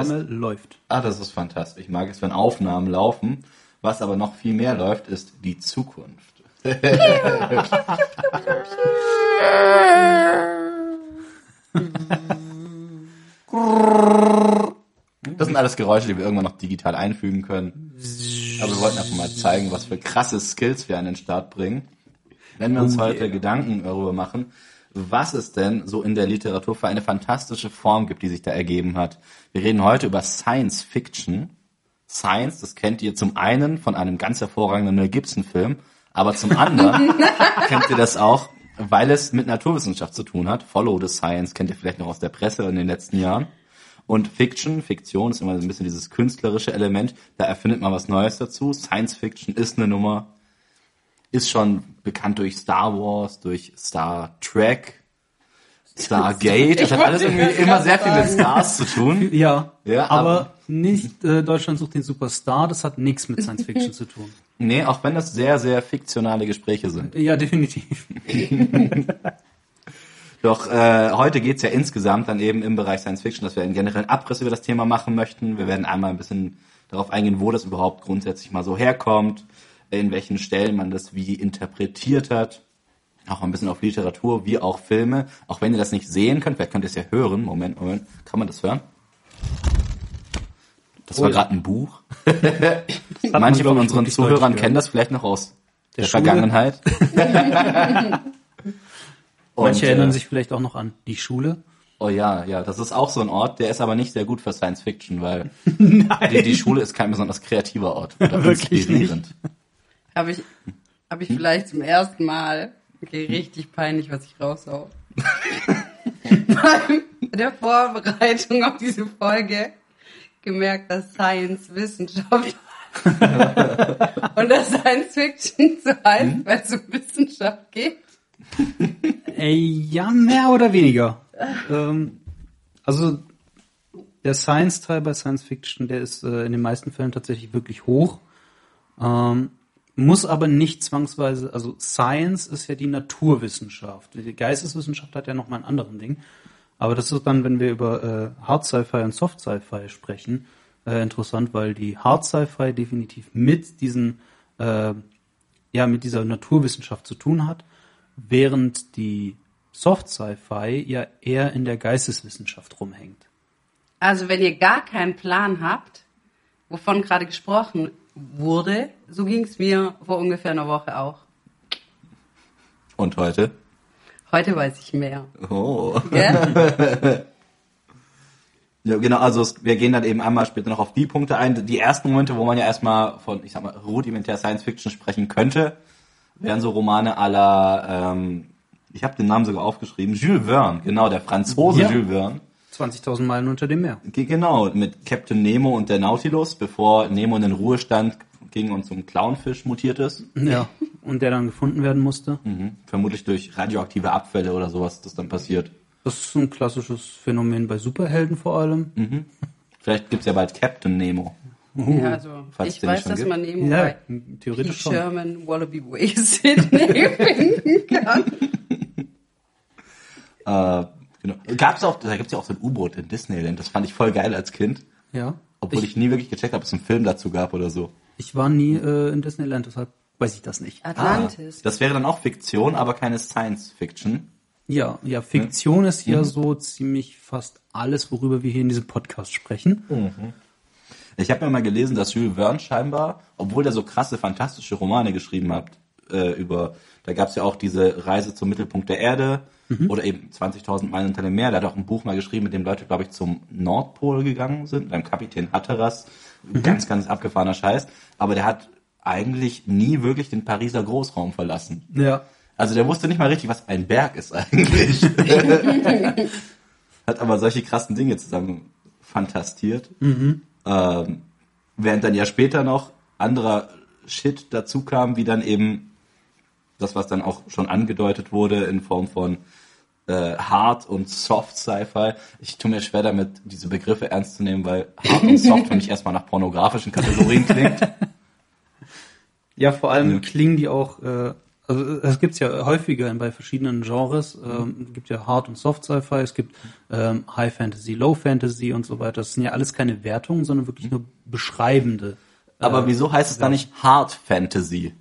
Aufnahme läuft. Ah, das ist fantastisch. Ich mag es, wenn Aufnahmen laufen. Was aber noch viel mehr läuft, ist die Zukunft. Das sind alles Geräusche, die wir irgendwann noch digital einfügen können. Aber wir wollten einfach mal zeigen, was für krasse Skills wir an den Start bringen. Wenn wir uns Oh heute. Gedanken darüber machen, was es denn so in der Literatur für eine fantastische Form gibt, die sich da ergeben hat. Wir reden heute über Science Fiction. Science, das kennt ihr zum einen von einem ganz hervorragenden Mel Gibson-Film, aber zum anderen kennt ihr das auch, weil es mit Naturwissenschaft zu tun hat. Follow the Science kennt ihr vielleicht noch aus der Presse in den letzten Jahren. Und Fiction, Fiktion ist immer so ein bisschen dieses künstlerische Element, da erfindet man was Neues dazu. Science Fiction ist eine Nummer, ist schon bekannt durch Star Wars, durch Star Trek, Stargate. Das hat alles irgendwie immer sehr viel mit Stars zu tun. Ja, Ja, aber, aber- nicht äh, Deutschland sucht den Superstar, das hat nichts mit Science Fiction zu tun. Nee, auch wenn das sehr, sehr fiktionale Gespräche sind. Ja, definitiv. Doch äh, heute geht's ja insgesamt dann eben im Bereich Science Fiction, dass wir einen generellen Abriss über das Thema machen möchten. Wir werden einmal ein bisschen darauf eingehen, wo das überhaupt grundsätzlich mal so herkommt, in welchen Stellen man das wie interpretiert hat. Auch ein bisschen auf Literatur, wie auch Filme. Auch wenn ihr das nicht sehen könnt, vielleicht könnt ihr es ja hören. Moment, Moment. Kann man das hören? Das Oh war ja. gerade ein Buch. Manche von unseren Zuhörern kennen das vielleicht noch aus der, Schule. Vergangenheit. Manche Und, erinnern äh, sich vielleicht auch noch an die Schule. Oh ja, ja, das ist auch so ein Ort, der ist aber nicht sehr gut für Science Fiction, weil die, die Schule ist kein besonders kreativer Ort. Oder Wirklich inspirierend. Habe ich, hab ich vielleicht zum ersten Mal, okay, richtig peinlich, was ich raushau. Bei der Vorbereitung auf diese Folge gemerkt, dass Science Wissenschaft und dass Science Fiction so heißt, weil es um Wissenschaft geht. Äh, ja, mehr oder weniger. ähm, also der Science-Teil bei Science Fiction, der ist äh, in den meisten Fällen tatsächlich wirklich hoch. Ähm, muss aber nicht zwangsweise, also Science ist ja die Naturwissenschaft. Die Geisteswissenschaft hat ja noch mal einen anderen Ding. Aber das ist dann, wenn wir über äh, Hard Sci-Fi und Soft Sci-Fi sprechen, äh, interessant, weil die Hard Sci-Fi definitiv mit diesen, äh, ja, mit dieser Naturwissenschaft zu tun hat, während die Soft Sci-Fi ja eher in der Geisteswissenschaft rumhängt. Also wenn ihr gar keinen Plan habt, wovon gerade gesprochen wurde, so ging es mir vor ungefähr einer Woche auch. Und heute? Heute weiß ich mehr. Oh. Gell? Ja, genau, also es, wir gehen dann eben einmal später noch auf die Punkte ein. Die ersten Momente, wo man ja erstmal von, ich sag mal, rudimentär Science Fiction sprechen könnte, wären so Romane aller, ähm, ich habe den Namen sogar aufgeschrieben, Jules Verne, genau, der Franzose Ja. Jules Verne. 20.000 Meilen unter dem Meer. Ge- Genau, mit Captain Nemo und der Nautilus, bevor Nemo in den Ruhestand ging und zum Clownfisch mutiert ist. Ja. Und der dann gefunden werden musste. Mhm. Vermutlich durch radioaktive Abfälle oder sowas, das dann passiert. Das ist ein klassisches Phänomen bei Superhelden vor allem. Vielleicht gibt's ja bald Captain Nemo. ja, also Falls ich weiß, dass gibt. man Nemo Ja, bei theoretisch schon. Sherman Wallaby Way Sydney finden kann. Äh, genau. Gab's auch, da gibt's ja auch so ein U-Boot in Disneyland. Das fand ich voll geil als Kind. Ja. Obwohl ich, ich, nie wirklich gecheckt habe, ob es einen Film dazu gab oder so. ich war nie äh, in Disneyland, deshalb weiß ich das nicht. Atlantis. Das wäre dann auch Fiktion, aber keine Science Fiction. Ja, ja, Fiktion ist ja so ziemlich fast alles, worüber wir hier in diesem Podcast sprechen. Ich habe mir mal gelesen, dass Jules Verne scheinbar, obwohl er so krasse, fantastische Romane geschrieben hat, äh, über, da gab's ja auch diese Reise zum Mittelpunkt der Erde oder eben 20.000 Meilen unter dem Meer. Der hat auch ein Buch mal geschrieben, mit dem Leute, glaube ich, zum Nordpol gegangen sind, beim Kapitän Hatteras. Ganz, ganz abgefahrener Scheiß. Aber der hat eigentlich nie wirklich den Pariser Großraum verlassen. Ja. Also der wusste nicht mal richtig, was ein Berg ist eigentlich. Hat aber solche krassen Dinge zusammen fantastiert. Ähm, während dann ja später noch anderer Shit dazu kam, wie dann eben das, was dann auch schon angedeutet wurde in Form von äh, Hard und Soft Sci-Fi. Ich tue mir schwer damit, diese Begriffe ernst zu nehmen, weil Hard und Soft für mich erstmal nach pornografischen Kategorien klingt. Ja, vor allem Ja. klingen die auch, äh, Also es gibt's ja häufiger bei verschiedenen Genres. Ähm, es gibt ja Hard- und Soft-Sci-Fi, es gibt ähm, High Fantasy, Low Fantasy und so weiter. Das sind ja alles keine Wertungen, sondern wirklich nur beschreibende. Aber wieso heißt es dann nicht Hard Fantasy?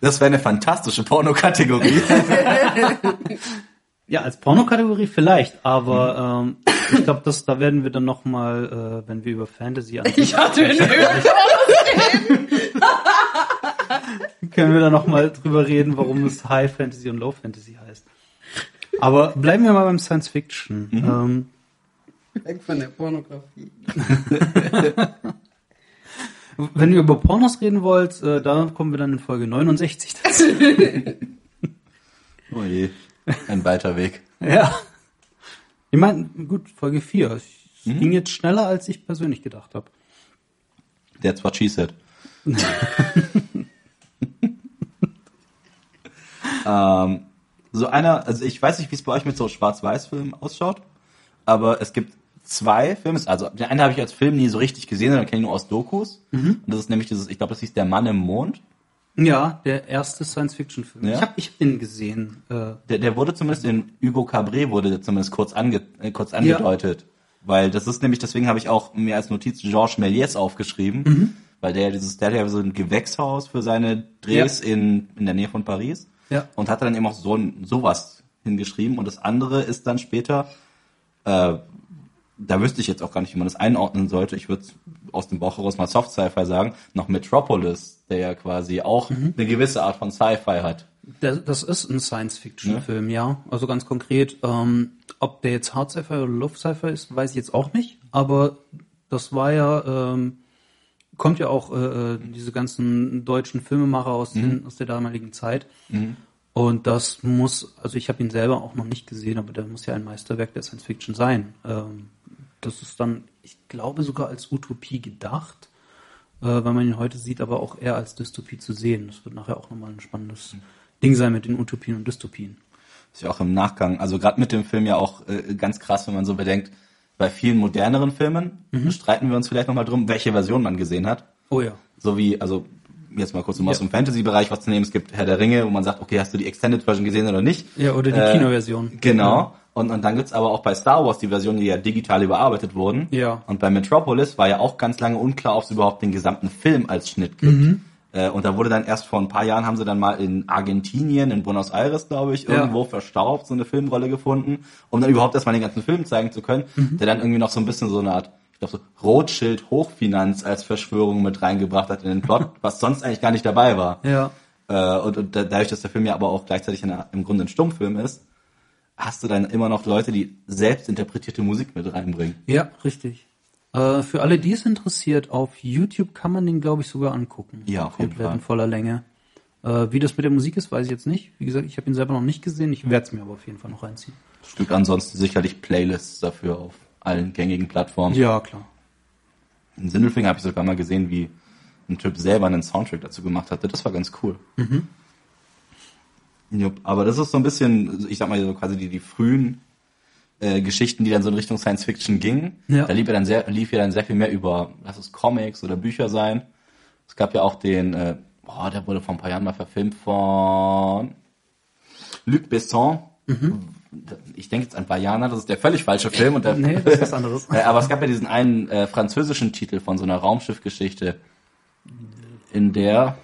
Das wäre eine fantastische Pornokategorie. Ja, als Pornokategorie vielleicht, aber ähm, ich glaube, das da werden wir dann noch mal, äh, wenn wir über Fantasy an Ich hatte eine können wir da noch mal drüber reden, warum es High Fantasy und Low Fantasy heißt. Aber bleiben wir mal beim Science Fiction. Ähm, Weg von der Pornografie. wenn ihr über Pornos reden wollt, äh, da kommen wir dann in Folge 69 dazu. oh je, ein weiter Weg. ja. Ich meine, gut, Folge 4. Es ging jetzt schneller, als ich persönlich gedacht habe. That's what she said. ähm, so einer, also ich weiß nicht, wie es bei euch mit so Schwarz-Weiß-Filmen ausschaut, aber es gibt zwei Filme. Also den einen habe ich als Film nie so richtig gesehen, sondern kenne ich nur aus Dokus. Und das ist nämlich dieses, ich glaube, das hieß Der Mann im Mond. Ja, der erste Science-Fiction-Film. Ja. Ich habe ich hab den gesehen. Äh, Der, der wurde zumindest in Hugo Cabret wurde zumindest kurz, ange, äh, kurz angedeutet. Weil das ist nämlich, deswegen habe ich auch mir als Notiz Georges Méliès aufgeschrieben, weil der dieses, der hat ja so ein Gewächshaus für seine Drehs in, in der Nähe von Paris. Ja. Und hat dann eben auch so ein, sowas hingeschrieben. Und das andere ist dann später, äh, da wüsste ich jetzt auch gar nicht, wie man das einordnen sollte. Ich würde aus dem Bauch heraus mal Soft Sci-Fi sagen, noch Metropolis, der ja quasi auch eine gewisse Art von Sci-Fi hat. Das, das ist ein Science-Fiction-Film, ja. Also ganz konkret, ähm, ob der jetzt Hard Sci-Fi oder Luft Sci-Fi ist, weiß ich jetzt auch nicht. Aber das war ja, ähm, kommt ja auch äh, äh, diese ganzen deutschen Filmemacher aus, den, aus der damaligen Zeit. Und das muss, also ich habe ihn selber auch noch nicht gesehen, aber der muss ja ein Meisterwerk der Science-Fiction sein. Ähm, das ist dann, ich glaube, sogar als Utopie gedacht, äh, weil man ihn heute sieht, aber auch eher als Dystopie zu sehen. Das wird nachher auch nochmal ein spannendes Ding sein mit den Utopien und Dystopien. Ist ja auch im Nachgang, also gerade mit dem Film ja auch äh, ganz krass, wenn man so bedenkt, bei vielen moderneren Filmen streiten wir uns vielleicht nochmal drum, welche Version man gesehen hat. Oh ja. So wie, also jetzt mal kurz um aus Ja. dem Fantasy-Bereich was zu nehmen. Es gibt Herr der Ringe, wo man sagt, okay, hast du die Extended Version gesehen oder nicht? Ja, oder die Äh, Kinoversion. Genau. Und, und dann gibt's aber auch bei Star Wars die Versionen, die ja digital überarbeitet wurden. Ja. Und bei Metropolis war ja auch ganz lange unklar, ob es überhaupt den gesamten Film als Schnitt gibt. Mhm. Äh, und da wurde dann erst vor ein paar Jahren haben sie dann mal in Argentinien, in Buenos Aires, glaube ich, Ja. irgendwo verstaubt so eine Filmrolle gefunden, um dann überhaupt erstmal den ganzen Film zeigen zu können, Mhm. der dann irgendwie noch so ein bisschen so eine Art, ich glaube so Rothschild Hochfinanz als Verschwörung mit reingebracht hat in den Plot, was sonst eigentlich gar nicht dabei war. Ja. Äh, und, und da- dadurch, dass der Film ja aber auch gleichzeitig eine, im Grunde ein Stummfilm ist, hast du dann immer noch Leute, die selbst interpretierte Musik mit reinbringen. Ja, richtig. Äh, für alle, die es interessiert, auf YouTube kann man den, glaube ich, sogar angucken. Ja, auf jeden Komplett Fall. in voller Länge. Äh, wie das mit der Musik ist, weiß ich jetzt nicht. Wie gesagt, ich habe ihn selber noch nicht gesehen. Ich werde es mir aber auf jeden Fall noch reinziehen. Es gibt ansonsten sicherlich Playlists dafür auf allen gängigen Plattformen. Ja, klar. In Sindelfingen habe ich sogar mal gesehen, wie ein Typ selber einen Soundtrack dazu gemacht hatte. Das war ganz cool. Jupp, aber das ist so ein bisschen, ich sag mal so quasi die, die frühen äh, Geschichten, die dann so in Richtung Science Fiction gingen. Ja. Da lief ja dann sehr, lief ja dann sehr viel mehr über, lass es Comics oder Bücher sein. Es gab ja auch den, äh, boah, der wurde vor ein paar Jahren mal verfilmt von Luc Besson. Ich denke jetzt an Bayana, das ist der völlig falsche Film und der, Nee, das ist was anderes. äh, aber es gab ja diesen einen äh, französischen Titel von so einer Raumschiffgeschichte, in der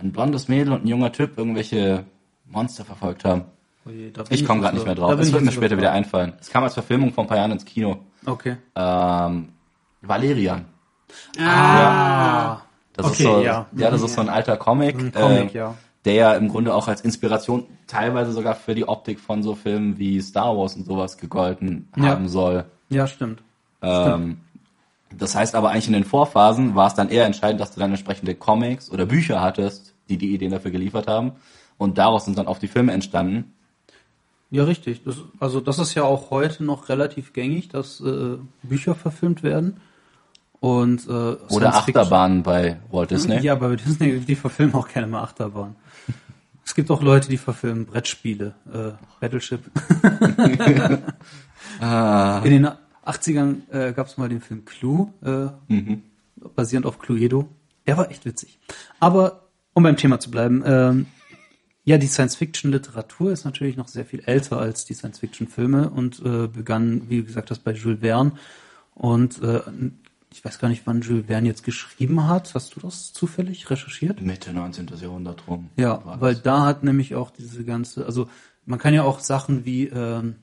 ein blondes Mädel und ein junger Typ irgendwelche Monster verfolgt haben. Oh je, Ich komme gerade nicht mehr drauf. da bin Es ich wird mir später wieder einfallen. Es kam als Verfilmung vor ein paar Jahren ins Kino. Okay. Ähm, Valerian. Ah. Das Okay, ist so, ja. ja. das ist so ein alter Comic, Ein Comic, äh, ja. Der ja im Grunde auch als Inspiration teilweise sogar für die Optik von so Filmen wie Star Wars und sowas gegolten Ja. haben soll. Ja, stimmt. Ähm, das heißt aber eigentlich in den Vorphasen war es dann eher entscheidend, dass du dann entsprechende Comics oder Bücher hattest, die die Ideen dafür geliefert haben. Und daraus sind dann auch die Filme entstanden. Ja, richtig. Das, also das ist ja auch heute noch relativ gängig, dass äh, Bücher verfilmt werden. Und äh, Oder Achterbahnen bei Walt Disney. Ja, bei Disney, die verfilmen auch keine mehr Achterbahn. Es gibt auch Leute, die verfilmen Brettspiele, äh, Battleship. Ah. In den 80ern äh, gab es mal den Film Clue, äh, Mhm. basierend auf Cluedo. Der war echt witzig. Aber um beim Thema zu bleiben, ähm, ja, die Science-Fiction-Literatur ist natürlich noch sehr viel älter als die Science-Fiction-Filme und äh, begann, wie du gesagt hast, bei Jules Verne. Und äh, ich weiß gar nicht, wann Jules Verne jetzt geschrieben hat. Hast du das zufällig recherchiert? Mitte 19. Jahrhundert rum. Ja, weil das. da hat nämlich auch diese ganze, also man kann ja auch Sachen wie ähm,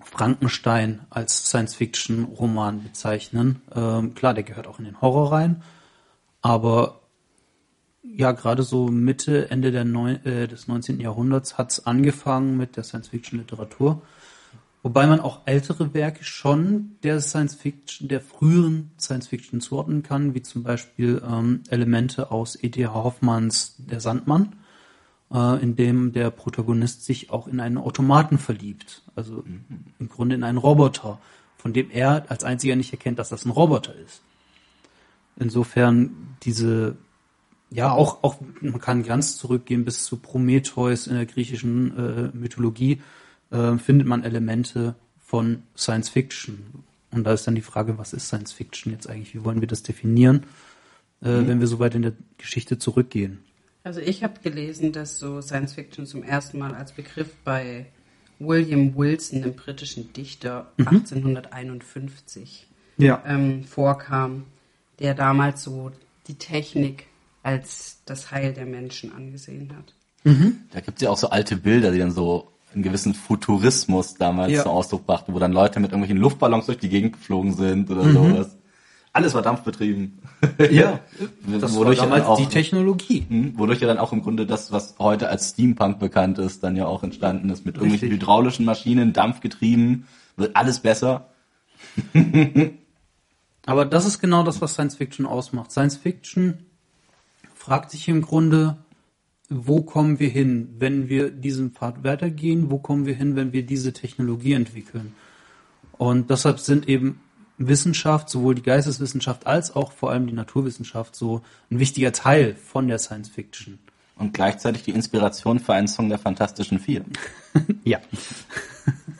Frankenstein als Science-Fiction-Roman bezeichnen. Ähm, klar, der gehört auch in den Horror rein, aber ja, gerade so Mitte, Ende der Neu äh, des 19. Jahrhunderts hat's angefangen mit der Science-Fiction-Literatur. Wobei man auch ältere Werke schon der Science-Fiction, der früheren Science-Fiction zuordnen kann, wie zum Beispiel ähm, Elemente aus E.T.H. Hoffmanns Der Sandmann, äh, in dem der Protagonist sich auch in einen Automaten verliebt. Also im Grunde in einen Roboter, von dem er als einziger nicht erkennt, dass das ein Roboter ist. Insofern diese ja, auch, auch, man kann ganz zurückgehen bis zu Prometheus in der griechischen äh, Mythologie, äh, findet man Elemente von Science Fiction. Und da ist dann die Frage, was ist Science Fiction jetzt eigentlich? Wie wollen wir das definieren, äh, wenn wir so weit in der Geschichte zurückgehen? Also ich habe gelesen, dass so Science Fiction zum ersten Mal als Begriff bei William Wilson, dem britischen Dichter, 1851 Ja. ähm, vorkam, der damals so die Technik als das Heil der Menschen angesehen hat. Da gibt's ja auch so alte Bilder, die dann so einen gewissen Futurismus damals Ja. zum Ausdruck brachten, wo dann Leute mit irgendwelchen Luftballons durch die Gegend geflogen sind oder Mhm. sowas. Alles war dampfbetrieben. Ja, das war Wodurch ja damals dann auch- die Technologie. Hm, Wodurch ja dann auch im Grunde das, was heute als Steampunk bekannt ist, dann ja auch entstanden ist. Mit irgendwelchen Richtig. hydraulischen Maschinen, dampfgetrieben, wird alles besser. Aber das ist genau das, was Science Fiction ausmacht. Science Fiction fragt sich im Grunde, wo kommen wir hin, wenn wir diesen Pfad weitergehen? Wo kommen wir hin, wenn wir diese Technologie entwickeln? Und deshalb sind eben Wissenschaft, sowohl die Geisteswissenschaft als auch vor allem die Naturwissenschaft so ein wichtiger Teil von der Science Fiction. Und gleichzeitig die Inspiration für einen Song der Fantastischen Vier. Ja.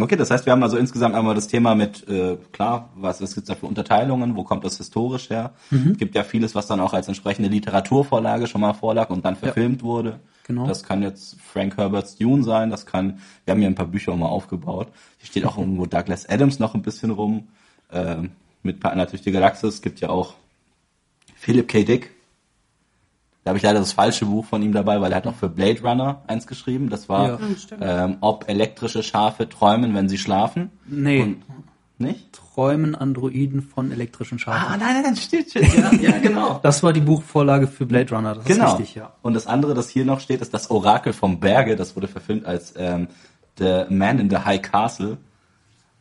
Okay, das heißt, wir haben also insgesamt einmal das Thema mit, äh, klar, was, was gibt's da für Unterteilungen, wo kommt das historisch her? Mhm. Es gibt ja vieles, was dann auch als entsprechende Literaturvorlage schon mal vorlag und dann verfilmt wurde. genau. Das kann jetzt Frank Herbert's Dune sein, das kann, wir haben hier ein paar Bücher auch mal aufgebaut. Hier steht auch irgendwo Douglas Adams noch ein bisschen rum, ähm, mit Partner durch die Galaxis, Es gibt ja auch Philip K. Dick. Da habe ich leider das falsche Buch von ihm dabei, weil er hat auch für Blade Runner eins geschrieben. Das war, Ja. Hm, ähm, ob elektrische Schafe träumen, wenn sie schlafen. Nee, Und, nicht? Träumen Androiden von elektrischen Schafen. Ah, nein, nein, nein, steht, steht. Ja, ja, genau. Das war die Buchvorlage für Blade Runner, das Genau. ist richtig, ja. Und das andere, das hier noch steht, ist das Orakel vom Berge. Das wurde verfilmt als ähm, The Man in the High Castle.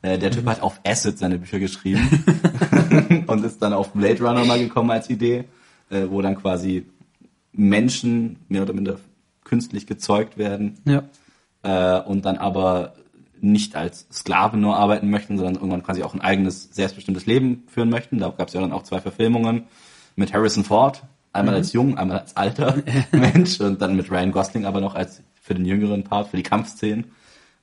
Äh, der Typ hat auf Acid seine Bücher geschrieben und ist dann auf Blade Runner mal gekommen als Idee, äh, wo dann quasi Menschen mehr oder minder künstlich gezeugt werden Ja. äh, und dann aber nicht als Sklaven nur arbeiten möchten, sondern irgendwann quasi auch ein eigenes, selbstbestimmtes Leben führen möchten. Da gab es ja dann auch zwei Verfilmungen mit Harrison Ford, einmal als jung, einmal als alter Mensch und dann mit Ryan Gosling aber noch als für den jüngeren Part, für die Kampfszenen.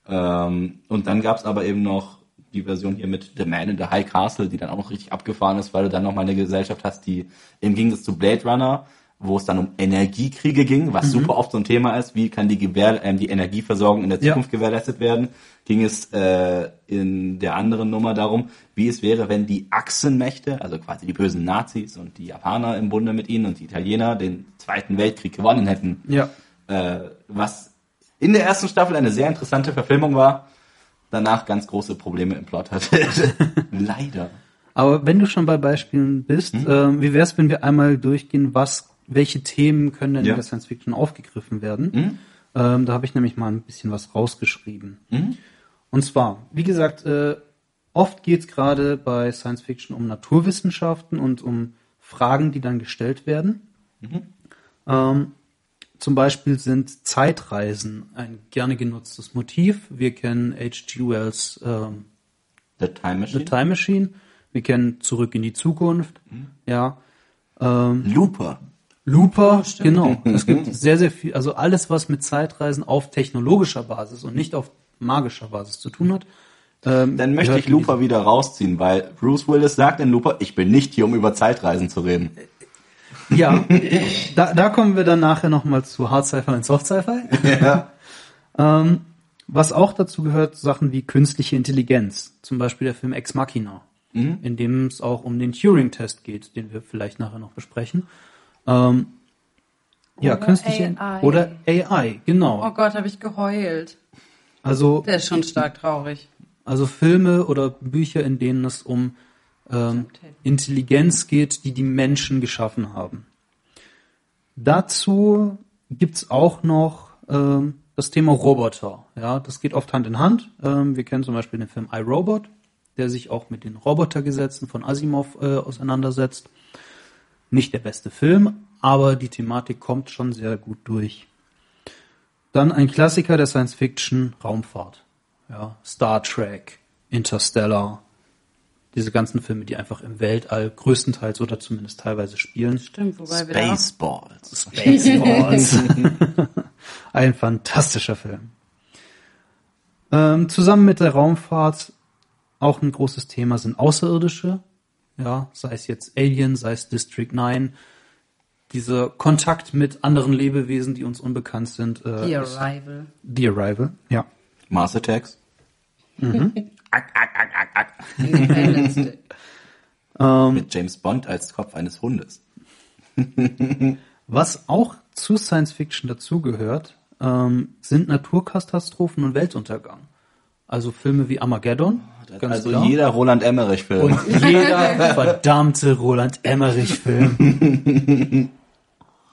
Ähm, und dann gab es aber eben noch die Version hier mit The Man in the High Castle, die dann auch noch richtig abgefahren ist, weil du dann nochmal eine Gesellschaft hast, die im Gegensatz zu Blade Runner, wo es dann um Energiekriege ging, was super oft so ein Thema ist, wie kann die, Gewähr ähm, die Energieversorgung in der Ja. Zukunft gewährleistet werden, ging es äh, in der anderen Nummer darum, wie es wäre, wenn die Achsenmächte, also quasi die bösen Nazis und die Japaner im Bunde mit ihnen und die Italiener den Zweiten Weltkrieg gewonnen hätten Ja. äh, was in der ersten Staffel eine sehr interessante Verfilmung war, danach ganz große Probleme im Plot hatte. Leider. Aber wenn du schon bei Beispielen bist, Mhm. ähm, wie wär's, wenn wir einmal durchgehen, was, welche Themen können denn Ja. in der Science Fiction aufgegriffen werden? Mhm. Ähm, da habe ich nämlich mal ein bisschen was rausgeschrieben. Mhm. Und zwar, wie gesagt, äh, oft geht's gerade bei Science Fiction um Naturwissenschaften und um Fragen, die dann gestellt werden. Mhm. Ähm, zum Beispiel sind Zeitreisen ein gerne genutztes Motiv. Wir kennen H.G. Wells ähm, The Time The Machine. Time Machine. Wir kennen Zurück in die Zukunft. Mhm. Ja. Ähm, Looper. Looper, genau. Es gibt sehr, sehr viel, also alles, was mit Zeitreisen auf technologischer Basis und nicht auf magischer Basis zu tun hat, Ähm, Dann möchte ich Looper wieder rausziehen, weil Bruce Willis sagt in Looper, ich bin nicht hier, um über Zeitreisen zu reden. Ja, da, da kommen wir dann nachher nochmal zu Hard Sci-Fi und Soft Sci-Fi. Ja. Ähm, was auch dazu gehört, Sachen wie künstliche Intelligenz. Zum Beispiel der Film Ex Machina, in dem es auch um den Turing-Test geht, den wir vielleicht nachher noch besprechen. Ähm, ja, Oder künstliche AI. oder AI, genau. Oh Gott, habe ich geheult. Also Der ist schon stark traurig. Also Filme oder Bücher, in denen es um ähm, Intelligenz geht, die die Menschen geschaffen haben. Dazu gibt's auch noch ähm, das Thema Roboter. Ja, das geht oft Hand in Hand. Ähm, wir kennen zum Beispiel den Film iRobot, der sich auch mit den Robotergesetzen von Asimov äh, auseinandersetzt. Nicht der beste Film, aber die Thematik kommt schon sehr gut durch. Dann ein Klassiker der Science Fiction, Raumfahrt. Ja, Star Trek, Interstellar, diese ganzen Filme, die einfach im Weltall größtenteils oder zumindest teilweise spielen. Stimmt, wobei wir da Spaceballs. Spaceballs. Ein fantastischer Film. Ähm, zusammen mit der Raumfahrt auch ein großes Thema sind Außerirdische. Ja, sei es jetzt Alien, sei es District 9. Dieser Kontakt mit anderen Lebewesen, die uns unbekannt sind. Äh, The ist Arrival. The Arrival, ja. Mars Attacks. Independence Day. Mit James Bond als Kopf eines Hundes. Was auch zu Science Fiction dazugehört, ähm, sind Naturkatastrophen und Weltuntergang. Also Filme wie Armageddon. Also klar. jeder Roland Emmerich-Film. und jeder verdammte Roland Emmerich-Film.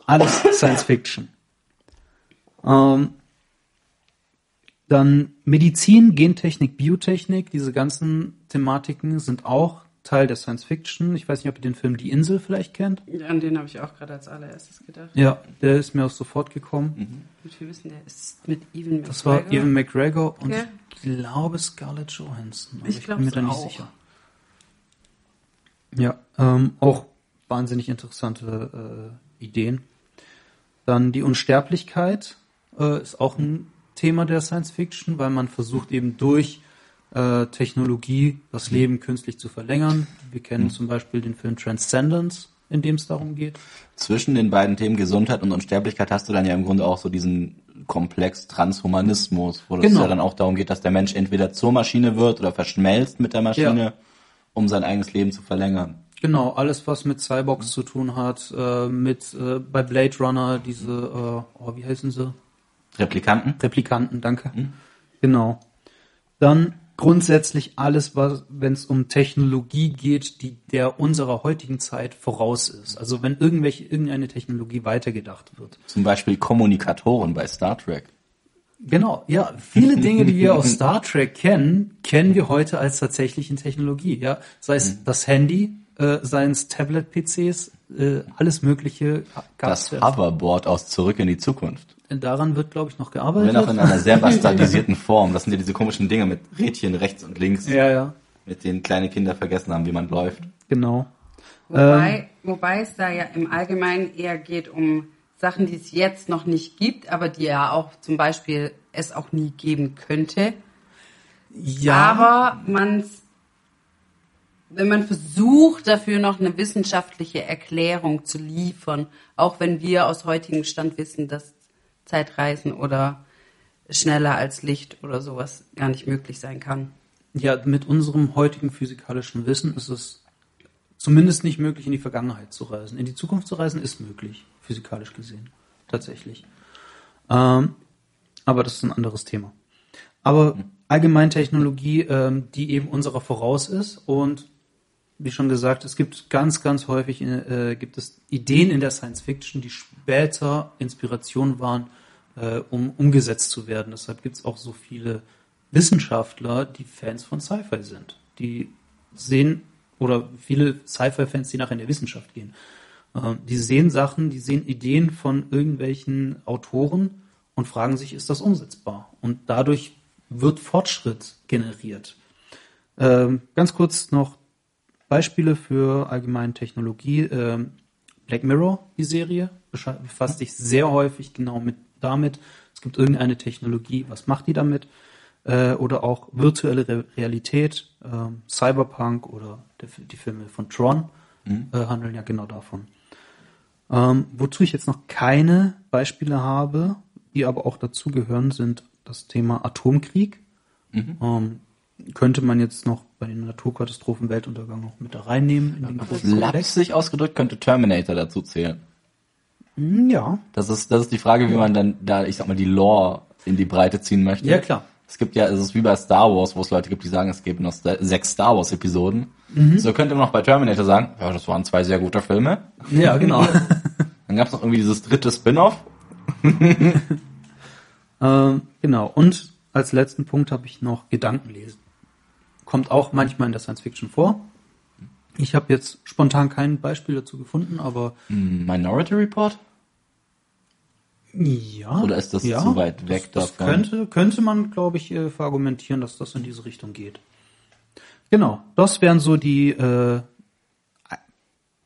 Alles Science Fiction. Ähm, dann Medizin, Gentechnik, Biotechnik, diese ganzen Thematiken sind auch Teil der Science Fiction. Ich weiß nicht, ob ihr den Film Die Insel vielleicht kennt. An den habe ich auch gerade als allererstes gedacht. Ja, der ist mir auch sofort gekommen. Mit wir wissen, der ist mit Evan Das war McGregor. Evan McGregor und Ja. ich glaube Scarlett Johansson. Ich ich bin mir da nicht auch. sicher. Ja, ähm, auch wahnsinnig interessante äh, Ideen. Dann die Unsterblichkeit äh, ist auch ein Thema der Science Fiction, weil man versucht eben durch äh, Technologie das Leben künstlich zu verlängern. Wir kennen zum Beispiel den Film Transcendence, in dem es darum geht. Zwischen den beiden Themen Gesundheit und Unsterblichkeit hast du dann ja im Grunde auch so diesen Komplex Transhumanismus, wo es Genau. ja dann auch darum geht, dass der Mensch entweder zur Maschine wird oder verschmelzt mit der Maschine, Ja. um sein eigenes Leben zu verlängern. Genau, alles was mit Cyborgs zu tun hat, äh, mit äh, bei Blade Runner diese, äh, oh, wie heißen sie? Replikanten? Replikanten, danke. Genau. Dann grundsätzlich alles, was, wenn es um Technologie geht, die der unserer heutigen Zeit voraus ist. Also wenn irgendwelche, irgendeine Technologie weitergedacht wird. Zum Beispiel Kommunikatoren bei Star Trek. Genau, ja, viele Dinge, die wir aus Star Trek kennen, kennen wir heute als tatsächliche Technologie. Ja, sei es das Handy, äh, seien es Tablet-PCs, äh, alles Mögliche. Das. Hoverboard aus Zurück in die Zukunft. Daran wird, glaube ich, noch Wenn gearbeitet. auch in einer sehr bastardisierten Form. Das sind ja diese komischen Dinge mit Rädchen rechts und links, ja, ja, mit denen kleine Kinder vergessen haben, wie man läuft. genau. Wobei, wobei es da ja im Allgemeinen eher geht um Sachen, die es jetzt noch nicht gibt, aber die ja auch zum Beispiel es auch nie geben könnte. Ja, Aber man's, wenn man versucht, dafür noch eine wissenschaftliche Erklärung zu liefern, auch wenn wir aus heutigem Stand wissen, dass Zeitreisen oder schneller als Licht oder sowas gar nicht möglich sein kann. ja, mit unserem heutigen physikalischen Wissen ist es zumindest nicht möglich, in die Vergangenheit zu reisen. In die Zukunft zu reisen ist möglich, physikalisch gesehen, tatsächlich. Ähm, aber das ist ein anderes Thema. Aber allgemein Technologie, ähm, die eben unserer voraus ist und wie schon gesagt, es gibt ganz, ganz häufig äh, gibt es Ideen in der Science Fiction, die später Inspiration waren, äh, um umgesetzt zu werden. Deshalb gibt es auch so viele Wissenschaftler, die Fans von Sci-Fi sind. Die sehen, oder viele Sci-Fi-Fans, die nachher in der Wissenschaft gehen, äh, die sehen Sachen, die sehen Ideen von irgendwelchen Autoren und fragen sich, ist das umsetzbar? Und dadurch wird Fortschritt generiert. Ähm, ganz kurz noch Beispiele für allgemeine Technologie. Ähm, Black Mirror, die Serie, befasst sich sehr häufig genau mit damit. Es gibt irgendeine Technologie, was macht die damit? äh, oder auch virtuelle Re Realität, ähm, Cyberpunk oder der, die Filme von Tron äh, handeln ja genau davon. Ähm, wozu ich jetzt noch keine Beispiele habe, die aber auch dazugehören, sind das Thema Atomkrieg. Ähm, könnte man jetzt noch bei den Naturkatastrophen Weltuntergang noch mit da reinnehmen in den großen Komplex? Lapsig ausgedrückt könnte Terminator dazu zählen. Hm, Ja, Das ist, das ist die Frage, wie man dann da, ich sag mal, die Lore in die Breite ziehen möchte. Ja, klar. Es gibt ja, es ist wie bei Star Wars, wo es Leute gibt, die sagen, es gäbe noch se- sechs Star Wars Episoden. So könnte man noch bei Terminator sagen, ja, das waren zwei sehr gute Filme. ja, genau. Dann gab es noch irgendwie dieses dritte Spin-off. ähm, genau. Und als letzten Punkt habe ich noch Gedankenlesen. Kommt auch manchmal in der Science Fiction vor. Ich habe jetzt spontan kein Beispiel dazu gefunden, aber Minority Report? ja. Oder ist das ja, zu weit weg das, das davon? Könnte, könnte man, glaube ich, äh, verargumentieren, dass das in diese Richtung geht. Genau. Das wären so die äh,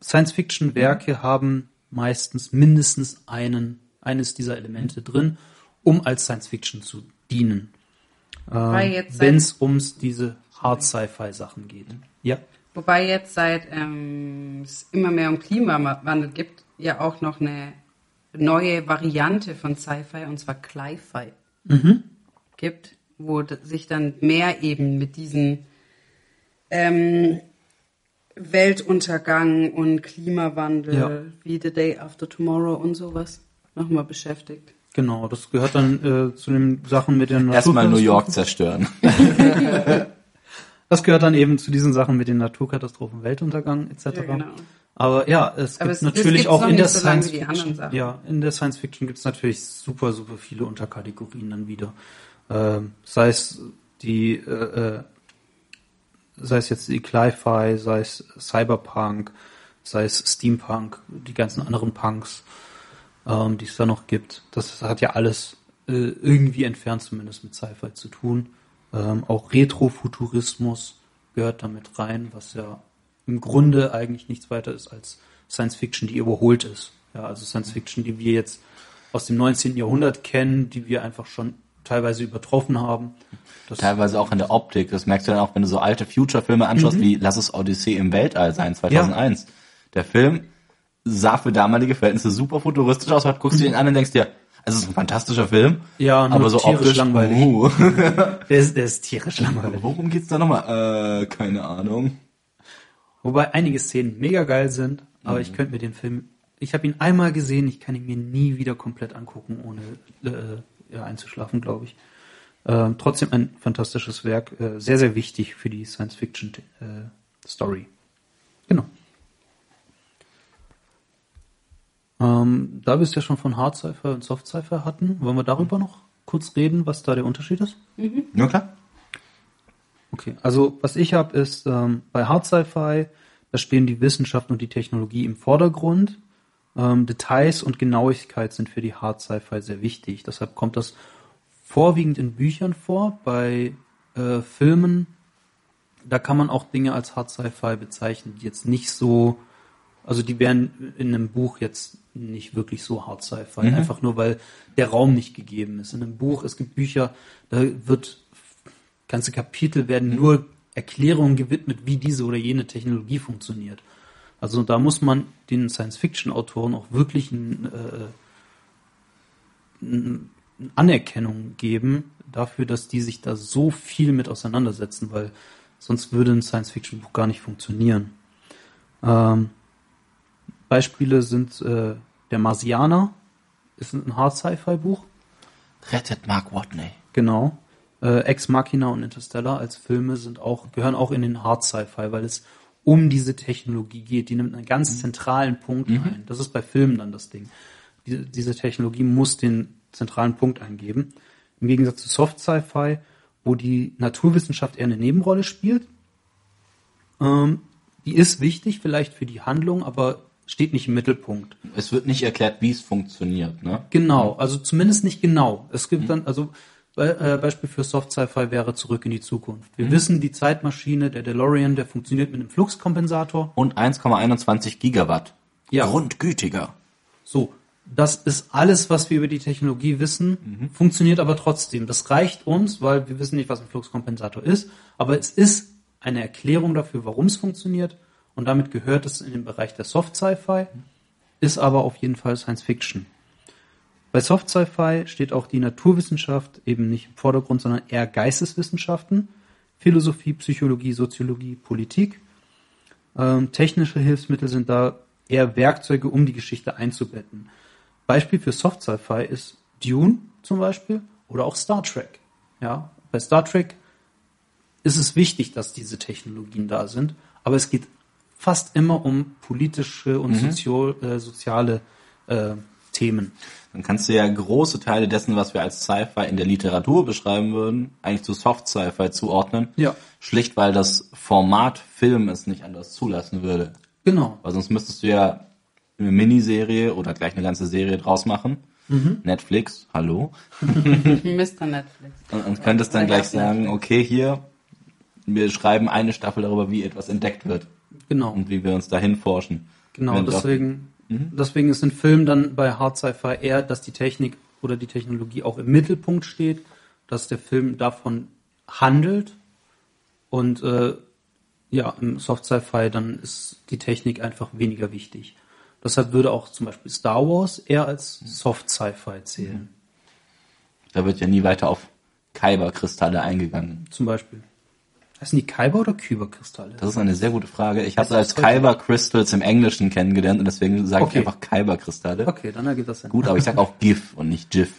Science-Fiction-Werke haben meistens mindestens einen, eines dieser Elemente drin, um als Science-Fiction zu dienen. Jetzt Wenn es ums diese Hard-Sci-Fi-Sachen geht. Ja. Wobei jetzt seit ähm, es immer mehr um Klimawandel gibt, ja auch noch eine neue Variante von Sci-Fi, und zwar Cli-Fi, gibt, wo sich dann mehr eben mit diesen ähm, Weltuntergang und Klimawandel Ja. wie The Day After Tomorrow und sowas nochmal beschäftigt. Genau, das gehört dann äh, zu den Sachen mit den Erstmal New York zerstören. Das gehört dann eben zu diesen Sachen mit den Naturkatastrophen, Weltuntergang etc. Ja, genau. Aber ja, es Aber gibt es- natürlich auch in der so Science Fiction. Sachen. Ja, in der Science Fiction gibt es natürlich super, super viele Unterkategorien dann wieder. Ähm, sei es die, äh, äh, sei es jetzt die Cli-Fi, sei es Cyberpunk, sei es Steampunk, die ganzen anderen Punks, ähm, die es da noch gibt. Das hat ja alles äh, irgendwie entfernt zumindest mit Sci-Fi zu tun. Ähm, auch Retrofuturismus gehört damit rein, was ja im Grunde eigentlich nichts weiter ist als Science Fiction, die überholt ist. Ja, also Science Fiction, die wir jetzt aus dem 19. Jahrhundert kennen, die wir einfach schon teilweise übertroffen haben. Das, Teilweise auch in der Optik. Das merkst du dann auch, wenn du so alte Future-Filme anschaust, wie Lass es Odyssee im Weltall sein, 2001. Der Film sah für damalige Verhältnisse super futuristisch aus. Guckst du ihn an und denkst dir, es ist ein fantastischer Film. Ja, aber so tierisch optisch langweilig. Uh. der, ist, der ist tierisch langweilig. Worum geht's da nochmal? Äh, keine Ahnung. Wobei einige Szenen mega geil sind, aber ich könnte mir den Film, ich habe ihn einmal gesehen, ich kann ihn mir nie wieder komplett angucken, ohne äh, einzuschlafen, glaube ich. Ähm, trotzdem ein fantastisches Werk, äh, sehr, sehr wichtig für die Science-Fiction-Story. Genau. Ähm, da wir es ja schon von Hard Sci-Fi und Soft Sci-Fi hatten, wollen wir darüber noch kurz reden, was da der Unterschied ist? Ja, klar. Okay, also was ich habe ist ähm, bei Hard Sci-Fi, da stehen die Wissenschaft und die Technologie im Vordergrund. Ähm, Details und Genauigkeit sind für die Hard Sci-Fi sehr wichtig. Deshalb kommt das vorwiegend in Büchern vor. Bei äh, Filmen, da kann man auch Dinge als Hard Sci-Fi bezeichnen, die jetzt nicht so, also die wären in einem Buch jetzt nicht wirklich so Hard Sci-Fi, einfach nur weil der Raum nicht gegeben ist. In einem Buch, es gibt Bücher, da wird ganze Kapitel werden nur Erklärungen gewidmet, wie diese oder jene Technologie funktioniert. Also da muss man den Science-Fiction-Autoren auch wirklich ein, äh, ein Anerkennung geben dafür, dass die sich da so viel mit auseinandersetzen, weil sonst würde ein Science-Fiction-Buch gar nicht funktionieren. Ähm, Beispiele sind äh, der Marsianer, ist ein Hard Sci-Fi-Buch. Rettet Mark Watney. Genau. Äh, Ex Machina und Interstellar als Filme sind auch, gehören auch in den Hard Sci-Fi, weil es um diese Technologie geht. Die nimmt einen ganz zentralen Punkt ein. Das ist bei Filmen dann das Ding. Diese, diese Technologie muss den zentralen Punkt eingeben. Im Gegensatz zu Soft Sci-Fi, wo die Naturwissenschaft eher eine Nebenrolle spielt. Ähm, die ist wichtig vielleicht für die Handlung, aber steht nicht im Mittelpunkt. Es wird nicht erklärt, wie es funktioniert, ne? Genau, also zumindest nicht genau. Es gibt dann, also Be äh, Beispiel für Soft Sci-Fi wäre Zurück in die Zukunft. Wir wissen, die Zeitmaschine, der DeLorean, der funktioniert mit einem Fluxkompensator. Und 1,21 Gigawatt. Ja. Grundgütiger. So, das ist alles, was wir über die Technologie wissen, funktioniert aber trotzdem. Das reicht uns, weil wir wissen nicht, was ein Fluxkompensator ist, aber es ist eine Erklärung dafür, warum es funktioniert und damit gehört es in den Bereich der Soft Sci-Fi, ist aber auf jeden Fall Science Fiction. Bei Soft Sci-Fi steht auch die Naturwissenschaft eben nicht im Vordergrund, sondern eher Geisteswissenschaften, Philosophie, Psychologie, Soziologie, Politik. Ähm, technische Hilfsmittel sind da eher Werkzeuge, um die Geschichte einzubetten. Beispiel für Soft Sci-Fi ist Dune zum Beispiel oder auch Star Trek. Ja, bei Star Trek ist es wichtig, dass diese Technologien da sind, aber es geht fast immer um politische und sozio äh, soziale äh, Themen. Dann kannst du ja große Teile dessen, was wir als Sci-Fi in der Literatur beschreiben würden, eigentlich zu Soft Sci-Fi zuordnen. Ja. Schlicht, weil das Format Film es nicht anders zulassen würde. Genau. Weil sonst müsstest du ja eine Miniserie oder gleich eine ganze Serie draus machen. Netflix, hallo. Mr. Netflix. Und, und könntest dann gleich sagen, okay, hier, wir schreiben eine Staffel darüber, wie etwas entdeckt wird Genau. und wie wir uns dahin forschen. Genau, Wenn doch- deswegen, deswegen ist ein Film dann bei Hard Sci-Fi eher, dass die Technik oder die Technologie auch im Mittelpunkt steht, dass der Film davon handelt und äh, ja, im Soft Sci-Fi dann ist die Technik einfach weniger wichtig. Deshalb würde auch zum Beispiel Star Wars eher als Soft Sci-Fi zählen. Da wird ja nie weiter auf Kyber-Kristalle eingegangen. Zum Beispiel. Heißen die Kyber oder Kyberkristalle? Das ist eine sehr gute Frage. Ich habe als Kyber Crystals im Englischen kennengelernt und deswegen sage Okay. ich einfach Kyber Kristalle. Okay, dann ergibt das Sinn. Gut, aber ich sage auch GIF und nicht GIF.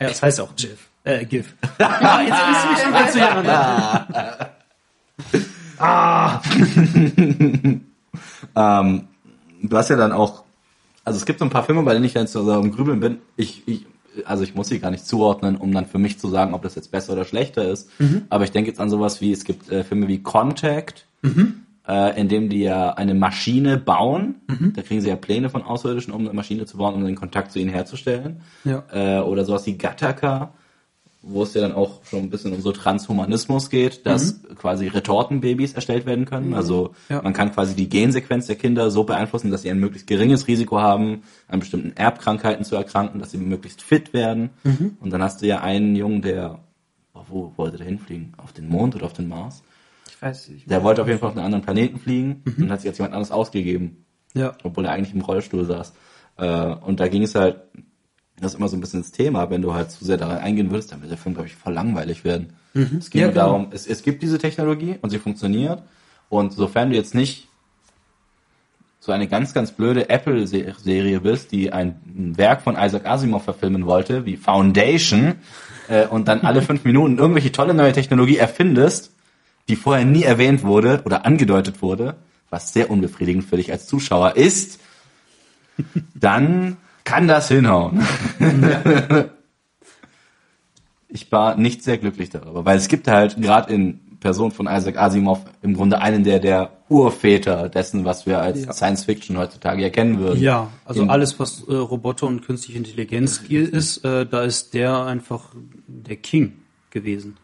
Ja, das heißt auch GIF. Äh, GIF. ah, jetzt bist du mich schon ganz durcheinander. Ähm, du hast ja dann auch, also es gibt so ein paar Filme, bei denen ich dann so am Grübeln bin. Ich, ich, also ich muss sie gar nicht zuordnen, um dann für mich zu sagen, ob das jetzt besser oder schlechter ist. Aber ich denke jetzt an sowas wie, es gibt äh, Filme wie Contact, äh, in dem die ja eine Maschine bauen. Da kriegen sie ja Pläne von Außerirdischen, um eine Maschine zu bauen, um den Kontakt zu ihnen herzustellen. Ja. Äh, oder sowas wie Gattaca, wo es ja dann auch schon ein bisschen um so Transhumanismus geht, dass quasi Retortenbabys erstellt werden können. Also Ja. man kann quasi die Gensequenz der Kinder so beeinflussen, dass sie ein möglichst geringes Risiko haben, an bestimmten Erbkrankheiten zu erkranken, dass sie möglichst fit werden. Und dann hast du ja einen Jungen, der, oh, wo wollte der hinfliegen? Auf den Mond oder auf den Mars? Ich weiß nicht. Der wollte auf jeden Fall auf einen anderen Planeten fliegen und hat sich als jemand anderes ausgegeben Ja. obwohl er eigentlich im Rollstuhl saß. Äh, und da ging es halt, das ist immer so ein bisschen das Thema, wenn du halt zu sehr daran eingehen würdest, dann wird der Film, glaube ich, voll langweilig werden. Es geht Ja, nur genau. darum, es, es gibt diese Technologie und sie funktioniert. Und sofern du jetzt nicht so eine ganz, ganz blöde Apple-Serie bist, die ein Werk von Isaac Asimov verfilmen wollte, wie Foundation, äh, und dann alle fünf Minuten irgendwelche tolle neue Technologie erfindest, die vorher nie erwähnt wurde oder angedeutet wurde, was sehr unbefriedigend für dich als Zuschauer ist, dann kann das hinhauen. ich war nicht sehr glücklich darüber, weil es gibt halt gerade in Person von Isaac Asimov im Grunde einen der der Urväter dessen, was wir als Ja. Science Fiction heutzutage erkennen würden. Ja, also In- alles, was äh, Roboter und künstliche Intelligenz ist, äh, da ist der einfach der King gewesen.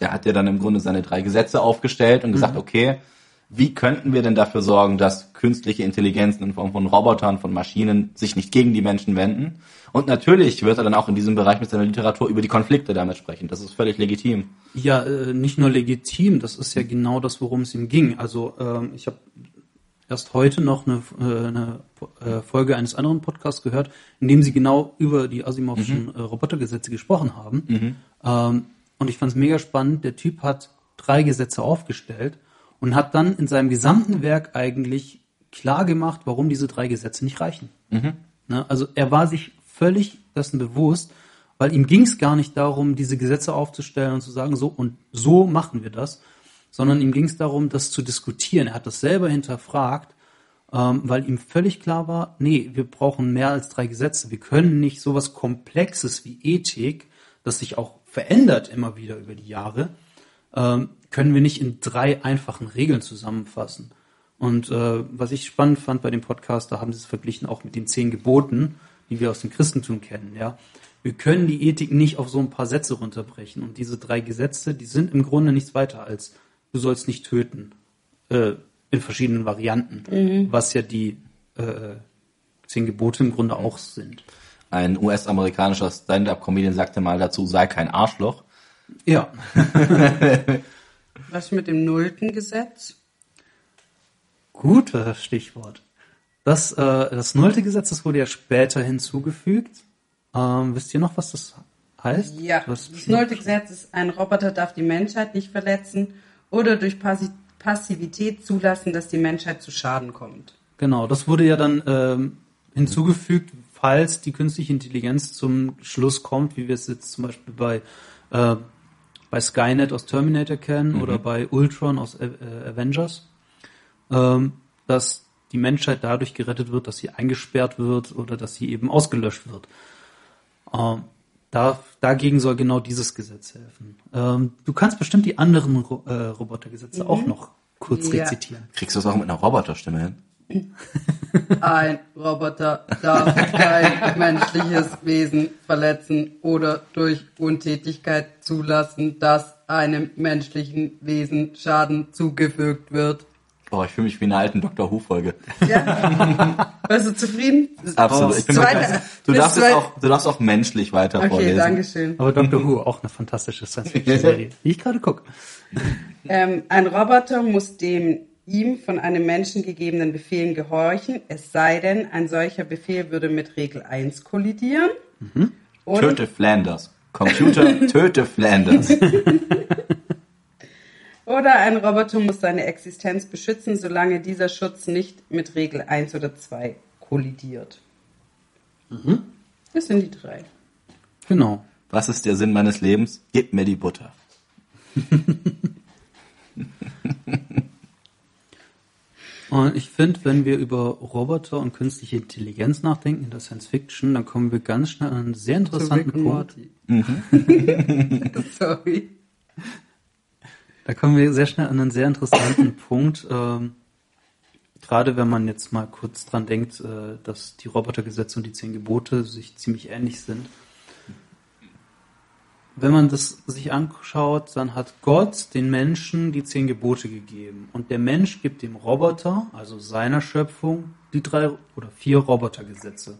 Der hat ja dann im Grunde seine drei Gesetze aufgestellt und gesagt, okay, wie könnten wir denn dafür sorgen, dass künstliche Intelligenzen in Form von Robotern, von Maschinen sich nicht gegen die Menschen wenden? Und natürlich wird er dann auch in diesem Bereich mit seiner Literatur über die Konflikte damit sprechen. Das ist völlig legitim. Ja, äh, nicht nur legitim, das ist ja genau das, worum es ihm ging. Also ähm, ich habe erst heute noch eine, äh, eine äh, Folge eines anderen Podcasts gehört, in dem sie genau über die Asimovschen äh, Robotergesetze gesprochen haben. Ähm, und ich fand es mega spannend. Der Typ hat drei Gesetze aufgestellt und hat dann in seinem gesamten Werk eigentlich klar gemacht, warum diese drei Gesetze nicht reichen. Ne? Also er war sich völlig dessen bewusst, weil ihm ging es gar nicht darum, diese Gesetze aufzustellen und zu sagen, so und so machen wir das, sondern ihm ging es darum, das zu diskutieren. Er hat das selber hinterfragt, ähm, weil ihm völlig klar war, nee, wir brauchen mehr als drei Gesetze. Wir können nicht sowas Komplexes wie Ethik, das sich auch verändert immer wieder über die Jahre, ähm, können wir nicht in drei einfachen Regeln zusammenfassen. Und äh, was ich spannend fand bei dem Podcast, da haben sie es verglichen auch mit den zehn Geboten, die wir aus dem Christentum kennen. Ja, wir können die Ethik nicht auf so ein paar Sätze runterbrechen. Und diese drei Gesetze, die sind im Grunde nichts weiter als du sollst nicht töten äh, in verschiedenen Varianten, was ja die äh, zehn Gebote im Grunde auch sind. Ein US-amerikanischer Stand-up-Comedian sagte mal dazu, sei kein Arschloch. Ja. Was mit dem nullten Gesetz? Gutes Stichwort. Das, äh, das nullte Gesetz, das wurde ja später hinzugefügt. Ähm, wisst ihr noch, was das heißt? Ja, Was, das nullte Gesetz ist, ein Roboter darf die Menschheit nicht verletzen oder durch Passi Passivität zulassen, dass die Menschheit zu Schaden kommt. Genau, das wurde ja dann ähm, hinzugefügt, falls die künstliche Intelligenz zum Schluss kommt, wie wir es jetzt zum Beispiel bei, äh, bei Skynet aus Terminator kennen oder bei Ultron aus äh, Avengers, ähm, dass die Menschheit dadurch gerettet wird, dass sie eingesperrt wird oder dass sie eben ausgelöscht wird. Ähm, da, dagegen soll genau dieses Gesetz helfen. Ähm, du kannst bestimmt die anderen Ro äh, Robotergesetze auch noch kurz Ja. rezitieren. Kriegst du das auch mit einer Roboterstimme hin? Ein Roboter darf kein menschliches Wesen verletzen oder durch Untätigkeit zulassen, dass einem menschlichen Wesen Schaden zugefügt wird. Boah, ich fühle mich wie in einer alten Doctor Who-Folge. Ja? Bist du zufrieden? Absolut. Ich bin Zweite- begeistert. du, darfst zwei- jetzt auch, du darfst auch menschlich weiter Okay, vorlesen. danke schön. Aber Doctor Who, auch eine fantastische Science-Fiction-Serie, die ich gerade gucke. Ähm, ein Roboter muss dem ihm von einem Menschen gegebenen Befehlen gehorchen, es sei denn, ein solcher Befehl würde mit Regel 1 kollidieren. Und, Töte Flanders. Computer, töte Flanders. oder ein Roboter muss seine Existenz beschützen, solange dieser Schutz nicht mit Regel 1 oder 2 kollidiert. Das sind die drei. Genau. Was ist der Sinn meines Lebens? Gib mir die Butter. Und ich finde, wenn wir über Roboter und künstliche Intelligenz nachdenken in der Science Fiction, dann kommen wir ganz schnell an einen sehr interessanten Punkt. Morty. Sorry. Da kommen wir sehr schnell an einen sehr interessanten Punkt. Ähm, gerade wenn man jetzt mal kurz dran denkt, äh, dass die Robotergesetze und die zehn Gebote sich ziemlich ähnlich sind. Wenn man das sich anschaut, dann hat Gott den Menschen die zehn Gebote gegeben. Und der Mensch gibt dem Roboter, also seiner Schöpfung, die drei oder vier Robotergesetze.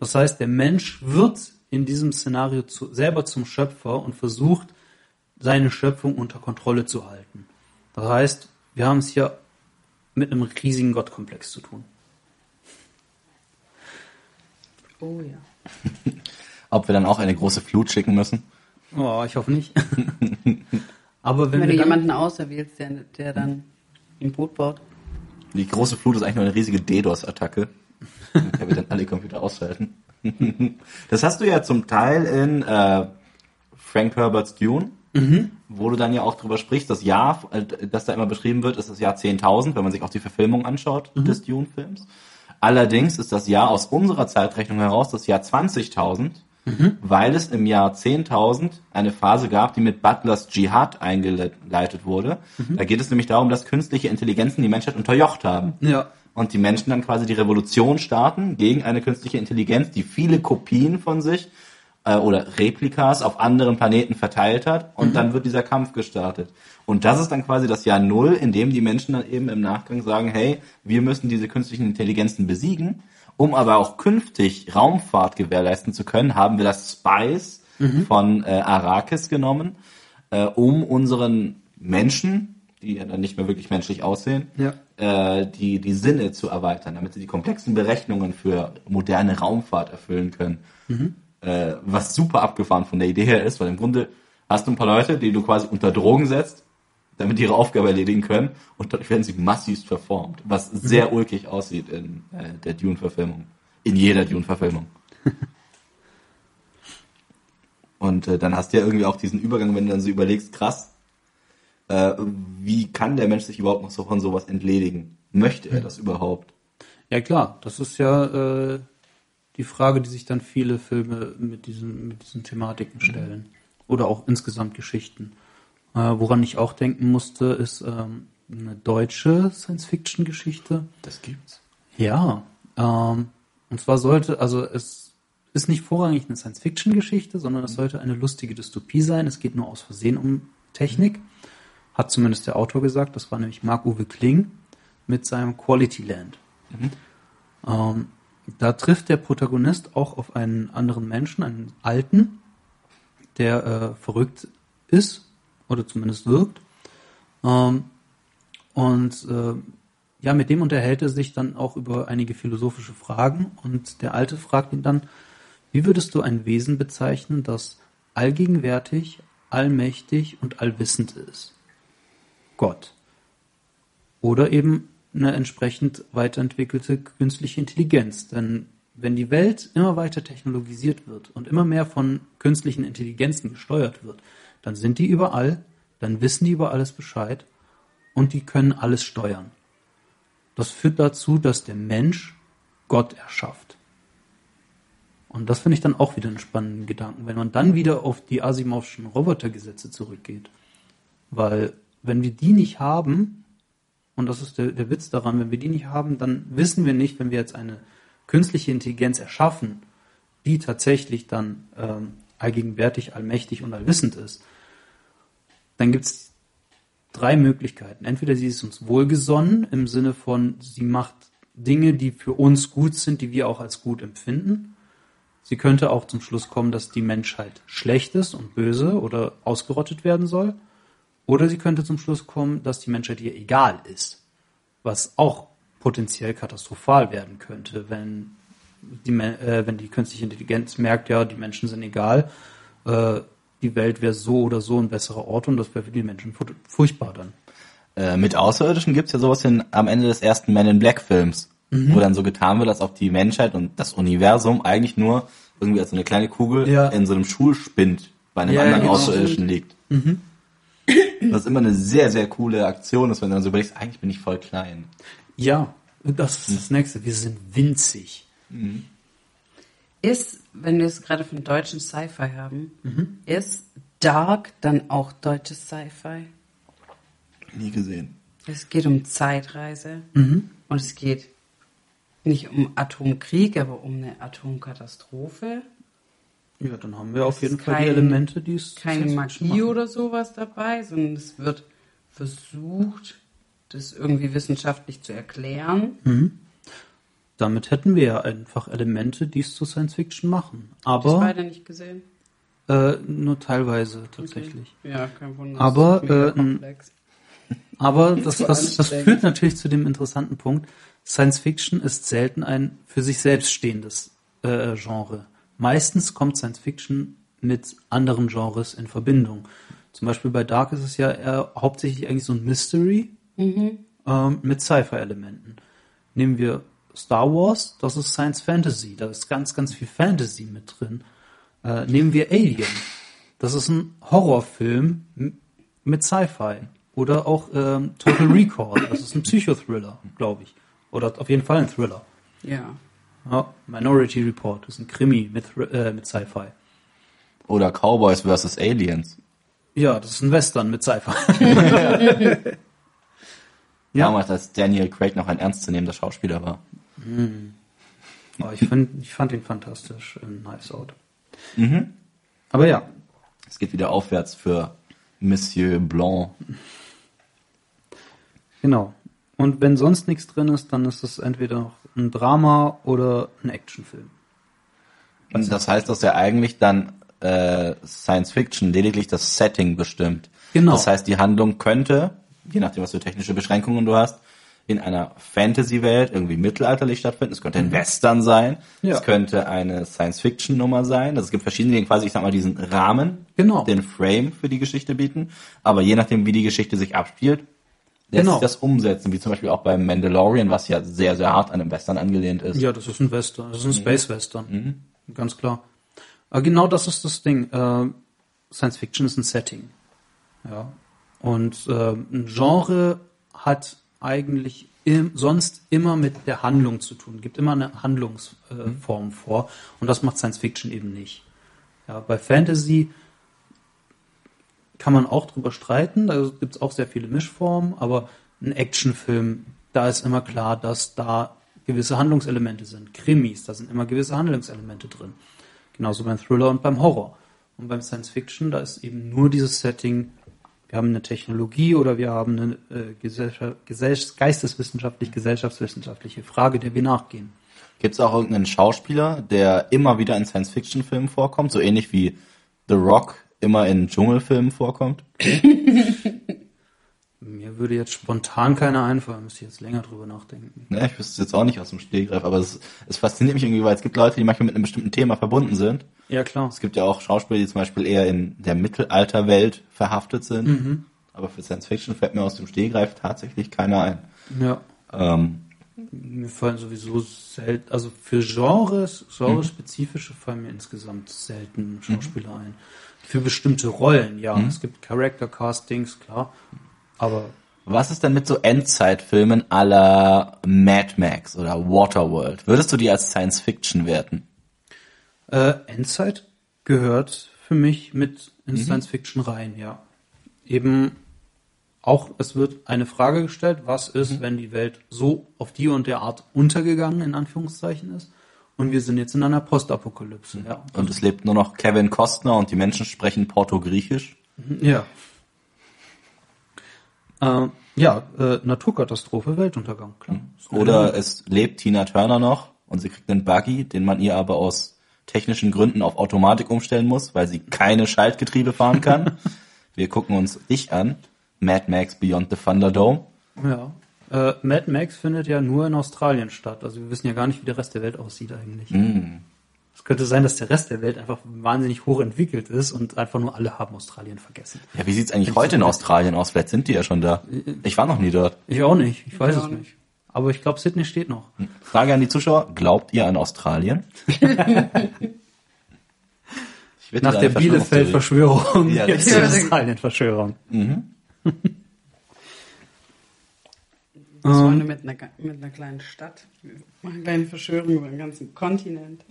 Das heißt, der Mensch wird in diesem Szenario zu, selber zum Schöpfer und versucht, seine Schöpfung unter Kontrolle zu halten. Das heißt, wir haben es hier mit einem riesigen Gottkomplex zu tun. Oh ja. Ob wir dann auch eine große Flut schicken müssen? Oh, ich hoffe nicht. Aber wenn, Wenn, wir du dann, jemanden auserwählst, der, der dann ein Boot baut. Die große Flut ist eigentlich nur eine riesige DDoS-Attacke. Der wird dann alle Computer ausschalten. Das hast du ja zum Teil in äh, Frank Herbert's Dune, wo du dann ja auch drüber sprichst, das Jahr, äh, das da immer beschrieben wird, ist das Jahr 10.000, wenn man sich auch die Verfilmung anschaut des Dune-Films. Allerdings ist das Jahr aus unserer Zeitrechnung heraus das Jahr 20.000, weil es im Jahr 10.000 eine Phase gab, die mit Butlers Dschihad eingeleitet wurde. Da geht es nämlich darum, dass künstliche Intelligenzen die Menschheit unterjocht haben. Ja, und die Menschen dann quasi die Revolution starten gegen eine künstliche Intelligenz, die viele Kopien von sich äh, oder Replikas auf anderen Planeten verteilt hat. Und dann wird dieser Kampf gestartet. Und das ist dann quasi das Jahr Null, in dem die Menschen dann eben im Nachgang sagen, hey, wir müssen diese künstlichen Intelligenzen besiegen, um aber auch künftig Raumfahrt gewährleisten zu können, haben wir das Spice von äh, Arrakis genommen, äh, um unseren Menschen, die ja dann nicht mehr wirklich menschlich aussehen, Ja. äh, die, die Sinne zu erweitern, damit sie die komplexen Berechnungen für moderne Raumfahrt erfüllen können. Äh, was super abgefahren von der Idee her ist, weil im Grunde hast du ein paar Leute, die du quasi unter Drogen setzt, damit die ihre Aufgabe erledigen können und dadurch werden sie massivst verformt, was sehr ulkig aussieht in äh, der Dune-Verfilmung. In jeder Dune-Verfilmung. Und äh, dann hast du ja irgendwie auch diesen Übergang, wenn du dann so überlegst, krass, äh, wie kann der Mensch sich überhaupt noch so von sowas entledigen? Möchte er das überhaupt? ja klar, das ist ja äh, die Frage, die sich dann viele Filme mit diesen, mit diesen Thematiken stellen. Oder auch insgesamt Geschichten. Äh, woran ich auch denken musste, ist ähm, eine deutsche Science-Fiction-Geschichte. Das gibt's. Ja, ähm, und zwar sollte, also es ist nicht vorrangig eine Science-Fiction-Geschichte, sondern es sollte eine lustige Dystopie sein. Es geht nur aus Versehen um Technik, hat zumindest der Autor gesagt. Das war nämlich Marc-Uwe Kling mit seinem Quality Land. Ähm, da trifft der Protagonist auch auf einen anderen Menschen, einen Alten, der äh, verrückt ist oder zumindest wirkt. Ähm, und äh, ja, mit dem unterhält er sich dann auch über einige philosophische Fragen und der Alte fragt ihn dann, wie würdest du ein Wesen bezeichnen, das allgegenwärtig, allmächtig und allwissend ist? Gott. Oder eben eine entsprechend weiterentwickelte künstliche Intelligenz. Denn wenn die Welt immer weiter technologisiert wird und immer mehr von künstlichen Intelligenzen gesteuert wird, dann sind die überall, dann wissen die über alles Bescheid und die können alles steuern. Das führt dazu, dass der Mensch Gott erschafft. Und das finde ich dann auch wieder einen spannenden Gedanken, wenn man dann wieder auf die Asimovschen Robotergesetze zurückgeht. Weil wenn wir die nicht haben, und das ist der, der Witz daran, wenn wir die nicht haben, dann wissen wir nicht, wenn wir jetzt eine künstliche Intelligenz erschaffen, die tatsächlich dann ähm, allgegenwärtig, allmächtig und allwissend ist, dann gibt es drei Möglichkeiten. Entweder sie ist uns wohlgesonnen im Sinne von, sie macht Dinge, die für uns gut sind, die wir auch als gut empfinden. Sie könnte auch zum Schluss kommen, dass die Menschheit schlecht ist und böse oder ausgerottet werden soll. Oder sie könnte zum Schluss kommen, dass die Menschheit ihr egal ist, was auch potenziell katastrophal werden könnte, wenn die, äh, wenn die künstliche Intelligenz merkt, ja, die Menschen sind egal, äh, die Welt wäre so oder so ein besserer Ort und das wäre für die Menschen furchtbar dann. Äh, mit Außerirdischen gibt's ja sowas in, am Ende des ersten Men in Black Films, mhm. wo dann so getan wird, als ob die Menschheit und das Universum eigentlich nur irgendwie als so eine kleine Kugel ja. in so einem Schulspind bei einem ja, anderen genau. Außerirdischen liegt. Mhm. Was immer eine sehr, sehr coole Aktion ist, wenn du dann so überlegst, eigentlich bin ich voll klein. Ja, das ist das nächste. Wir sind winzig. Mhm. Ist, wenn wir es gerade von deutschen Sci-Fi haben, mhm. ist Dark dann auch deutsches Sci-Fi? Nie gesehen. Es geht um Zeitreise mhm. und es geht nicht um Atomkrieg, aber um eine Atomkatastrophe. Ja, dann haben wir auf jeden Fall kein, die Elemente, die es keine Magie machen. oder sowas dabei, sondern es wird versucht, das irgendwie wissenschaftlich zu erklären. Mhm. Damit hätten wir ja einfach Elemente, die es zu Science Fiction machen. Aber das beide nicht gesehen. Äh, nur teilweise tatsächlich. Okay. Ja, kein Wunder. Aber äh, aber das, das, das führt natürlich zu dem interessanten Punkt. Science Fiction ist selten ein für sich selbst stehendes äh, Genre. Meistens kommt Science Fiction mit anderen Genres in Verbindung. Zum Beispiel bei Dark ist es ja eher hauptsächlich eigentlich so ein Mystery mhm. ähm, mit Sci-Fi-Elementen. Nehmen wir Star Wars, das ist Science Fantasy, da ist ganz, ganz viel Fantasy mit drin. Äh, nehmen wir Alien, das ist ein Horrorfilm mit Sci-Fi. Oder auch ähm, Total Recall, das ist ein Psychothriller, glaube ich. Oder auf jeden Fall ein Thriller. Ja. Ja, Minority Report ist ein Krimi mit, äh, mit Sci-Fi. Oder Cowboys vs. Aliens. Ja, das ist ein Western mit Sci-Fi. ja. Damals, als Daniel Craig noch ein ernstzunehmender Schauspieler war. Mhm. Oh, ich, find, ich fand ihn fantastisch in Nice Out. Mhm. Aber ja. Es geht wieder aufwärts für Monsieur Blanc. Genau. Und wenn sonst nichts drin ist, dann ist es entweder ein Drama oder ein Actionfilm. Und das heißt, dass er eigentlich dann äh, Science Fiction lediglich das Setting bestimmt. Genau. Das heißt, die Handlung könnte, je nachdem, was für technische Beschränkungen du hast, in einer Fantasy-Welt irgendwie mittelalterlich stattfinden. Es könnte ein mhm. Western sein. Ja. Es könnte eine Science-Fiction-Nummer sein. Also es gibt verschiedene, die quasi, ich sag mal, diesen Rahmen, genau. den Frame für die Geschichte bieten. Aber je nachdem, wie die Geschichte sich abspielt, lässt genau. sich das umsetzen, wie zum Beispiel auch beim Mandalorian, was ja sehr, sehr hart an einem Western angelehnt ist. Ja, das ist ein Western, das ist ein mhm. Space-Western, mhm. ganz klar. Aber genau das ist das Ding. Äh, Science Fiction ist ein Setting. Ja. Und äh, ein Genre hat eigentlich im, sonst immer mit der Handlung zu tun, gibt immer eine Handlungsform äh, vor. Und das macht Science Fiction eben nicht. Ja, bei Fantasy kann man auch drüber streiten. Da gibt es auch sehr viele Mischformen, aber ein Actionfilm, da ist immer klar, dass da gewisse Handlungselemente sind. Krimis, da sind immer gewisse Handlungselemente drin. Genauso beim Thriller und beim Horror. Und beim Science Fiction, da ist eben nur dieses Setting, wir haben eine Technologie oder wir haben eine äh, gesellschaft, gesell geisteswissenschaftlich, gesellschaftswissenschaftliche Frage, der wir nachgehen. Gibt es auch irgendeinen Schauspieler, der immer wieder in Science-Fiction-Filmen vorkommt, so ähnlich wie The Rock immer in Dschungelfilmen vorkommt? Mir würde jetzt spontan keiner einfallen, müsste ich jetzt länger drüber nachdenken. Ne, ich wüsste es jetzt auch nicht aus dem Stehgreif, aber es, es fasziniert mich irgendwie, weil es gibt Leute, die manchmal mit einem bestimmten Thema verbunden sind. Ja, klar. Es gibt ja auch Schauspieler, die zum Beispiel eher in der Mittelalterwelt verhaftet sind. Aber für Science Fiction fällt mir aus dem Stehgreif tatsächlich keiner ein. Ja. Ähm, Mir fallen sowieso selten, also für Genres, genrespezifische fallen mir insgesamt selten Schauspieler ein. Für bestimmte Rollen, ja. Es gibt Character Castings, klar. Aber was ist denn mit so Endzeitfilmen aller Mad Max oder Waterworld? Würdest du die als Science Fiction werten? äh, Endzeit gehört für mich mit in Science Fiction rein, ja. Eben auch, es wird eine Frage gestellt, was ist, wenn die Welt so auf die und der Art untergegangen, in Anführungszeichen ist, und wir sind jetzt in einer Postapokalypse, ja. Und es lebt nur noch Kevin Costner und die Menschen sprechen Portogriechisch. Ja. Äh, ja, äh, Naturkatastrophe, Weltuntergang, klar. Oder es lebt Tina Turner noch und sie kriegt einen Buggy, den man ihr aber aus technischen Gründen auf Automatik umstellen muss, weil sie keine Schaltgetriebe fahren kann. Wir gucken uns dich an, Mad Max Beyond the Thunderdome. Ja. Äh, Mad Max findet ja nur in Australien statt. Also wir wissen ja gar nicht, wie der Rest der Welt aussieht eigentlich. Es könnte sein, dass der Rest der Welt einfach wahnsinnig hoch entwickelt ist und einfach nur alle haben Australien vergessen. Ja, wie sieht's eigentlich heute in Australien aus? Vielleicht sind die ja schon da. Ich war noch nie dort. Ich auch nicht, ich weiß Ich es nicht. Aber ich glaube, Sydney steht noch. Frage an die Zuschauer, glaubt ihr an Australien? Nach der Bielefeld-Verschwörung, Ja, jetzt die. Australien-Verschwörung. Was Ähm. wir mit einer, mit einer kleinen Stadt? Wir machen eine kleine Verschwörung über den ganzen Kontinent.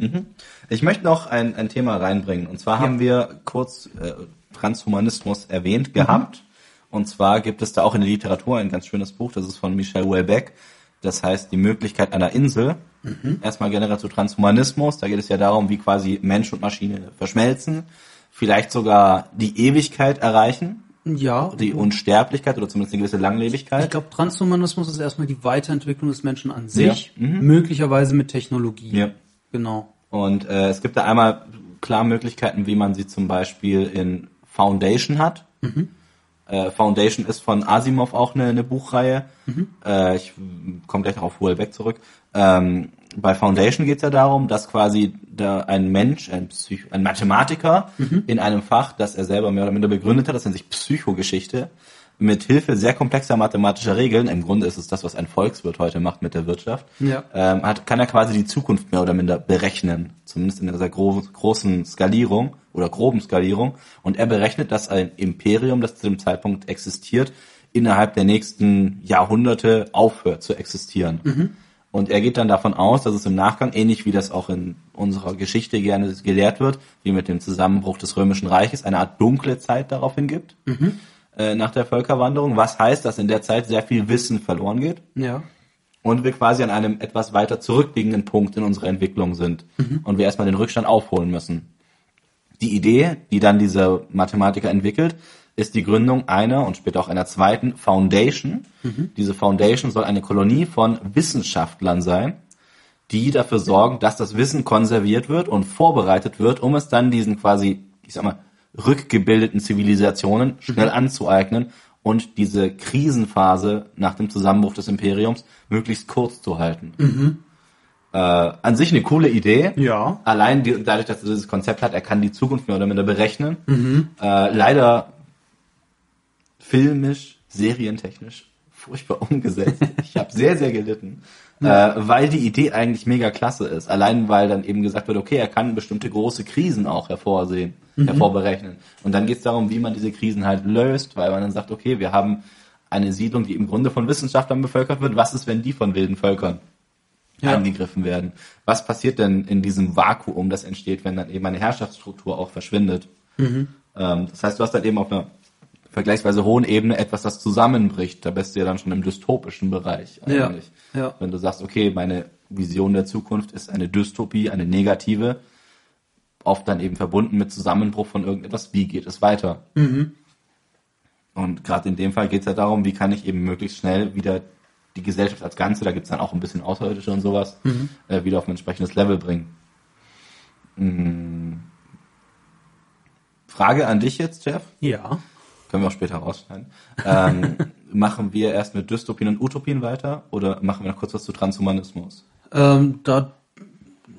Ich möchte noch ein, ein Thema reinbringen. Und zwar haben wir kurz äh, Transhumanismus erwähnt gehabt. Und zwar gibt es da auch in der Literatur ein ganz schönes Buch, das ist von Michel Houellebecq. Das heißt, die Möglichkeit einer Insel. Erstmal generell zu Transhumanismus. Da geht es ja darum, wie quasi Mensch und Maschine verschmelzen. Vielleicht sogar die Ewigkeit erreichen. Ja, Die Unsterblichkeit oder zumindest eine gewisse Langlebigkeit. ich glaube, Transhumanismus ist erstmal die Weiterentwicklung des Menschen an sich, möglicherweise mit Technologie. Ja. Genau. Und äh, es gibt da einmal klar Möglichkeiten, wie man sie zum Beispiel in Foundation hat. Äh, Foundation ist von Asimov auch eine, eine Buchreihe. Äh, ich komme gleich noch auf Huelbeck zurück. Ähm, bei Foundation geht es ja darum, dass quasi da ein Mensch, ein, Psych ein Mathematiker in einem Fach, das er selber mehr oder minder begründet hat, das nennt sich Psychogeschichte, mit Hilfe sehr komplexer mathematischer Regeln, im Grunde ist es das, was ein Volkswirt heute macht mit der Wirtschaft, Ja. ähm, hat, kann er quasi die Zukunft mehr oder minder berechnen, zumindest in dieser gro großen Skalierung oder groben Skalierung. Und er berechnet, dass ein Imperium, das zu dem Zeitpunkt existiert, innerhalb der nächsten Jahrhunderte aufhört zu existieren. Und er geht dann davon aus, dass es im Nachgang, ähnlich wie das auch in unserer Geschichte gerne gelehrt wird, wie mit dem Zusammenbruch des Römischen Reiches, eine Art dunkle Zeit daraufhin gibt, äh, nach der Völkerwanderung. Was heißt, dass in der Zeit sehr viel Wissen verloren geht Ja. und wir quasi an einem etwas weiter zurückliegenden Punkt in unserer Entwicklung sind und wir erstmal den Rückstand aufholen müssen. Die Idee, die dann dieser Mathematiker entwickelt, ist die Gründung einer und später auch einer zweiten Foundation. Diese Foundation soll eine Kolonie von Wissenschaftlern sein, die dafür sorgen, dass das Wissen konserviert wird und vorbereitet wird, um es dann diesen quasi, ich sag mal, rückgebildeten Zivilisationen schnell anzueignen und diese Krisenphase nach dem Zusammenbruch des Imperiums möglichst kurz zu halten. Äh, an sich eine coole Idee. Ja. Allein die, dadurch, dass er dieses Konzept hat, er kann die Zukunft mehr oder minder berechnen. Äh, leider filmisch, serientechnisch furchtbar umgesetzt. Ich habe sehr, sehr gelitten, äh, weil die Idee eigentlich mega klasse ist. Allein weil dann eben gesagt wird, okay, er kann bestimmte große Krisen auch hervorsehen, hervorberechnen. Und dann geht es darum, wie man diese Krisen halt löst, weil man dann sagt, okay, wir haben eine Siedlung, die im Grunde von Wissenschaftlern bevölkert wird. Was ist, wenn die von wilden Völkern Ja. angegriffen werden? Was passiert denn in diesem Vakuum, das entsteht, wenn dann eben eine Herrschaftsstruktur auch verschwindet? Ähm, das heißt, du hast halt eben auf einer vergleichsweise hohen Ebene etwas, das zusammenbricht. Da bist du ja dann schon im dystopischen Bereich Ja, eigentlich. ja. Wenn du sagst, okay, meine Vision der Zukunft ist eine Dystopie, eine negative, oft dann eben verbunden mit Zusammenbruch von irgendetwas, wie geht es weiter? Und gerade in dem Fall geht es ja darum, wie kann ich eben möglichst schnell wieder die Gesellschaft als Ganze, da gibt's dann auch ein bisschen Außerirdische und sowas, Mhm. äh, wieder auf ein entsprechendes Level bringen. Mm. Frage an dich jetzt, Jeff. Ja. Können wir auch später rausschneiden. Ähm, machen wir erst mit Dystopien und Utopien weiter oder machen wir noch kurz was zu Transhumanismus? Ähm, da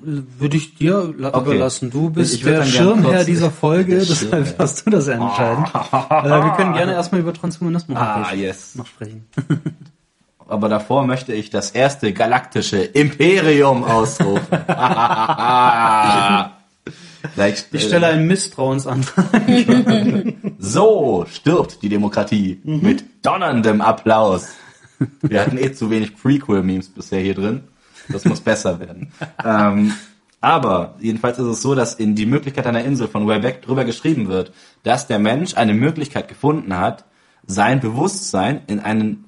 würde ich dir Okay. überlassen. Du bist der Schirmherr dieser Folge, deshalb hast du das entscheiden. äh, wir können gerne erstmal über Transhumanismus Ah, yes. noch sprechen. Aber davor möchte ich das erste galaktische Imperium ausrufen. Gleich, Ich stelle einen Misstrauensantrag. So stirbt die Demokratie mit donnerndem Applaus. Wir hatten eh zu wenig Prequel-Memes bisher hier drin. Das muss besser werden. ähm, aber jedenfalls ist es so, dass in die Möglichkeit einer Insel von Wayback drüber geschrieben wird, dass der Mensch eine Möglichkeit gefunden hat, sein Bewusstsein in einen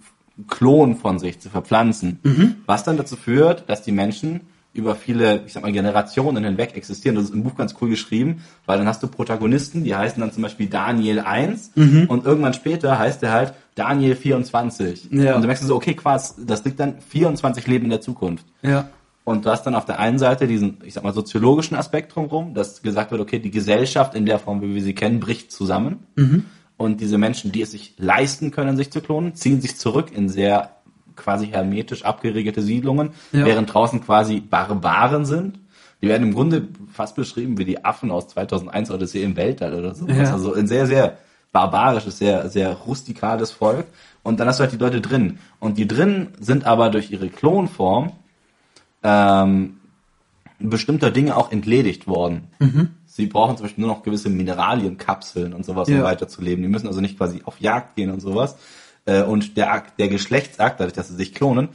Klon von sich zu verpflanzen. Was dann dazu führt, dass die Menschen über viele, ich sag mal, Generationen hinweg existieren. Das ist im Buch ganz cool geschrieben, weil dann hast du Protagonisten, die heißen dann zum Beispiel Daniel 1 und irgendwann später heißt er halt Daniel 24. Ja. Und du merkst so, okay, krass, das liegt dann 24 Leben in der Zukunft. Ja. Und du hast dann auf der einen Seite diesen, ich sag mal, soziologischen Aspekt drumherum, dass gesagt wird, okay, die Gesellschaft in der Form, wie wir sie kennen, bricht zusammen. Und diese Menschen, die es sich leisten können, sich zu klonen, ziehen sich zurück in sehr quasi hermetisch abgeriegelte Siedlungen, Ja. während draußen quasi Barbaren sind. Die werden im Grunde fast beschrieben wie die Affen aus 2001 Odyssee im Weltall oder so. Ja. Also ein sehr, sehr barbarisches, sehr, sehr rustikales Volk. Und dann hast du halt die Leute drin. Und die drin sind aber durch ihre Klonform ähm, bestimmter Dinge auch entledigt worden. Sie brauchen zum Beispiel nur noch gewisse Mineralienkapseln und sowas, um Ja. weiterzuleben. Die müssen also nicht quasi auf Jagd gehen und sowas. Äh, Und der Akt, der Geschlechtsakt, dadurch, dass sie sich klonen,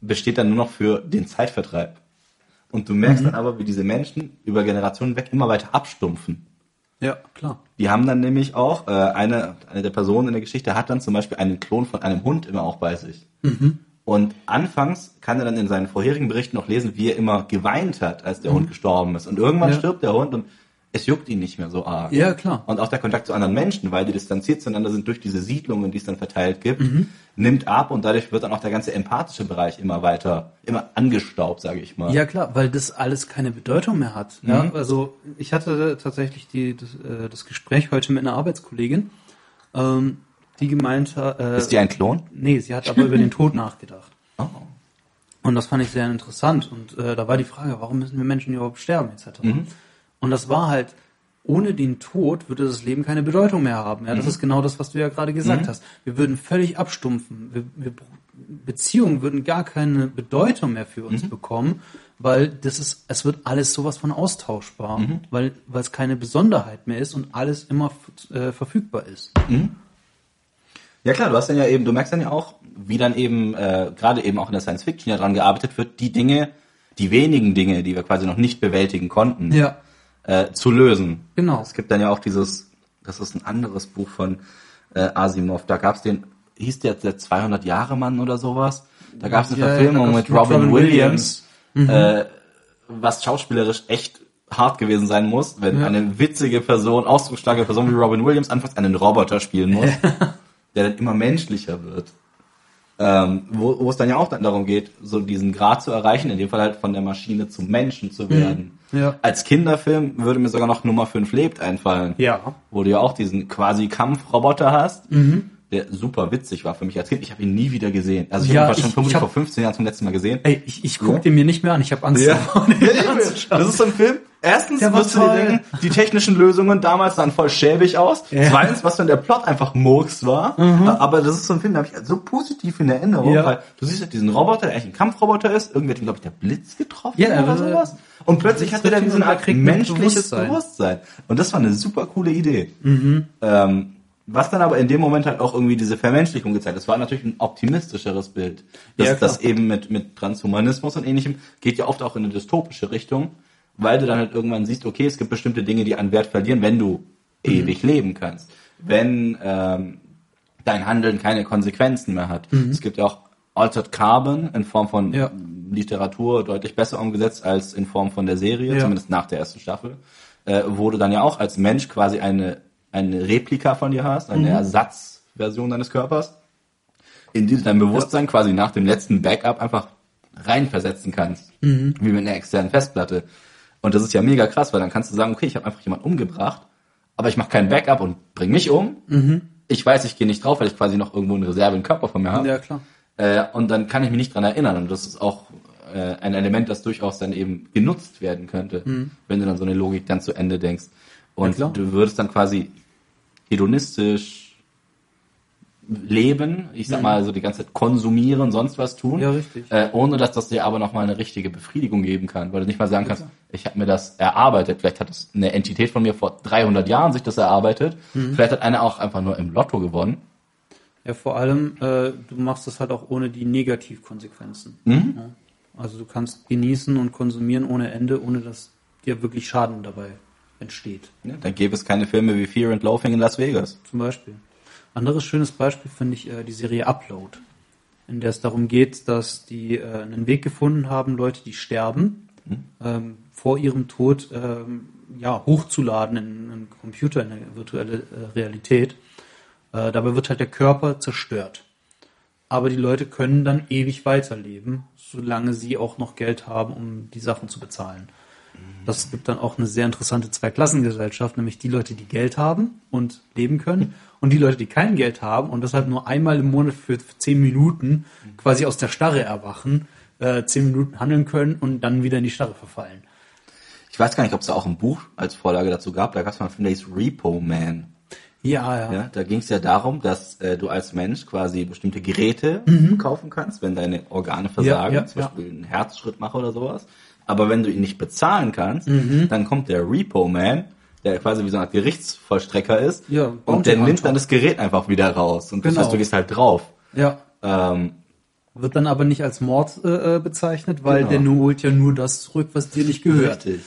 besteht dann nur noch für den Zeitvertreib. Und du merkst dann aber, wie diese Menschen über Generationen weg immer weiter abstumpfen. Ja, klar. Die haben dann nämlich auch, äh, eine, eine der Personen in der Geschichte hat dann zum Beispiel einen Klon von einem Hund immer auch bei sich. Und anfangs kann er dann in seinen vorherigen Berichten noch lesen, wie er immer geweint hat, als der Hund gestorben ist. Und irgendwann Ja. stirbt der Hund und es juckt ihn nicht mehr so arg. Ja, klar. Und auch der Kontakt zu anderen Menschen, weil die distanziert zueinander sind durch diese Siedlungen, die es dann verteilt gibt, nimmt ab und dadurch wird dann auch der ganze empathische Bereich immer weiter, immer angestaubt, sage ich mal. Ja klar, weil das alles keine Bedeutung mehr hat. Ja, also ich hatte tatsächlich die, das, äh, das Gespräch heute mit einer Arbeitskollegin, ähm, die gemeint hat, äh, Ist die ein Klon? nee, sie hat aber über den Tod nachgedacht. Oh. Und das fand ich sehr interessant. Und äh, da war die Frage, warum müssen wir Menschen überhaupt sterben, etc. Und das war halt, ohne den Tod würde das Leben keine Bedeutung mehr haben. Ja, das ist genau das, was du ja gerade gesagt hast. Wir würden völlig abstumpfen. Wir, wir, Beziehungen würden gar keine Bedeutung mehr für uns bekommen, weil das ist, es wird alles sowas von austauschbar, weil, weil es keine Besonderheit mehr ist und alles immer äh, verfügbar ist. Ja klar, du hast dann ja eben, du merkst dann ja auch, wie dann eben, äh, gerade eben auch in der Science Fiction ja dran gearbeitet wird, die Dinge, die wenigen Dinge, die wir quasi noch nicht bewältigen konnten, Ja. Äh, zu lösen. Genau. Es gibt dann ja auch dieses, das ist ein anderes Buch von äh, Asimov, da gab's den, hieß der der 200 Jahre Mann oder sowas? Da gab's eine Ja, ja, Verfilmung da mit Robin, Robin Williams, Williams. äh, was schauspielerisch echt hart gewesen sein muss, wenn Ja. eine witzige Person, ausdrucksstarke Person wie Robin Williams anfangs einen Roboter spielen muss, der dann immer menschlicher wird. Ähm, wo, wo es dann ja auch dann darum geht, so diesen Grad zu erreichen, in dem Fall halt von der Maschine zum Menschen zu werden. Ja. Als Kinderfilm würde mir sogar noch Nummer 5 lebt einfallen. Ja. Wo du ja auch diesen quasi Kampfroboter hast, der super witzig war für mich als Kind. Ich habe ihn nie wieder gesehen. Also ich Ja, habe ihn schon ich- vermutlich vor 15 Jahren zum letzten Mal gesehen. Ey, ich, ich guck Ja. den mir nicht mehr an. Ich habe Angst davor. den anzuschauen. Das ist so ein Film. Erstens wirst du dir denken, die technischen Lösungen damals sahen voll schäbig aus. Ja. Zweitens, was dann der Plot einfach Murks war. Aber das ist so ein Film, da habe ich so positiv in Erinnerung, Ja. weil du siehst halt diesen Roboter, der eigentlich ein Kampfroboter ist. Irgendwie hat ihn, glaube ich, der Blitz getroffen Ja, oder äh, sowas. Und plötzlich das hat er dann diesen Art menschliches Bewusstsein. Bewusstsein. Und das war eine super coole Idee. Mhm. Ähm, was dann aber in dem Moment halt auch irgendwie diese Vermenschlichung gezeigt hat. Das war natürlich ein optimistischeres Bild. Das, Ja, das eben mit, mit Transhumanismus und ähnlichem geht ja oft auch in eine dystopische Richtung, weil du dann halt irgendwann siehst, okay, es gibt bestimmte Dinge, die an Wert verlieren, wenn du Mhm. ewig leben kannst. Wenn ähm, dein Handeln keine Konsequenzen mehr hat. Es gibt ja auch Altered Carbon in Form von Mhm. Ja. Literatur deutlich besser umgesetzt als in Form von der Serie, Ja. zumindest nach der ersten Staffel, äh, wo du dann ja auch als Mensch quasi eine, eine Replika von dir hast, Mhm. eine Ersatzversion deines Körpers, in die du dein Bewusstsein quasi nach dem letzten Backup einfach reinversetzen kannst. Mhm. Wie mit einer externen Festplatte. Und das ist ja mega krass, weil dann kannst du sagen, okay, ich habe einfach jemanden umgebracht, aber ich mache kein Backup und bring mich um. Mhm. Ich weiß, ich gehe nicht drauf, weil ich quasi noch irgendwo eine Reserve im Körper von mir habe. Ja, klar. Äh, und dann kann ich mich nicht dran erinnern. Und das ist auch äh, ein Element, das durchaus dann eben genutzt werden könnte, wenn du dann so eine Logik dann zu Ende denkst. Und Mhm. klar. du würdest dann quasi hedonistisch leben, ich sag mal so die ganze Zeit konsumieren, sonst was tun, Mhm. Ja, richtig. Äh, ohne dass das dir aber nochmal eine richtige Befriedigung geben kann, weil du nicht mal sagen kannst, ich habe mir das erarbeitet, vielleicht hat es eine Entität von mir vor 300 Jahren sich das erarbeitet, Mhm. vielleicht hat einer auch einfach nur im Lotto gewonnen. Ja, vor allem, äh, du machst das halt auch ohne die Negativkonsequenzen. Mhm. Ja. Also du kannst genießen und konsumieren ohne Ende, ohne dass dir wirklich Schaden dabei entsteht. Ja, dann gäbe es keine Filme wie Fear and Loathing in Las Vegas. Zum Beispiel. Anderes schönes Beispiel finde ich äh, die Serie Upload, in der es darum geht, dass die äh, einen Weg gefunden haben, Leute, die sterben, ähm, vor ihrem Tod ähm, ja, hochzuladen in einen Computer, in eine virtuelle äh, Realität. Äh, dabei wird halt der Körper zerstört. Aber die Leute können dann ewig weiterleben, solange sie auch noch Geld haben, um die Sachen zu bezahlen. Das gibt dann auch eine sehr interessante Zweiklassengesellschaft, nämlich die Leute, die Geld haben und leben können und die Leute, die kein Geld haben und deshalb nur einmal im Monat für zehn Minuten quasi aus der Starre erwachen, äh, zehn Minuten handeln können und dann wieder in die Starre verfallen. Ich weiß gar nicht, ob es da auch ein Buch als Vorlage dazu gab. Da gab es mal einen Film, der hieß Repo Man. Ja, ja. Ja, da ging es ja darum, dass äh, du als Mensch quasi bestimmte Geräte kaufen kannst, wenn deine Organe versagen, ja, zum ja. Beispiel einen Herzschrittmacher oder sowas. Aber wenn du ihn nicht bezahlen kannst, Mhm. dann kommt der Repo Man, der quasi wie so eine Art Gerichtsvollstrecker ist, Ja, und der nimmt dann das Gerät einfach wieder raus. Und das Genau. heißt, du gehst halt drauf. Ja. Ähm, Wird dann aber nicht als Mord äh, äh, bezeichnet, weil Genau. der nur holt ja nur das zurück, was dir nicht gehört. Richtig.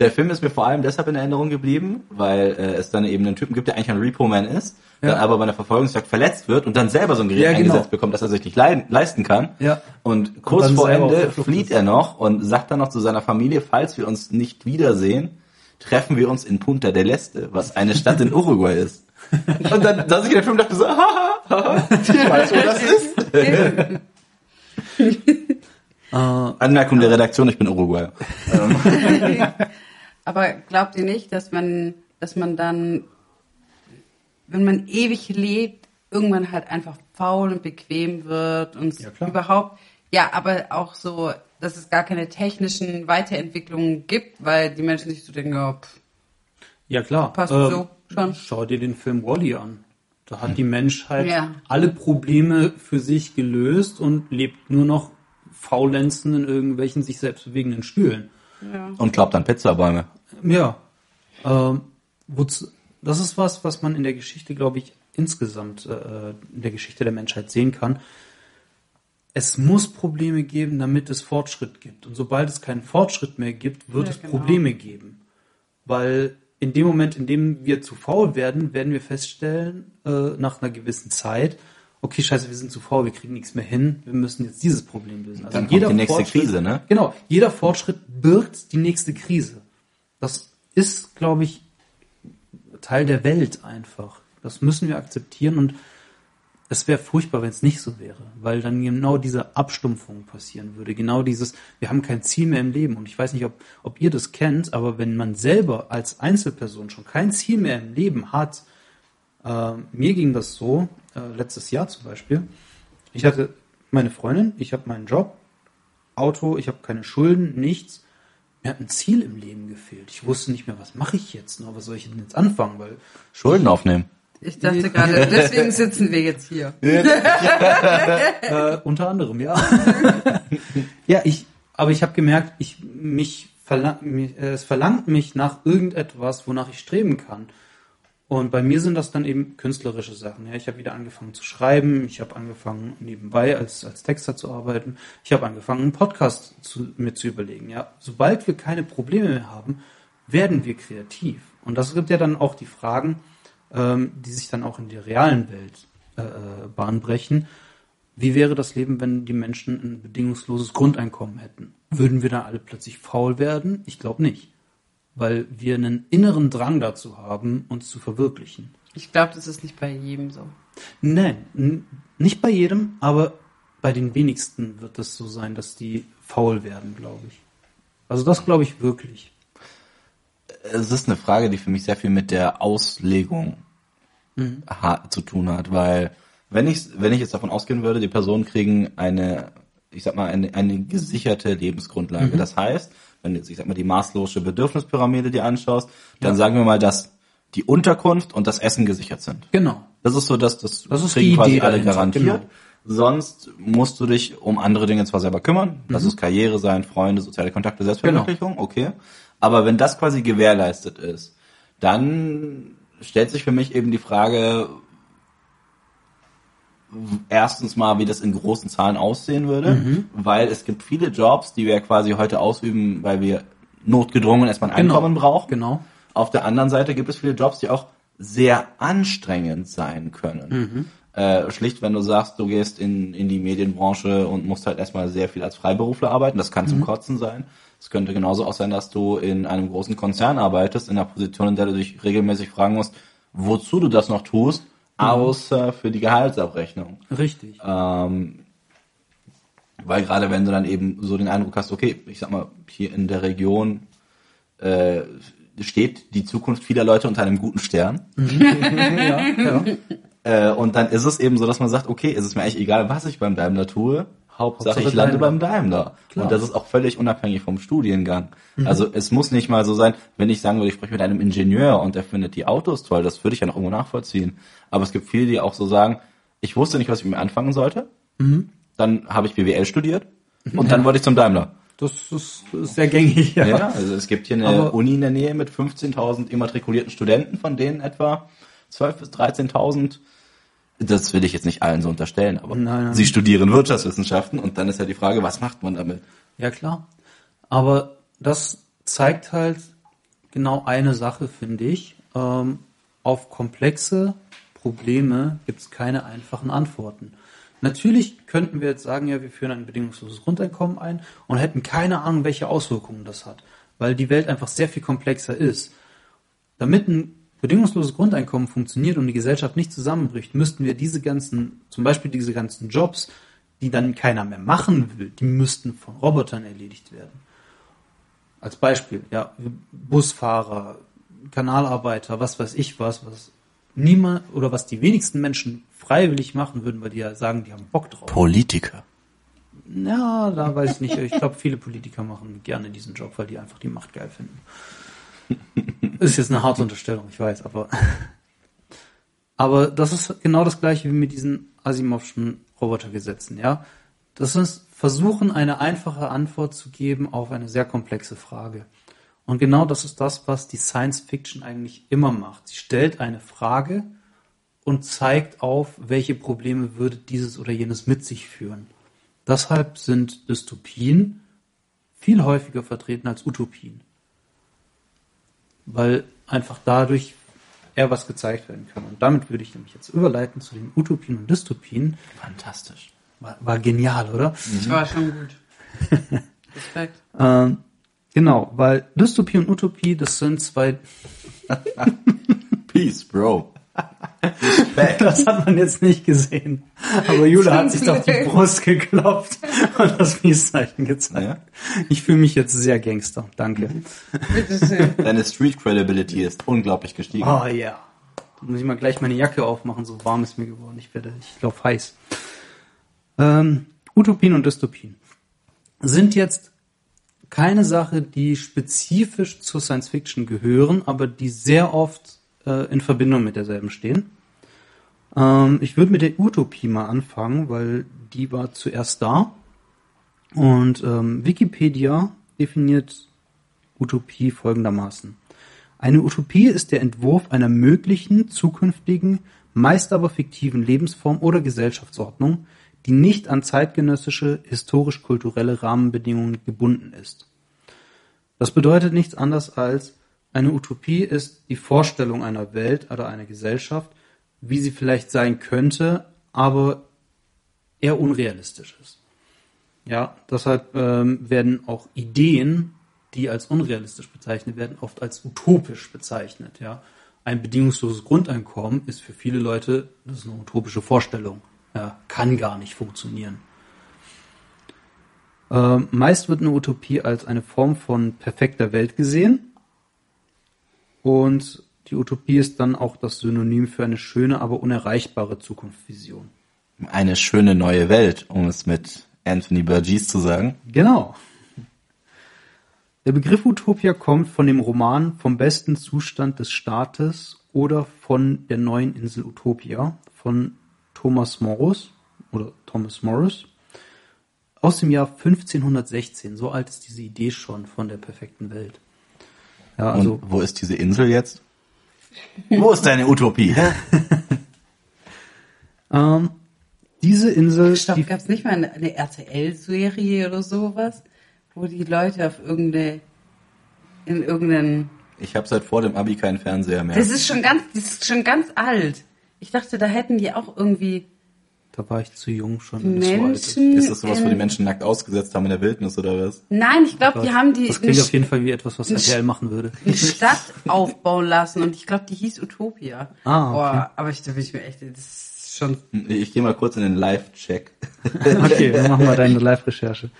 Der Film ist mir vor allem deshalb in Erinnerung geblieben, weil äh, es dann eben einen Typen gibt, der eigentlich ein Repo-Man ist, Ja. dann aber bei einer Verfolgungsjagd verletzt wird und dann selber so ein Gerät Ja, genau. eingesetzt bekommt, das er sich nicht leiden, leisten kann. Ja. Und kurz dann vor Ende flieht ist. er noch und sagt dann noch zu seiner Familie, falls wir uns nicht wiedersehen, treffen wir uns in Punta del Este, was eine Stadt in Uruguay ist. Und dann saß ich in der Film und dachte so, haha, haha, weißt du, wo das ist? Anmerkung der Redaktion, ich bin Uruguayer. Aber glaubt ihr nicht, dass man, dass man dann, wenn man ewig lebt, irgendwann halt einfach faul und bequem wird und Ja, überhaupt, ja, aber auch so, dass es gar keine technischen Weiterentwicklungen gibt, weil die Menschen sich so denken, ja, pff, Ja, klar. Passt Ähm, so, schon. Schau dir den Film Wally an. Da hat die Menschheit Ja. alle Probleme für sich gelöst und lebt nur noch faulenzen in irgendwelchen sich selbst bewegenden Stühlen. Und glaubt an Pizzabäume. Ja. Ähm, wozu, das ist was, was man in der Geschichte, glaube ich, insgesamt äh, in der Geschichte der Menschheit sehen kann. Es muss Probleme geben, damit es Fortschritt gibt. Und sobald es keinen Fortschritt mehr gibt, wird Ja, es genau. Probleme geben. Weil in dem Moment, in dem wir zu faul werden, werden wir feststellen, äh, nach einer gewissen Zeit, okay, scheiße, wir sind zu faul, wir kriegen nichts mehr hin, wir müssen jetzt dieses Problem lösen. Also Dann kommt die nächste Fortschritt- Krise, ne? Genau, jeder Fortschritt birgt die nächste Krise. Das ist, glaube ich, Teil der Welt einfach. Das müssen wir akzeptieren und es wäre furchtbar, wenn es nicht so wäre, weil dann genau diese Abstumpfung passieren würde. Genau dieses, wir haben kein Ziel mehr im Leben. Und ich weiß nicht, ob, ob ihr das kennt, aber wenn man selber als Einzelperson schon kein Ziel mehr im Leben hat, äh, mir ging das so, äh, letztes Jahr zum Beispiel. Ich hatte meine Freundin, ich habe meinen Job, Auto, ich habe keine Schulden, nichts. Mir hat ein Ziel im Leben gefehlt. Ich wusste nicht mehr, was mache ich jetzt noch, was soll ich denn jetzt anfangen, weil Schulden aufnehmen. ich dachte gerade, deswegen sitzen wir jetzt hier. Äh, unter anderem, ja. ja, ich, aber ich habe gemerkt, ich mich verlang, mich, äh, es verlangt mich nach irgendetwas, wonach ich streben kann. Und bei mir sind das dann eben künstlerische Sachen. Ja, ich habe wieder angefangen zu schreiben, ich habe angefangen nebenbei als als Texter zu arbeiten, ich habe angefangen einen Podcast zu, mir zu überlegen. Ja, sobald wir keine Probleme mehr haben, werden wir kreativ. Und das gibt ja dann auch die Fragen, ähm, die sich dann auch in der realen Welt äh, äh, Bahn brechen. Wie wäre das Leben, wenn die Menschen ein bedingungsloses Grundeinkommen hätten? Würden wir dann alle plötzlich faul werden? Ich glaube nicht. Weil wir einen inneren Drang dazu haben, uns zu verwirklichen. Ich glaube, das ist nicht bei jedem so. Nein, nicht bei jedem, aber bei den wenigsten wird es so sein, dass die faul werden, glaube ich. Also das glaube ich wirklich. es ist eine Frage, die für mich sehr viel mit der Auslegung ha zu tun hat, weil wenn ich wenn ich jetzt davon ausgehen würde, die Personen kriegen eine, ich sag mal eine, eine gesicherte Lebensgrundlage. Das heißt, wenn du jetzt ich sag mal die maßlose Bedürfnispyramide dir anschaust, dann sagen wir mal, dass die Unterkunft und das Essen gesichert sind. Genau. Das ist so, dass das, Das ist kriegen quasi Idee alle dahinter, garantiert. genau. Sonst musst du dich um andere Dinge zwar selber kümmern, das ist Karriere sein, Freunde, soziale Kontakte, Selbstverwirklichung, okay. Aber wenn das quasi gewährleistet ist, dann stellt sich für mich eben die Frage, erstens mal, wie das in großen Zahlen aussehen würde, Mhm. weil es gibt viele Jobs, die wir quasi heute ausüben, weil wir notgedrungen erstmal ein Genau. Einkommen brauchen. Genau. Auf der anderen Seite gibt es viele Jobs, die auch sehr anstrengend sein können. Äh, schlicht, wenn du sagst, du gehst in, in die Medienbranche und musst halt erstmal sehr viel als Freiberufler arbeiten, das kann zum Kotzen sein. Es könnte genauso auch sein, dass du in einem großen Konzern arbeitest, in einer Position, in der du dich regelmäßig fragen musst, wozu du das noch tust, außer für die Gehaltsabrechnung. Richtig. Ähm, weil gerade wenn du dann eben so den Eindruck hast, okay, ich sag mal, hier in der Region äh, steht die Zukunft vieler Leute unter einem guten Stern. ja, ja. Äh, und dann ist es eben so, dass man sagt, okay, es ist mir eigentlich egal, was ich beim Daimler tue. Hauptsache, Hauptsache ich lande Daimler. beim Daimler. Klar. Und das ist auch völlig unabhängig vom Studiengang. Also es muss nicht mal so sein, wenn ich sagen würde, ich spreche mit einem Ingenieur und der findet die Autos toll, das würde ich ja noch irgendwo nachvollziehen. Aber es gibt viele, die auch so sagen, ich wusste nicht, was ich mit mir anfangen sollte. Dann habe ich BWL studiert und dann wollte ich zum Daimler. Das ist, ist sehr gängig, ja. Ja, also es gibt hier eine Aber- Uni in der Nähe mit 15.000 immatrikulierten Studenten, von denen etwa 12.000 bis 13.000. Das will ich jetzt nicht allen so unterstellen, aber Nein, nein. sie studieren Wirtschaftswissenschaften und dann ist ja die Frage, was macht man damit? Ja, klar. Aber das zeigt halt genau eine Sache, finde ich. Ähm, auf komplexe Probleme gibt es keine einfachen Antworten. Natürlich könnten wir jetzt sagen, ja, wir führen ein bedingungsloses Grundeinkommen ein und hätten keine Ahnung, welche Auswirkungen das hat, weil die Welt einfach sehr viel komplexer ist. Damit ein bedingungsloses Grundeinkommen funktioniert und die Gesellschaft nicht zusammenbricht, müssten wir diese ganzen, zum Beispiel diese ganzen Jobs, die dann keiner mehr machen will, die müssten von Robotern erledigt werden. Als Beispiel, ja, Busfahrer, Kanalarbeiter, was weiß ich was, was niemand oder was die wenigsten Menschen freiwillig machen würden, weil die ja sagen, die haben Bock drauf. Politiker. Ja, da weiß ich nicht. Ich glaube, viele Politiker machen gerne diesen Job, weil die einfach die Macht geil finden. Ist jetzt eine harte Unterstellung, ich weiß, aber. Aber das ist genau das gleiche wie mit diesen Asimovschen Robotergesetzen, ja. Das ist versuchen, eine einfache Antwort zu geben auf eine sehr komplexe Frage. Und genau das ist das, was die Science Fiction eigentlich immer macht. Sie stellt eine Frage und zeigt auf, welche Probleme würde dieses oder jenes mit sich führen. Deshalb sind Dystopien viel häufiger vertreten als Utopien. Weil einfach dadurch eher was gezeigt werden kann. Und damit würde ich nämlich jetzt überleiten zu den Utopien und Dystopien. Fantastisch. War, war genial, oder? Das war schon gut. Respekt. Ähm, genau, weil Dystopie und Utopie, das sind zwei Peace, Bro. Das hat man jetzt nicht gesehen. Aber Jule hat sich auf die Brust geklopft und das Peace-Zeichen gezeigt. Ja. Ich fühle mich jetzt sehr Gangster. Danke. Bitteschön. Deine Street Credibility ist unglaublich gestiegen. Oh ja. Da muss ich mal gleich meine Jacke aufmachen, so warm ist mir geworden. Ich werde, ich glaube heiß. Ähm, Utopien und Dystopien sind jetzt keine Sache, die spezifisch zur Science Fiction gehören, aber die sehr oft äh, in Verbindung mit derselben stehen. Ähm, ich würde mit der Utopie mal anfangen, weil die war zuerst da. Und ähm, Wikipedia definiert Utopie folgendermaßen. Eine Utopie ist der Entwurf einer möglichen, zukünftigen, meist aber fiktiven Lebensform oder Gesellschaftsordnung, die nicht an zeitgenössische, historisch-kulturelle Rahmenbedingungen gebunden ist. Das bedeutet nichts anderes als, eine Utopie ist die Vorstellung einer Welt oder einer Gesellschaft, wie sie vielleicht sein könnte, aber eher unrealistisch ist. Ja, deshalb ähm, werden auch Ideen, die als unrealistisch bezeichnet werden, oft als utopisch bezeichnet. Ja, ein bedingungsloses Grundeinkommen ist für viele Leute, das ist eine utopische Vorstellung. Ja, kann gar nicht funktionieren. Ähm, meist wird eine Utopie als eine Form von perfekter Welt gesehen. Und die Utopie ist dann auch das Synonym für eine schöne, aber unerreichbare Zukunftsvision. Eine schöne neue Welt, um es mit Anthony Burgess zu sagen. Genau. Der Begriff Utopia kommt von dem Roman Vom besten Zustand des Staates oder von der neuen Insel Utopia von Thomas Morris oder Thomas Morris aus dem Jahr 1516. So alt ist diese Idee schon von der perfekten Welt. Ja, also Und wo ist diese Insel jetzt? wo ist deine Utopie? ähm, diese Insel. Stopp, gab es nicht mal eine, eine RTL-Serie oder sowas, wo die Leute auf irgendeine in irgendeinen. Ich habe seit vor dem Abi keinen Fernseher mehr. Das ist schon ganz, das ist schon ganz alt. Ich dachte, da hätten die auch irgendwie. Da war ich zu jung schon. Menschen. Ist das sowas, wo die Menschen nackt ausgesetzt haben in der Wildnis oder was? Nein, ich glaube, die haben die. Das klingt auf jeden Fall wie etwas, was RTL machen würde. Eine Stadt aufbauen lassen und ich glaube, die hieß Utopia. Ah, okay. Boah, aber ich, da bin ich mir echt, das ist schon. Ich gehe mal kurz in den Live-Check. okay, wir machen mal deine Live-Recherche.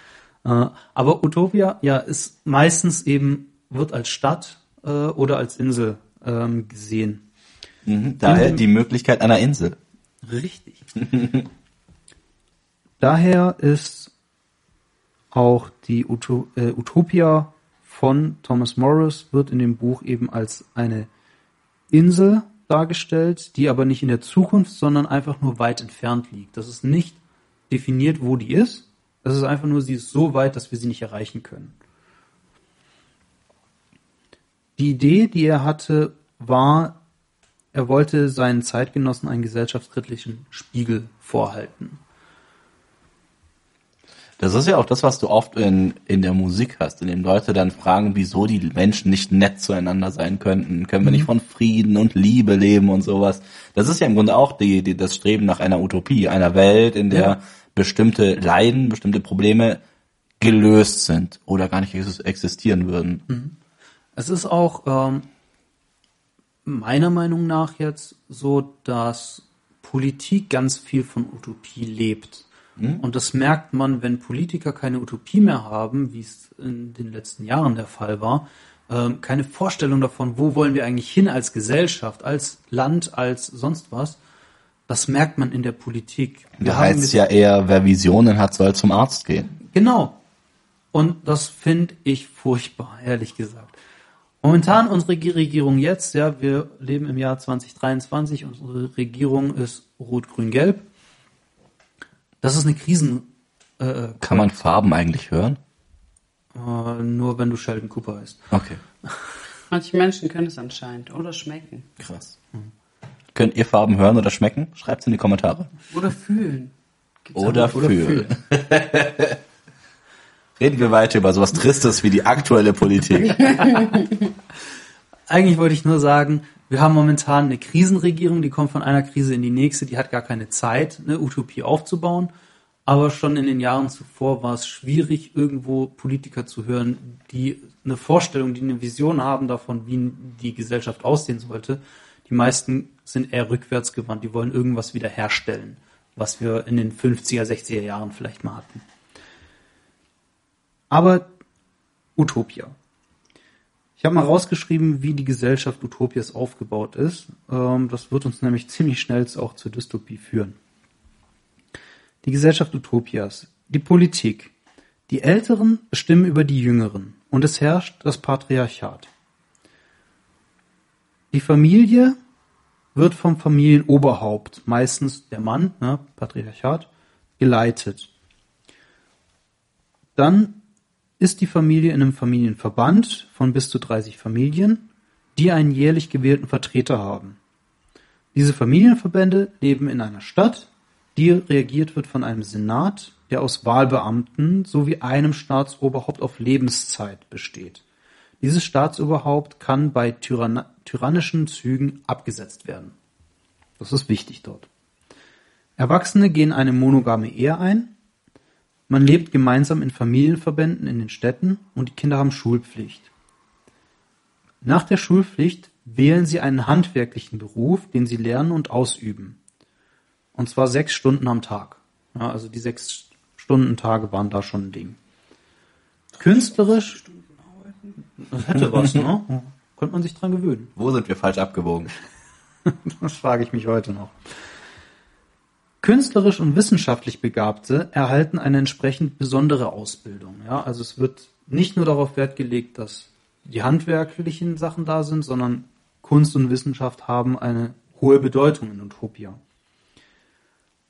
Äh, aber Utopia, ja, ist meistens eben, wird als Stadt äh, oder als Insel ähm, gesehen. Mhm, daher die Möglichkeit einer Insel. Richtig. Daher ist auch die äh, Utopia von Thomas Morris wird in dem Buch eben als eine Insel dargestellt, die aber nicht in der Zukunft, sondern einfach nur weit entfernt liegt. Das ist nicht definiert, wo die ist. Das ist einfach nur, sie ist so weit, dass wir sie nicht erreichen können. Die Idee, die er hatte, war, er wollte seinen Zeitgenossen einen gesellschaftskritischen Spiegel vorhalten. Das ist ja auch das, was du oft in, in der Musik hast, in dem Leute dann fragen, wieso die Menschen nicht nett zueinander sein könnten. Können wir nicht mhm. von Frieden und Liebe leben und sowas? Das ist ja im Grunde auch die, die, das Streben nach einer Utopie, einer Welt, in der ja. bestimmte Leiden, bestimmte Probleme gelöst sind oder gar nicht existieren würden. Mhm. Es ist auch ähm, meiner Meinung nach jetzt so, dass Politik ganz viel von Utopie lebt. Mhm. Und das merkt man, wenn Politiker keine Utopie mehr haben, wie es in den letzten Jahren der Fall war, ähm, keine Vorstellung davon, wo wollen wir eigentlich hin als Gesellschaft, als Land, als sonst was. Das merkt man in der Politik. Wir da heißt ja eher, wer Visionen hat, soll zum Arzt gehen. Genau. Und das finde ich furchtbar, ehrlich gesagt. Momentan unsere Regierung jetzt, ja, wir leben im Jahr 2023, unsere Regierung ist rot-grün-gelb. Das ist eine Krisen. Äh, Kann man Farben eigentlich hören? Äh, nur wenn du Sheldon Cooper heißt. Okay. Manche Menschen können es anscheinend oder schmecken. Krass. Mhm. Könnt ihr Farben hören oder schmecken? Schreibt es in die Kommentare. Oder fühlen. Gibt's oder, fühlen. fühlen. Reden wir weiter über sowas Tristes wie die aktuelle Politik. Eigentlich wollte ich nur sagen, wir haben momentan eine Krisenregierung, die kommt von einer Krise in die nächste, die hat gar keine Zeit, eine Utopie aufzubauen. Aber schon in den Jahren zuvor war es schwierig, irgendwo Politiker zu hören, die eine Vorstellung, die eine Vision haben davon, wie die Gesellschaft aussehen sollte. Die meisten sind eher rückwärts gewandt, die wollen irgendwas wiederherstellen, was wir in den 50er, 60er Jahren vielleicht mal hatten. Aber Utopia. Ich habe mal rausgeschrieben, wie die Gesellschaft Utopias aufgebaut ist. Ähm, das wird uns nämlich ziemlich schnell auch zur Dystopie führen. Die Gesellschaft Utopias. Die Politik. Die Älteren bestimmen über die Jüngeren und es herrscht das Patriarchat. Die Familie wird vom Familienoberhaupt, meistens der Mann, ne, Patriarchat, geleitet. Dann ist die Familie in einem Familienverband von bis zu 30 Familien, die einen jährlich gewählten Vertreter haben. Diese Familienverbände leben in einer Stadt, die reagiert wird von einem Senat, der aus Wahlbeamten sowie einem Staatsoberhaupt auf Lebenszeit besteht. Dieses Staatsoberhaupt kann bei tyrann tyrannischen Zügen abgesetzt werden. Das ist wichtig dort. Erwachsene gehen eine monogame Ehe ein, man lebt gemeinsam in Familienverbänden in den Städten und die Kinder haben Schulpflicht. Nach der Schulpflicht wählen Sie einen handwerklichen Beruf, den Sie lernen und ausüben. Und zwar sechs Stunden am Tag. Ja, also die sechs Stunden Tage waren da schon ein Ding. Künstlerisch, das hätte was, ne? Könnte man sich dran gewöhnen. Wo sind wir falsch abgewogen? Das frage ich mich heute noch. Künstlerisch und wissenschaftlich Begabte erhalten eine entsprechend besondere Ausbildung. Ja, also es wird nicht nur darauf Wert gelegt, dass die handwerklichen Sachen da sind, sondern Kunst und Wissenschaft haben eine hohe Bedeutung in Utopia.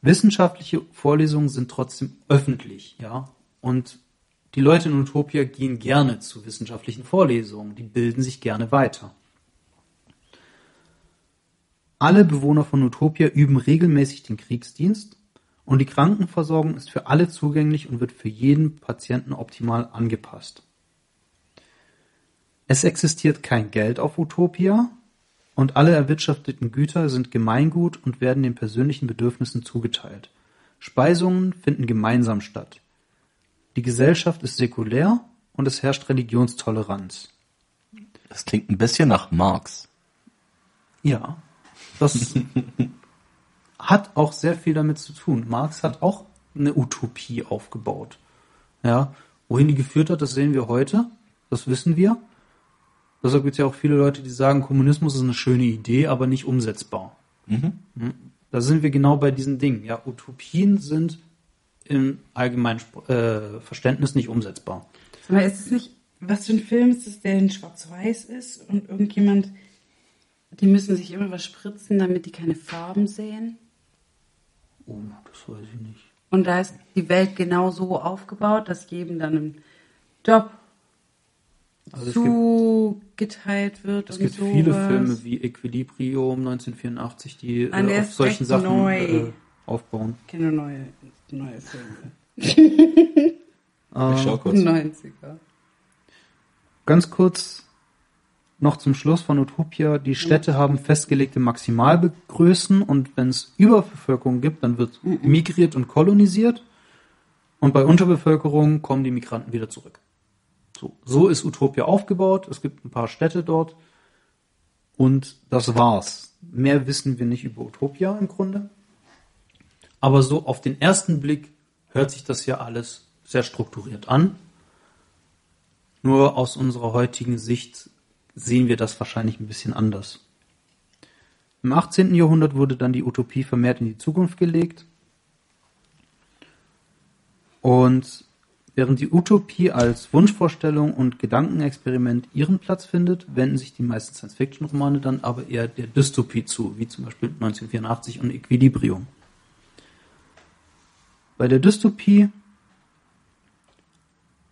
Wissenschaftliche Vorlesungen sind trotzdem öffentlich, ja, und die Leute in Utopia gehen gerne zu wissenschaftlichen Vorlesungen, die bilden sich gerne weiter. Alle Bewohner von Utopia üben regelmäßig den Kriegsdienst und die Krankenversorgung ist für alle zugänglich und wird für jeden Patienten optimal angepasst. Es existiert kein Geld auf Utopia und alle erwirtschafteten Güter sind Gemeingut und werden den persönlichen Bedürfnissen zugeteilt. Speisungen finden gemeinsam statt. Die Gesellschaft ist säkulär und es herrscht Religionstoleranz. Das klingt ein bisschen nach Marx. Ja, das hat auch sehr viel damit zu tun. Marx hat auch eine Utopie aufgebaut. Ja, wohin die geführt hat, das sehen wir heute. Das wissen wir. Deshalb gibt es ja auch viele Leute, die sagen, Kommunismus ist eine schöne Idee, aber nicht umsetzbar. Mhm. Da sind wir genau bei diesen Dingen. Ja, Utopien sind im allgemeinen äh, Verständnis nicht umsetzbar. Sag mal, ist es nicht, was für ein Film ist es, der in Schwarz-Weiß ist und irgendjemand, die müssen sich immer was spritzen, damit die keine Farben sehen? Oh, das weiß ich nicht. Und da ist die Welt genau so aufgebaut, dass jedem dann ein Job Also zugeteilt wird. Es und gibt sowas. viele Filme wie Equilibrium 1984, die der äh, ist auf solchen Sachen neu. äh, aufbauen. Ich kenne neue, neue Filme. Ich schau kurz. 90er. Ganz kurz noch zum Schluss von Utopia. Die Städte haben festgelegte Maximalgrößen und wenn es Überbevölkerung gibt, dann wird migriert und kolonisiert. Und bei Unterbevölkerung kommen die Migranten wieder zurück. So, so ist Utopia aufgebaut. Es gibt ein paar Städte dort. Und das war's. Mehr wissen wir nicht über Utopia im Grunde. Aber so auf den ersten Blick hört sich das ja alles sehr strukturiert an. Nur aus unserer heutigen Sicht sehen wir das wahrscheinlich ein bisschen anders. Im 18. Jahrhundert wurde dann die Utopie vermehrt in die Zukunft gelegt. Und während die Utopie als Wunschvorstellung und Gedankenexperiment ihren Platz findet, wenden sich die meisten Science-Fiction-Romane dann aber eher der Dystopie zu, wie zum Beispiel 1984 und Equilibrium. Bei der Dystopie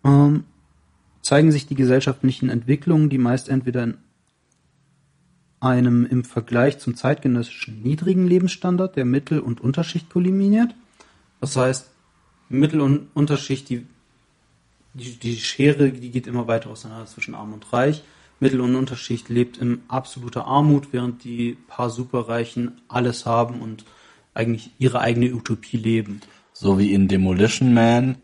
ähm, zeigen sich die gesellschaftlichen Entwicklungen, die meist entweder in einem im Vergleich zum zeitgenössischen niedrigen Lebensstandard der Mittel- und Unterschicht kulminiert. Das heißt, Mittel- und Unterschicht, die, die, die Schere, die geht immer weiter auseinander zwischen Arm und Reich. Mittel- und Unterschicht lebt in absoluter Armut, während die paar Superreichen alles haben und eigentlich ihre eigene Utopie leben. So wie in Demolition Man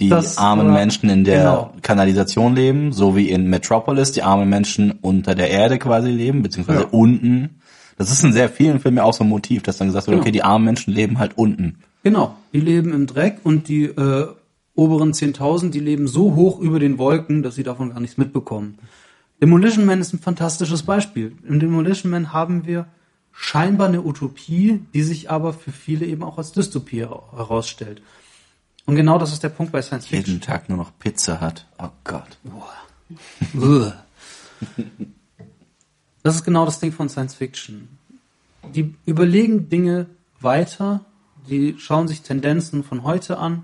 die Das armen war- Menschen in der genau. Kanalisation leben, so wie in Metropolis die armen Menschen unter der Erde quasi leben, beziehungsweise Ja. unten. Das ist in sehr vielen Filmen ja auch so ein Motiv, dass dann gesagt wird, Genau. okay, die armen Menschen leben halt unten. Genau, die leben im Dreck und die äh, oberen 10.000, die leben so hoch über den Wolken, dass sie davon gar nichts mitbekommen. Demolition Man ist ein fantastisches Beispiel. Im Demolition Man haben wir scheinbar eine Utopie, die sich aber für viele eben auch als Dystopie herausstellt. Und genau das ist der Punkt bei Science Fiction. Jeden Tag nur noch Pizza hat. Oh Gott. Das ist genau das Ding von Science Fiction. Die überlegen Dinge weiter, die schauen sich Tendenzen von heute an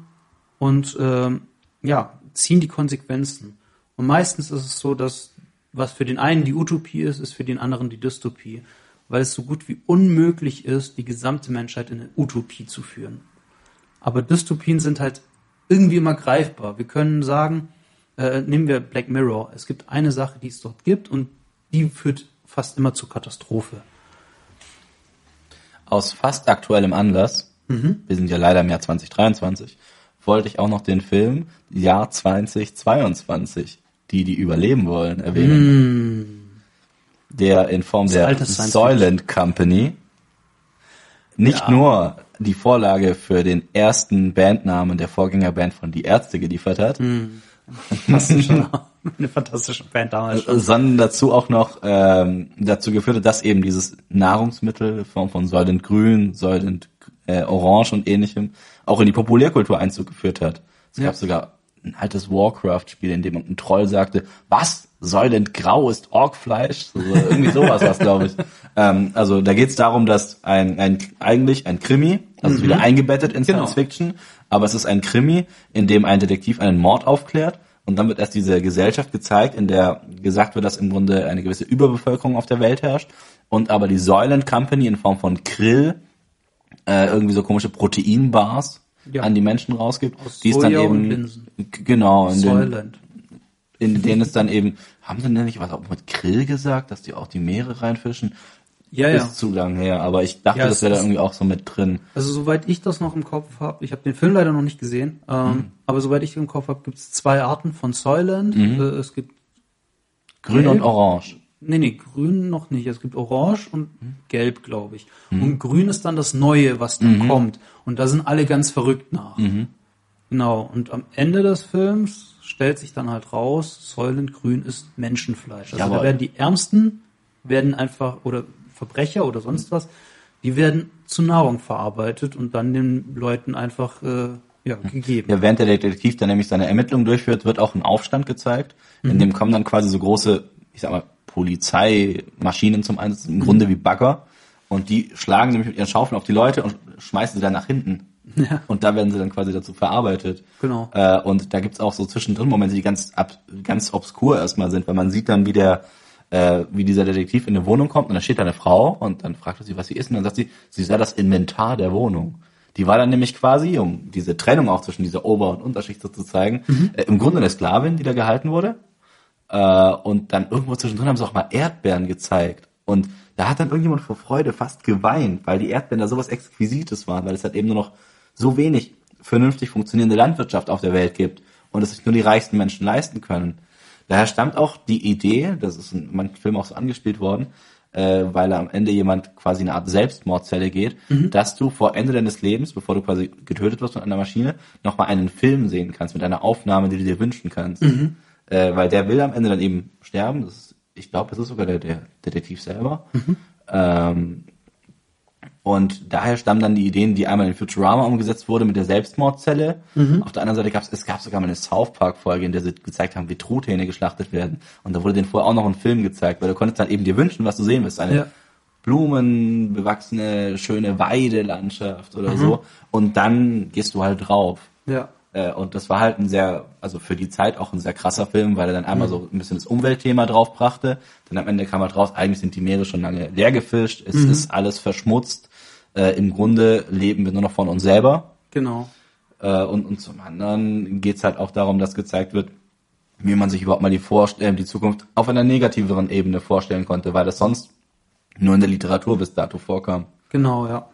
und ähm, ja, ziehen die Konsequenzen. Und meistens ist es so, dass was für den einen die Utopie ist, ist für den anderen die Dystopie, weil es so gut wie unmöglich ist, die gesamte Menschheit in eine Utopie zu führen. Aber Dystopien sind halt irgendwie immer greifbar. Wir können sagen, äh, nehmen wir Black Mirror. Es gibt eine Sache, die es dort gibt und die führt fast immer zur Katastrophe. Aus fast aktuellem Anlass, Mhm. wir sind ja leider im Jahr 2023, wollte ich auch noch den Film Jahr 2022, die, die überleben wollen, erwähnen. der in Form der Soylent Company nicht Ja. nur die Vorlage für den ersten Bandnamen der Vorgängerband von Die Ärzte geliefert hat, Hm. Fantastische, eine fantastische Band damals schon. sondern dazu auch noch ähm, dazu geführt hat, dass eben dieses Nahrungsmittel in Form von Soylent Grün, Soylent äh, Orange und ähnlichem auch in die Populärkultur Einzug geführt hat. Es Ja. gab sogar ein altes Warcraft-Spiel, in dem ein Troll sagte, was? Soylent Grau ist Orkfleisch? Also irgendwie sowas was, glaube ich. Ähm, also da geht es darum, dass ein, ein eigentlich ein Krimi, also ist wieder eingebettet in Genau. Science Fiction, aber es ist ein Krimi, in dem ein Detektiv einen Mord aufklärt und dann wird erst diese Gesellschaft gezeigt, in der gesagt wird, dass im Grunde eine gewisse Überbevölkerung auf der Welt herrscht und aber die Soylent Company in Form von Krill äh, irgendwie so komische Proteinbars Ja. an die Menschen rausgibt, Aus die es dann Soja eben genau in den, Soylent. in denen es dann eben haben sie denn nicht was auch mit Krill gesagt, dass die auch die Meere reinfischen? Ja, ja. Ist zu lang her, aber ich dachte, Ja, das wäre da irgendwie auch so mit drin. Also soweit ich das noch im Kopf habe, ich habe den Film leider noch nicht gesehen, ähm, Mhm. aber soweit ich den im Kopf habe, gibt es zwei Arten von Soylent. Mhm. Äh, es gibt Grün Gelb? und Orange. Nee, nee, grün noch nicht. Es gibt orange und Mhm. gelb, glaube ich. Und grün ist dann das Neue, was dann Mhm. kommt. Und da sind alle ganz verrückt nach. Genau. Und am Ende des Films stellt sich dann halt raus, Soylent Grün ist Menschenfleisch. Also Jawohl. da werden die Ärmsten, werden einfach, oder Verbrecher oder sonst was, die werden zu Nahrung verarbeitet und dann den Leuten einfach äh, ja, gegeben. Ja, während der Detektiv dann nämlich seine Ermittlungen durchführt, wird auch ein Aufstand gezeigt. In dem kommen dann quasi so große, ich sag mal, Polizeimaschinen zum Einsatz, im Grunde wie Bagger. Und die schlagen nämlich mit ihren Schaufeln auf die Leute und schmeißen sie dann nach hinten. Ja. Und da werden sie dann quasi dazu verarbeitet. Genau. Äh, und da gibt's auch so zwischendrin Momente, die ganz, ab, ganz obskur erstmal sind, weil man sieht dann, wie der, äh, wie dieser Detektiv in eine Wohnung kommt und da steht da eine Frau und dann fragt er sie, was sie ist und dann sagt sie, sie sei das Inventar der Wohnung. Die war dann nämlich quasi, um diese Trennung auch zwischen dieser Ober- und Unterschicht so zu zeigen, äh, im Grunde eine Sklavin, die da gehalten wurde. Äh, und dann irgendwo zwischendrin haben sie auch mal Erdbeeren gezeigt. Und da hat dann irgendjemand vor Freude fast geweint, weil die Erdbeeren da sowas Exquisites waren, weil es halt eben nur noch so wenig vernünftig funktionierende Landwirtschaft auf der Welt gibt und es sich nur die reichsten Menschen leisten können. Daher stammt auch die Idee, das ist in manchen Filmen auch so angespielt worden, äh, weil am Ende jemand quasi eine Art Selbstmordzelle geht, dass du vor Ende deines Lebens, bevor du quasi getötet wirst von einer Maschine, nochmal einen Film sehen kannst mit einer Aufnahme, die du dir wünschen kannst. Äh, weil der will am Ende dann eben sterben. Ist, ich glaube, das ist sogar der, der Detektiv selber. Ähm, und daher stammen dann die Ideen, die einmal in Futurama umgesetzt wurde mit der Selbstmordzelle. Auf der anderen Seite gab es, es gab sogar mal eine South Park Folge, in der sie gezeigt haben, wie Truthähne geschlachtet werden. Und da wurde denen vorher auch noch ein Film gezeigt, weil du konntest dann eben dir wünschen, was du sehen willst. Eine Ja. blumenbewachsene, schöne Weidelandschaft oder so. Und dann gehst du halt drauf. Ja. Äh, Und das war halt ein sehr, also für die Zeit auch ein sehr krasser Film, weil er dann einmal so ein bisschen das Umweltthema drauf brachte. Dann am Ende kam halt raus, eigentlich sind die Meere schon lange leer gefischt, es ist alles verschmutzt. Äh, Im Grunde leben wir nur noch von uns selber. Genau. Äh, und, und zum anderen geht's halt auch darum, dass gezeigt wird, wie man sich überhaupt mal die, Vorst äh, die Zukunft auf einer negativeren Ebene vorstellen konnte, weil das sonst nur in der Literatur bis dato vorkam. Genau, ja.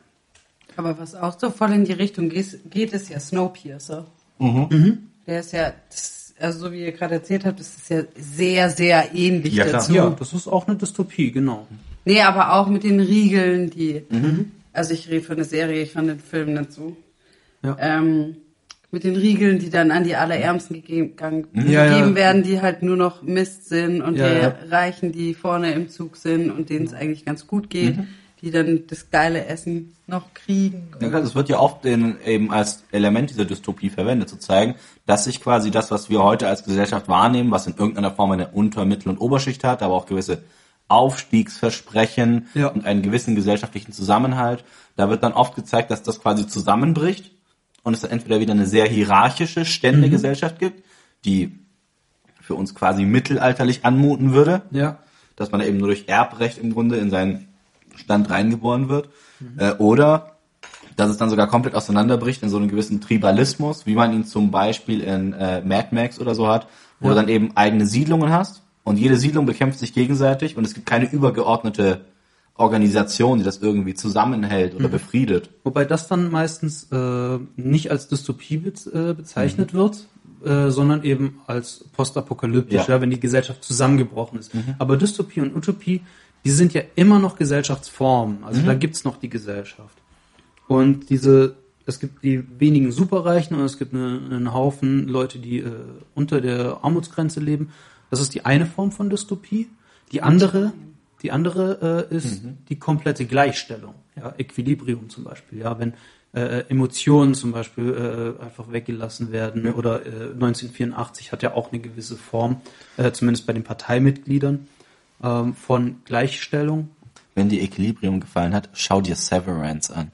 Aber was auch so voll in die Richtung geht, geht ist ja Snowpiercer. Mhm. Der ist ja, also so wie ihr gerade erzählt habt, das ist ja sehr, sehr ähnlich Ja, klar. dazu. Ja, das ist auch eine Dystopie, genau. Nee, aber auch mit den Riegeln, die. Mhm. Also ich rede von der Serie, ich fand den Film so. Ja. Ähm, mit den Riegeln, die dann an die Allerärmsten gegeben, gang- Ja, gegeben ja. werden, die halt nur noch Mist sind und Ja, die ja. Reichen, die vorne im Zug sind und denen es eigentlich ganz gut geht, Mhm. Die dann das geile Essen noch kriegen. Ja, klar, das wird ja oft in, eben als Element dieser Dystopie verwendet, zu zeigen, dass sich quasi das, was wir heute als Gesellschaft wahrnehmen, was in irgendeiner Form eine Unter-, Mittel- und Oberschicht hat, aber auch gewisse Aufstiegsversprechen Ja. und einen gewissen gesellschaftlichen Zusammenhalt, da wird dann oft gezeigt, dass das quasi zusammenbricht und es dann entweder wieder eine sehr hierarchische Ständegesellschaft gibt, die für uns quasi mittelalterlich anmuten würde, Ja. dass man da eben nur durch Erbrecht im Grunde in seinen Stand reingeboren wird. Äh, oder dass es dann sogar komplett auseinanderbricht in so einem gewissen Tribalismus, wie man ihn zum Beispiel in äh, Mad Max oder so hat, wo Ja. du dann eben eigene Siedlungen hast und jede Siedlung bekämpft sich gegenseitig und es gibt keine übergeordnete Organisation, die das irgendwie zusammenhält oder befriedet. Wobei das dann meistens äh, nicht als Dystopie bez äh, bezeichnet wird, äh, sondern eben als postapokalyptisch, Ja. ja. wenn die Gesellschaft zusammengebrochen ist. Aber Dystopie und Utopie, die sind ja immer noch Gesellschaftsformen. Also da gibt's noch die Gesellschaft. Und diese, es gibt die wenigen Superreichen und es gibt eine, einen Haufen Leute, die äh, unter der Armutsgrenze leben. Das ist die eine Form von Dystopie. Die andere, die andere äh, ist die komplette Gleichstellung. Ja, Equilibrium zum Beispiel. Ja, wenn äh, Emotionen zum Beispiel äh, einfach weggelassen werden oder äh, 1984 hat ja auch eine gewisse Form, äh, zumindest bei den Parteimitgliedern ähm, von Gleichstellung. Wenn dir Equilibrium gefallen hat, schau dir Severance an.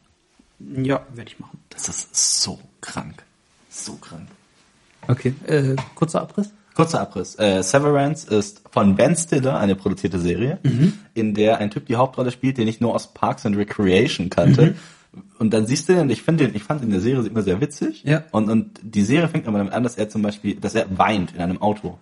Ja, werde ich machen. Das ist so krank. So krank. Okay. Äh, kurzer Abriss. Kurzer Abriss. Äh, Severance ist von Ben Stiller eine produzierte Serie, in der ein Typ die Hauptrolle spielt, den ich nur aus Parks and Recreation kannte. Und dann siehst du den, ich finde den, ich fand ihn in der Serie immer sehr witzig. Ja. Und, und die Serie fängt aber damit an, dass er zum Beispiel, dass er weint in einem Auto.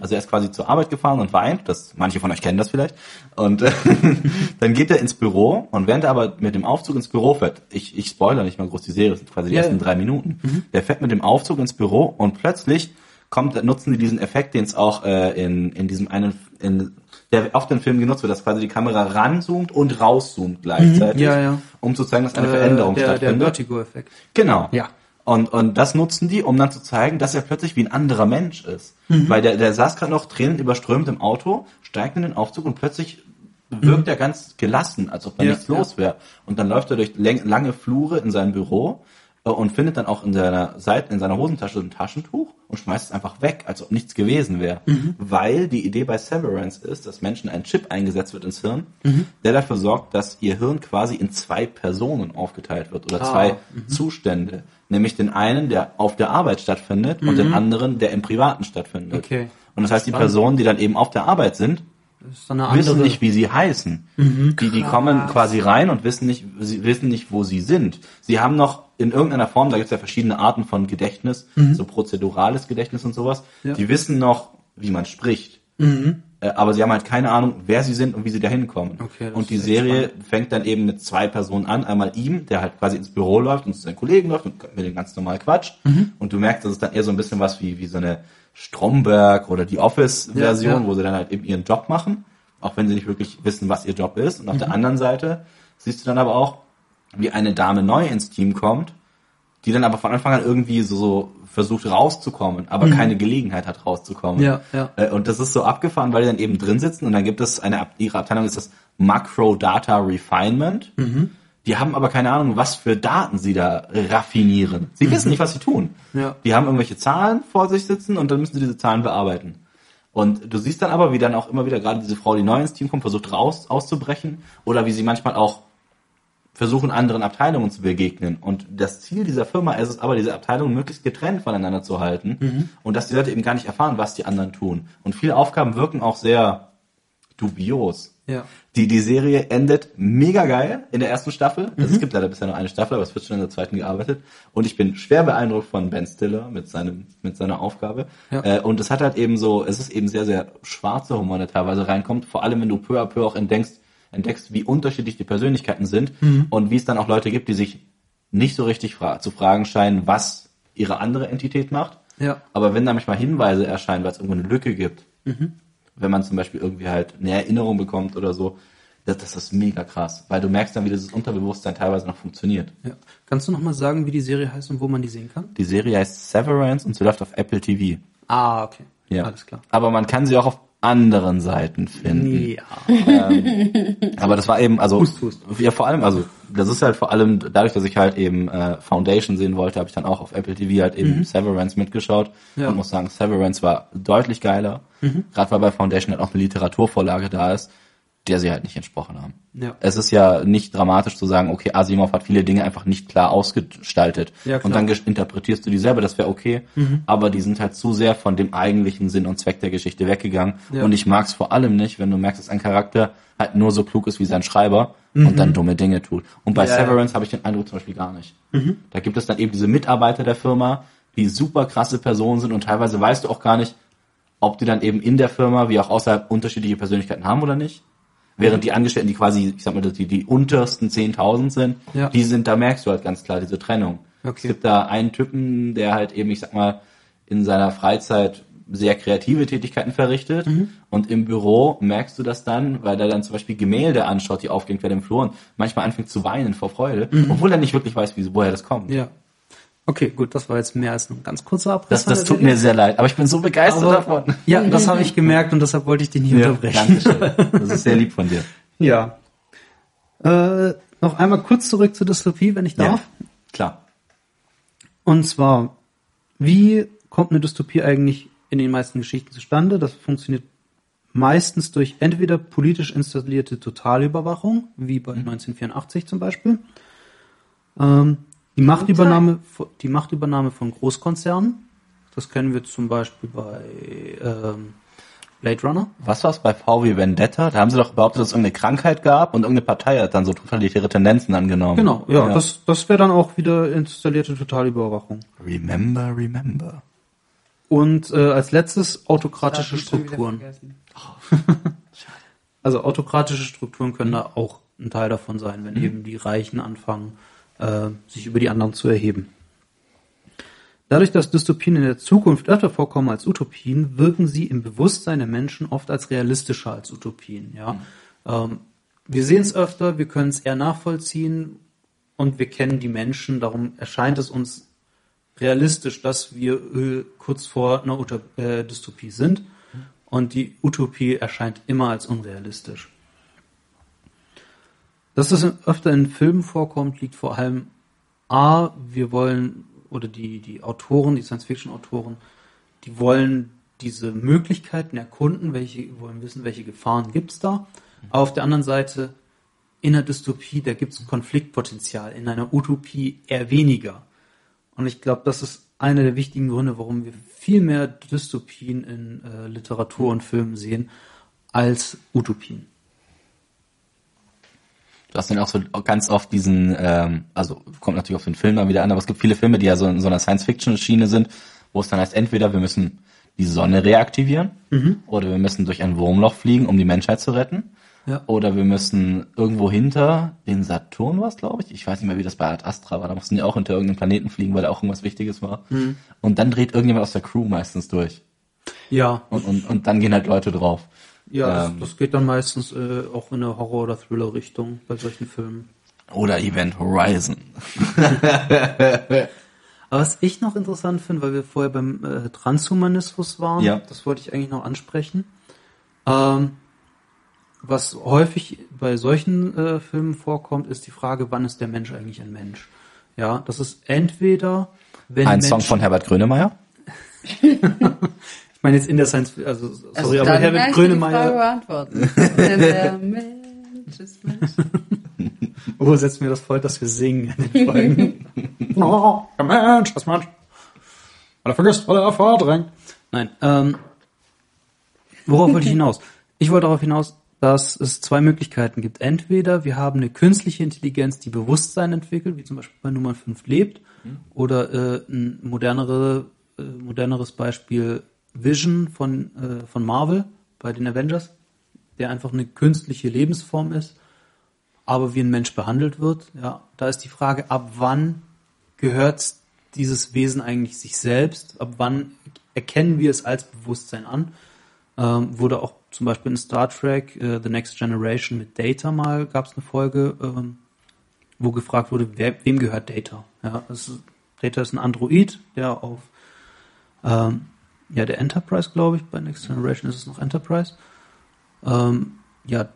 Also er ist quasi zur Arbeit gefahren und weint, das, manche von euch kennen das vielleicht. Und äh, dann geht er ins Büro und während er aber mit dem Aufzug ins Büro fährt, ich, ich spoilere nicht mal groß die Serie, das sind quasi die Ja, ersten ja. drei Minuten, der fährt mit dem Aufzug ins Büro und plötzlich kommt, nutzen die diesen Effekt, den es auch äh, in, in diesem einen, in, der oft in Filmen genutzt wird, dass quasi die Kamera ranzoomt und rauszoomt gleichzeitig, Ja, ja. um zu zeigen, dass eine Veränderung äh, der, der stattfindet. Vertigo-Effekt. Genau. Ja. Und, und das nutzen die, um dann zu zeigen, dass er plötzlich wie ein anderer Mensch ist. Mhm. Weil der, der saß gerade noch Tränen überströmt im Auto, steigt in den Aufzug und plötzlich wirkt er ganz gelassen, als ob da Mhm. Ja, nichts los wäre. Und dann läuft er durch lange Flure in sein Büro äh, und findet dann auch in seiner Seite, in seiner Hosentasche ein Taschentuch und schmeißt es einfach weg, als ob nichts gewesen wäre. Mhm. Weil die Idee bei Severance ist, dass Menschen ein Chip eingesetzt wird ins Hirn, Mhm. der dafür sorgt, dass ihr Hirn quasi in zwei Personen aufgeteilt wird oder Ah, zwei Zustände. Nämlich den einen, der auf der Arbeit stattfindet und den anderen, der im Privaten stattfindet. Mhm. Okay. Und das heißt, die. Personen, die dann eben auf der Arbeit sind, eine wissen nicht, wie sie heißen. die, die kommen quasi rein und wissen nicht, sie wissen nicht, wo sie sind. Sie haben noch in irgendeiner Form, da gibt es ja verschiedene Arten von Gedächtnis, so prozedurales Gedächtnis und sowas, Ja. die wissen noch, wie man spricht. Äh, aber sie haben halt keine Ahnung, wer sie sind und wie sie da hinkommen. Okay, und die Serie fängt dann eben mit zwei Personen an. Einmal ihm, der halt quasi ins Büro läuft und zu seinen Kollegen läuft und mit dem ganz normal quatscht. Mhm. Und du merkst, das ist dann eher so ein bisschen was wie, wie so eine Stromberg oder die Office-Version, Ja, ja. wo sie dann halt eben ihren Job machen, auch wenn sie nicht wirklich wissen, was ihr Job ist. Und auf der anderen Seite siehst du dann aber auch, wie eine Dame neu ins Team kommt, die dann aber von Anfang an irgendwie so, so versucht rauszukommen, aber keine Gelegenheit hat rauszukommen. Ja, ja. Äh, Und das ist so abgefahren, weil die dann eben drin sitzen und dann gibt es eine, ihre Abteilung ist das Macro Data Refinement. Mhm. Die haben aber keine Ahnung, was für Daten sie da raffinieren. Sie wissen nicht, was sie tun. Mhm. Ja. Die haben irgendwelche Zahlen vor sich sitzen und dann müssen sie diese Zahlen bearbeiten. Und du siehst dann aber, wie dann auch immer wieder gerade diese Frau, die neu ins Team kommt, versucht raus auszubrechen oder wie sie manchmal auch versuchen, anderen Abteilungen zu begegnen. Und das Ziel dieser Firma ist es aber, diese Abteilungen möglichst getrennt voneinander zu halten und dass die Leute eben gar nicht erfahren, was die anderen tun. Und viele Aufgaben wirken auch sehr dubios. Ja. Die, die Serie endet mega geil in der ersten Staffel. Also es gibt leider bisher nur eine Staffel, aber es wird schon in der zweiten gearbeitet. Und ich bin schwer beeindruckt von Ben Stiller mit seinem, mit seiner Aufgabe. Ja. Äh, und es hat halt eben so, es ist eben sehr, sehr schwarzer Humor, der teilweise reinkommt. Vor allem, wenn du peu à peu auch entdeckst, entdeckst, wie unterschiedlich die Persönlichkeiten sind und wie es dann auch Leute gibt, die sich nicht so richtig fra zu fragen scheinen, was ihre andere Entität macht. Ja. Aber wenn da manchmal Hinweise erscheinen, weil es irgendwo eine Lücke gibt, wenn man zum Beispiel irgendwie halt eine Erinnerung bekommt oder so, das, das ist mega krass, weil du merkst dann, wie dieses Unterbewusstsein teilweise noch funktioniert. ja. Kannst du noch mal sagen, wie die Serie heißt und wo man die sehen kann? Die Serie heißt Severance und sie läuft auf Apple TV. Ah, okay. Ja. Alles klar. Aber man kann sie auch auf anderen Seiten finden. Ja. Aber das war eben, also Hust, hust. ja vor allem, also das ist halt vor allem dadurch, dass ich halt eben äh, Foundation sehen wollte, habe ich dann auch auf Apple TV halt eben Severance mitgeschaut Mhm. Ja. Mhm. und muss sagen, Severance war deutlich geiler. Gerade weil bei Foundation halt auch eine Literaturvorlage da ist, der sie halt nicht entsprochen haben. Ja. Es ist ja nicht dramatisch zu sagen, okay, Asimov hat viele Dinge einfach nicht klar ausgestaltet. Ja, klar. und dann interpretierst du die selber, das wäre okay. Aber die sind halt zu sehr von dem eigentlichen Sinn und Zweck der Geschichte weggegangen. Ja. Und ich mag es vor allem nicht, wenn du merkst, dass ein Charakter halt nur so klug ist wie sein Schreiber und dann dumme Dinge tut. Und bei Ja. Severance habe ich den Eindruck zum Beispiel gar nicht. Da gibt es dann eben diese Mitarbeiter der Firma, die super krasse Personen sind und teilweise weißt du auch gar nicht, ob die dann eben in der Firma wie auch außerhalb unterschiedliche Persönlichkeiten haben oder nicht. Während die Angestellten, die quasi, ich sag mal, die, die untersten 10.000 sind, Ja. die sind, da merkst du halt ganz klar diese Trennung. Okay. Es gibt da einen Typen, der halt eben, ich sag mal, in seiner Freizeit sehr kreative Tätigkeiten verrichtet und im Büro merkst du das dann, weil er dann zum Beispiel Gemälde anschaut, die aufgehängt werden im Flur und manchmal anfängt zu weinen vor Freude, obwohl er nicht wirklich weiß, wie, woher das kommt. Ja. Okay, gut, das war jetzt mehr als ein ganz kurzer Abriss. Das, das tut Serie. mir sehr leid, aber ich bin so begeistert Aber, davon. ja, das habe ich gemerkt und deshalb wollte ich dich nicht Ja, unterbrechen. Dankeschön. Das ist sehr lieb von dir. Ja. Äh, noch einmal kurz zurück zur Dystopie, wenn ich darf. Ja, klar. Und zwar, wie kommt eine Dystopie eigentlich in den meisten Geschichten zustande? Das funktioniert meistens durch entweder politisch installierte Totalüberwachung, wie bei 1984 zum Beispiel, ähm, die Machtübernahme, die Machtübernahme von Großkonzernen. Das kennen wir zum Beispiel bei ähm, Blade Runner. Was war's bei VW Vendetta? Da haben sie doch behauptet, dass es irgendeine Krankheit gab und irgendeine Partei hat dann so totalitäre Tendenzen angenommen. Genau, ja, das, das wäre dann auch wieder installierte Totalüberwachung. Remember, remember. Und äh, als letztes autokratische Strukturen. Also autokratische Strukturen können da auch ein Teil davon sein, wenn eben die Reichen anfangen, äh, sich über die anderen zu erheben. Dadurch, dass Dystopien in der Zukunft öfter vorkommen als Utopien, wirken sie im Bewusstsein der Menschen oft als realistischer als Utopien. Ja, ähm, wir sehen es öfter, wir können es eher nachvollziehen und wir kennen die Menschen. Darum erscheint es uns realistisch, dass wir äh, kurz vor einer Utop äh, Dystopie sind. Und die Utopie erscheint immer als unrealistisch. Dass das öfter in Filmen vorkommt, liegt vor allem A, wir wollen, oder die, die Autoren, die Science-Fiction-Autoren, die wollen diese Möglichkeiten erkunden, welche, wollen wissen, welche Gefahren gibt's da. Aber auf der anderen Seite, in der Dystopie, da gibt's Konfliktpotenzial, in einer Utopie eher weniger. Und ich glaube, das ist einer der wichtigen Gründe, warum wir viel mehr Dystopien in äh, Literatur und Filmen sehen als Utopien. Du hast dann auch so ganz oft diesen, ähm, also kommt natürlich auf den Film dann wieder an, aber es gibt viele Filme, die ja so in so einer Science-Fiction-Schiene sind, wo es dann heißt, entweder wir müssen die Sonne reaktivieren oder wir müssen durch ein Wurmloch fliegen, um die Menschheit zu retten. Ja. Oder wir müssen irgendwo hinter den Saturn was, glaube ich. Ich weiß nicht mehr, wie das bei Ad Astra war. Da mussten die auch hinter irgendeinen Planeten fliegen, weil da auch irgendwas Wichtiges war. Und dann dreht irgendjemand aus der Crew meistens durch. Ja, Und, und, und dann gehen halt Leute drauf. Ja, Ähm. das, das geht dann meistens äh, auch in eine Horror- oder Thriller-Richtung bei solchen Filmen. Oder Event Horizon. Aber was ich noch interessant finde, weil wir vorher beim äh, Transhumanismus waren, Ja. das wollte ich eigentlich noch ansprechen. Ähm, was häufig bei solchen äh, Filmen vorkommt, ist die Frage, wann ist der Mensch eigentlich ein Mensch? Ja, das ist entweder, wenn Ein Menschen, Song von Herbert Grönemeyer. ich meine jetzt in der Science, also sorry, Also aber Herbert Grönemeyer, beantworten. Denn der Mensch ist Mensch. oh, setzt mir das voll, dass wir singen in den Folgen. oh, der Mensch, das Mensch. Er vergisst, er verdrängt. Nein, ähm, worauf wollte ich hinaus? Ich wollte darauf hinaus, dass es zwei Möglichkeiten gibt. Entweder wir haben eine künstliche Intelligenz, die Bewusstsein entwickelt, wie zum Beispiel bei Nummer 5 lebt, oder äh, ein modernere, äh, moderneres Beispiel Vision von, äh, von Marvel bei den Avengers, der einfach eine künstliche Lebensform ist, aber wie ein Mensch behandelt wird. Ja, da ist die Frage, ab wann gehört dieses Wesen eigentlich sich selbst? Ab wann erkennen wir es als Bewusstsein an? Ähm, wurde auch zum Beispiel in Star Trek äh, The Next Generation mit Data mal gab es eine Folge, ähm, wo gefragt wurde, wer, wem gehört Data? Ja, ist, Data ist ein Android, der auf ähm, ja der Enterprise, glaube ich, bei Next Generation ist es noch Enterprise, ähm, ja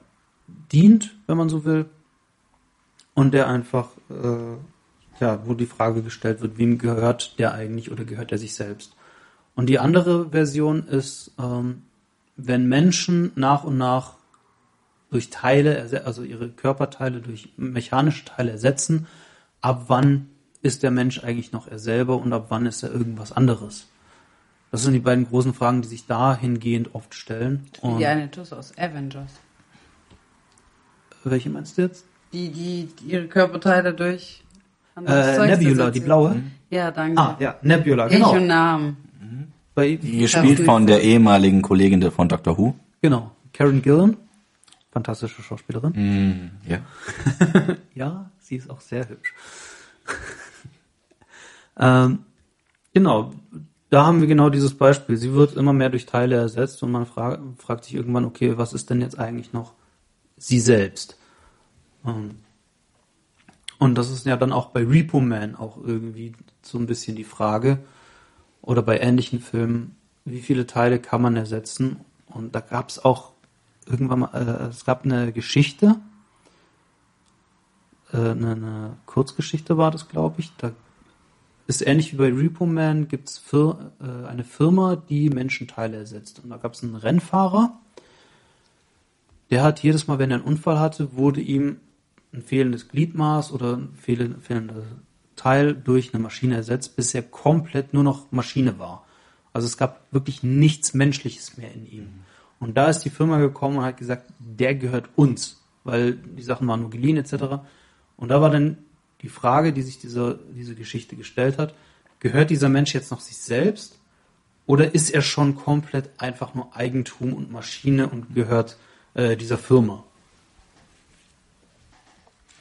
dient, wenn man so will, und der einfach äh, ja, wo die Frage gestellt wird, wem gehört der eigentlich oder gehört er sich selbst? Und die andere Version ist, ähm, wenn Menschen nach und nach durch Teile, also ihre Körperteile durch mechanische Teile ersetzen, ab wann ist der Mensch eigentlich noch er selber und ab wann ist er irgendwas anderes? Das sind die beiden großen Fragen, die sich dahingehend oft stellen. Und Die eine Tuss aus Avengers. welche meinst du jetzt? Die, die, die ihre Körperteile durch Äh, Nebula, die blaue. Ja, danke. Ah, ja, Nebula, Ich genau. und Namen. Bei, Gespielt von der ehemaligen Kollegin von Doctor Who. genau. Karen Gillan, fantastische Schauspielerin. Mm, ja. Ja, sie ist auch sehr hübsch. ähm, genau. Da haben wir genau dieses Beispiel. Sie wird immer mehr durch Teile ersetzt und man fra fragt sich irgendwann, okay, was ist denn jetzt eigentlich noch sie selbst? Ähm, und das ist ja dann auch bei Repo Man auch irgendwie so ein bisschen die Frage oder bei ähnlichen Filmen, wie viele Teile kann man ersetzen? Und da gab es auch irgendwann mal, äh, es gab eine Geschichte, äh, eine, eine Kurzgeschichte war das, glaube ich. Da ist ähnlich wie bei Repo Man, gibt es Fir äh, eine Firma, die Menschenteile ersetzt. Und da gab es einen Rennfahrer, der hat jedes Mal, wenn er einen Unfall hatte, wurde ihm ein fehlendes Gliedmaß oder ein fehlendes Teil durch eine Maschine ersetzt, bis er komplett nur noch Maschine war. Also es gab wirklich nichts Menschliches mehr in ihm. Und da ist die Firma gekommen und hat gesagt, der gehört uns, weil die Sachen waren nur geliehen etc. Und da war dann die Frage, die sich diese, diese Geschichte gestellt hat, gehört dieser Mensch jetzt noch sich selbst oder ist er schon komplett einfach nur Eigentum und Maschine und gehört äh, dieser Firma?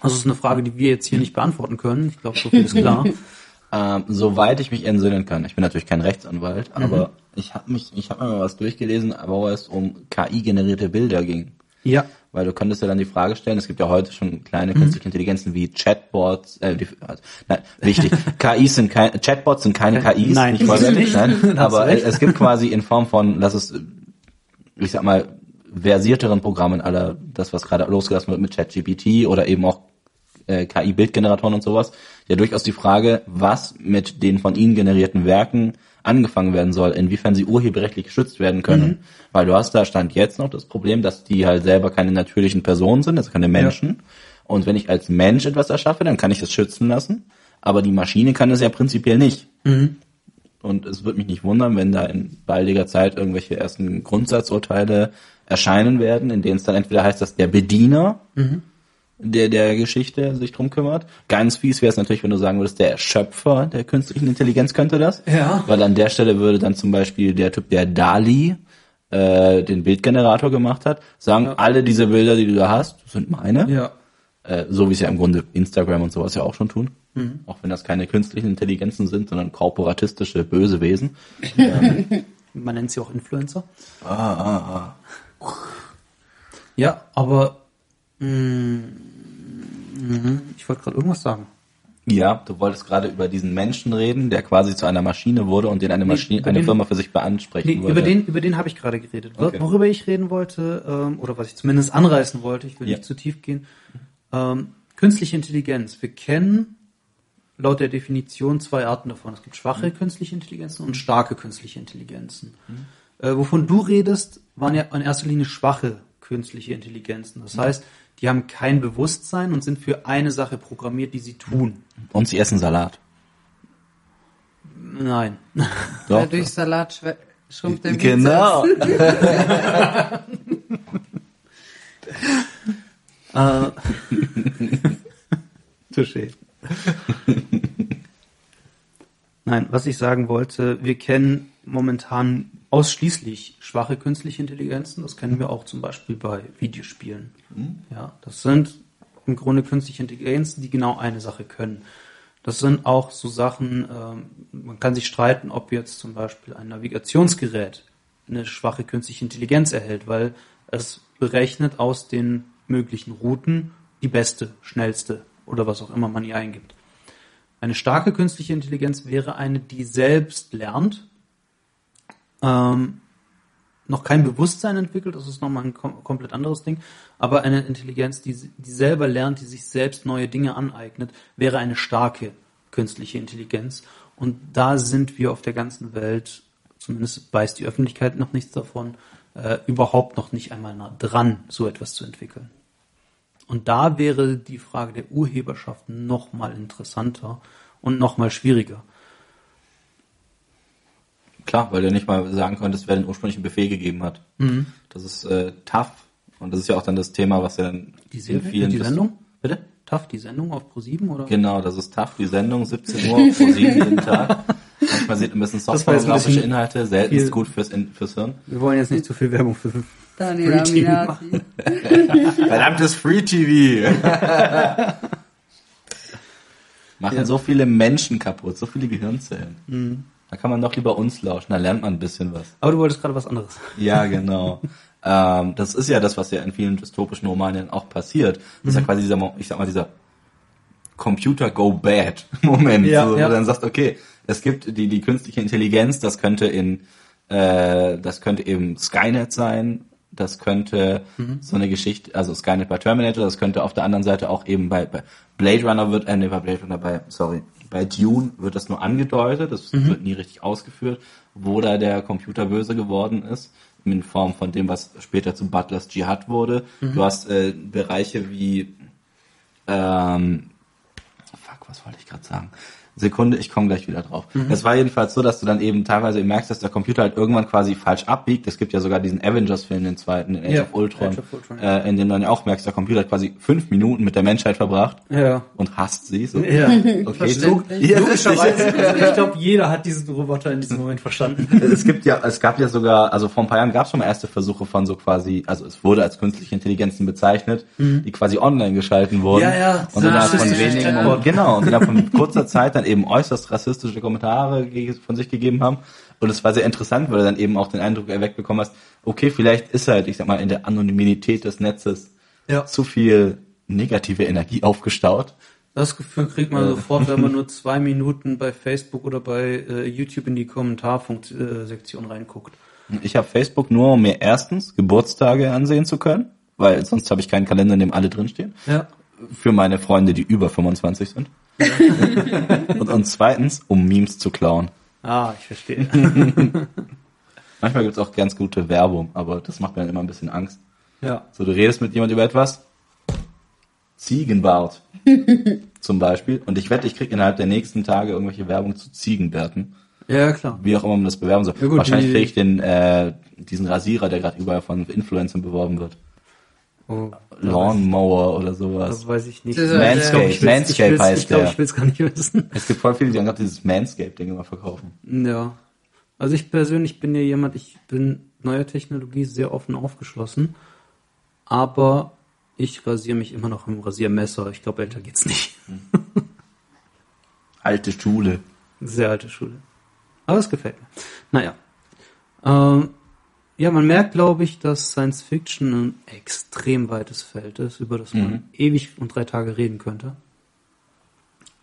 Es ist eine Frage, die wir jetzt hier nicht beantworten können. Ich glaube, so viel ist klar. ähm, soweit ich mich entsinnen kann, ich bin natürlich kein Rechtsanwalt, mhm. aber ich habe mich, ich habe mir mal was durchgelesen, aber wo es um KI-generierte Bilder ging. Ja. Weil du könntest ja dann die Frage stellen, es gibt ja heute schon kleine mhm. künstliche Intelligenzen wie Chatbots, äh, die, also, nein, wichtig, KIs sind keine, Chatbots sind keine KIs, nein, nicht. vollständig, nein, aber es gibt quasi in Form von, das ist, ich sag mal, versierteren Programmen aller, das was gerade losgelassen wird mit ChatGPT oder eben auch äh, KI-Bildgeneratoren und sowas, ja durchaus die Frage, was mit den von ihnen generierten Werken angefangen werden soll, inwiefern sie urheberrechtlich geschützt werden können. Mhm. Weil du hast da stand jetzt noch das Problem, dass die halt selber keine natürlichen Personen sind, also keine Menschen. Ja. Und wenn ich als Mensch etwas erschaffe, dann kann ich es schützen lassen. Aber die Maschine kann es ja prinzipiell nicht. Mhm. Und es wird mich nicht wundern, wenn da in baldiger Zeit irgendwelche ersten Grundsatzurteile erscheinen werden, in denen es dann entweder heißt, dass der Bediener mhm der der Geschichte sich drum kümmert. Ganz fies wäre es natürlich, wenn du sagen würdest, der Schöpfer der künstlichen Intelligenz könnte das. Ja. Weil an der Stelle würde dann zum Beispiel der Typ, der Dali äh, den Bildgenerator gemacht hat, sagen, ja. alle diese Bilder, die du da hast, sind meine. Ja. Äh, so wie es ja im Grunde Instagram und sowas ja auch schon tun. Mhm. Auch wenn das keine künstlichen Intelligenzen sind, sondern korporatistische böse Wesen. ähm, Man nennt sie auch Influencer. Ah, ah, ah. Ja, aber mh, mm. Ich wollte gerade irgendwas sagen. Ja, du wolltest gerade über diesen Menschen reden, der quasi zu einer Maschine wurde und den eine Maschine, nee, eine den, Firma für sich beansprechen nee, wollte. Über den, über den habe ich gerade geredet. Okay. Worüber ich reden wollte, ähm, oder was ich zumindest anreißen wollte, ich will ja. nicht zu tief gehen. Ähm, künstliche Intelligenz. Wir kennen laut der Definition zwei Arten davon. Es gibt schwache künstliche Intelligenzen und starke künstliche Intelligenzen. Mhm. Äh, wovon du redest, waren ja in erster Linie schwache künstliche Intelligenzen. Das mhm. heißt, die haben kein Bewusstsein und sind für eine Sache programmiert, die sie tun. Und sie essen Salat. Nein. Doch. Ja, durch Salat schrumpft der Genau. äh, Touché. Nein, was ich sagen wollte, wir kennen momentan ausschließlich schwache künstliche Intelligenzen. Das kennen wir auch zum Beispiel bei Videospielen. Mhm. Ja, das sind im Grunde künstliche Intelligenzen, die genau eine Sache können. Das sind auch so Sachen, ähm, man kann sich streiten, ob jetzt zum Beispiel ein Navigationsgerät eine schwache künstliche Intelligenz erhält, weil es berechnet aus den möglichen Routen die beste, schnellste oder was auch immer man ihr eingibt. Eine starke künstliche Intelligenz wäre eine, die selbst lernt, ähm, noch kein Bewusstsein entwickelt, das ist nochmal ein kom komplett anderes Ding, aber eine Intelligenz, die, die selber lernt, die sich selbst neue Dinge aneignet, wäre eine starke künstliche Intelligenz. Und da sind wir auf der ganzen Welt, zumindest weiß die Öffentlichkeit noch nichts davon, äh, überhaupt noch nicht einmal nah dran, so etwas zu entwickeln. Und da wäre die Frage der Urheberschaft noch mal interessanter und noch mal schwieriger. Klar, weil du nicht mal sagen konntest, wer den ursprünglichen Befehl gegeben hat. Mhm. Das ist äh, tough. Und das ist ja auch dann das Thema, was ja dann die Serie, in vielen... Die Sendung? Bitte? Tough, die Sendung auf Pro7 oder? Genau, das ist Tough, die Sendung, 17 Uhr auf Pro7 jeden Tag. Manchmal sieht ein bisschen softwaregrafische Inhalte, selten ist gut fürs, fürs Hirn. Wir wollen jetzt nicht zu viel Werbung für Daniel Free Aminati. Verdammtes Free TV. Machen ja. so viele Menschen kaputt, so viele Gehirnzellen. Mhm. Da kann man doch lieber uns lauschen, da lernt man ein bisschen was. Aber du wolltest gerade was anderes. Ja, genau. ähm, das ist ja das, was ja in vielen dystopischen Romanen auch passiert. Das ist ja quasi dieser, ich sag mal, dieser Computer go bad Moment, Ja, so, wo ja. du dann sagst, okay, es gibt die, die künstliche Intelligenz, das könnte in, äh, das könnte eben Skynet sein, das könnte Mhm. so eine Geschichte, also Skynet bei Terminator, das könnte auf der anderen Seite auch eben bei, bei Blade Runner wird, äh, nee, bei Blade Runner, bei, sorry, bei Dune wird das nur angedeutet, das Mhm. wird nie richtig ausgeführt, wo da der Computer böse geworden ist, in Form von dem, was später zu Butlers Jihad wurde. Mhm. Du hast äh, Bereiche wie, ähm, fuck, was wollte ich gerade sagen? Sekunde, ich komme gleich wieder drauf. Mhm. Es war jedenfalls so, dass du dann eben teilweise merkst, dass der Computer halt irgendwann quasi falsch abbiegt. Es gibt ja sogar diesen Avengers-Film, den zweiten, den Age Ja, of Ultron, Age of Ultron, äh, in dem du dann auch merkst, der Computer hat quasi fünf Minuten mit der Menschheit verbracht Ja. und hasst sie. So. Ja. Okay, so, ja, Logischerweise. ich glaube, jeder hat diesen Roboter in diesem Moment verstanden. es gibt ja, es gab ja sogar, also vor ein paar Jahren gab es schon mal erste Versuche von so quasi, also es wurde als künstliche Intelligenzen bezeichnet, die quasi online geschalten wurden. Mhm. Ja, ja, Und innerhalb von rassistisches wenigen genau, und innerhalb von kurzer Zeit dann eben äußerst rassistische Kommentare von sich gegeben haben. Und es war sehr interessant, weil du dann eben auch den Eindruck erweckt bekommen hast, okay, vielleicht ist halt, ich sag mal, in der Anonymität des Netzes Ja. zu viel negative Energie aufgestaut. Das Gefühl kriegt man sofort, wenn man nur zwei Minuten bei Facebook oder bei äh, YouTube in die Kommentarsektion reinguckt. Ich habe Facebook nur, um mir erstens Geburtstage ansehen zu können, weil sonst habe ich keinen Kalender, in dem alle drinstehen. Ja. Für meine Freunde, die über 25 sind. und, und zweitens, um Memes zu klauen. Ah, ich verstehe. Manchmal gibt's auch ganz gute Werbung, aber das macht mir dann immer ein bisschen Angst. ja. So, du redest mit jemand über etwas. Ziegenbart. zum Beispiel. Und ich wette, ich krieg innerhalb der nächsten Tage irgendwelche Werbung zu Ziegenbärten. Ja, klar. Wie auch immer man das bewerben soll. Ja gut, Wahrscheinlich die- krieg ich den, äh, diesen Rasierer, der gerade überall von Influencern beworben wird. Oh, Lawnmower oder sowas. das weiß ich nicht. Manscape, Ich ich Manscape will's- heißt Ich glaube, der. ich will es gar nicht wissen. Es gibt voll viele, die dann gerade dieses Manscape-Ding immer verkaufen. Ja. Also ich persönlich bin ja jemand, ich bin neuer Technologie sehr offen aufgeschlossen, aber ich rasiere mich immer noch im Rasiermesser. Ich glaube, älter geht's nicht. Alte Schule. Sehr alte Schule. Aber es gefällt mir. Naja. Ähm, ja, man merkt, glaube ich, dass Science Fiction ein extrem weites Feld ist, über das man ewig und drei Tage reden könnte.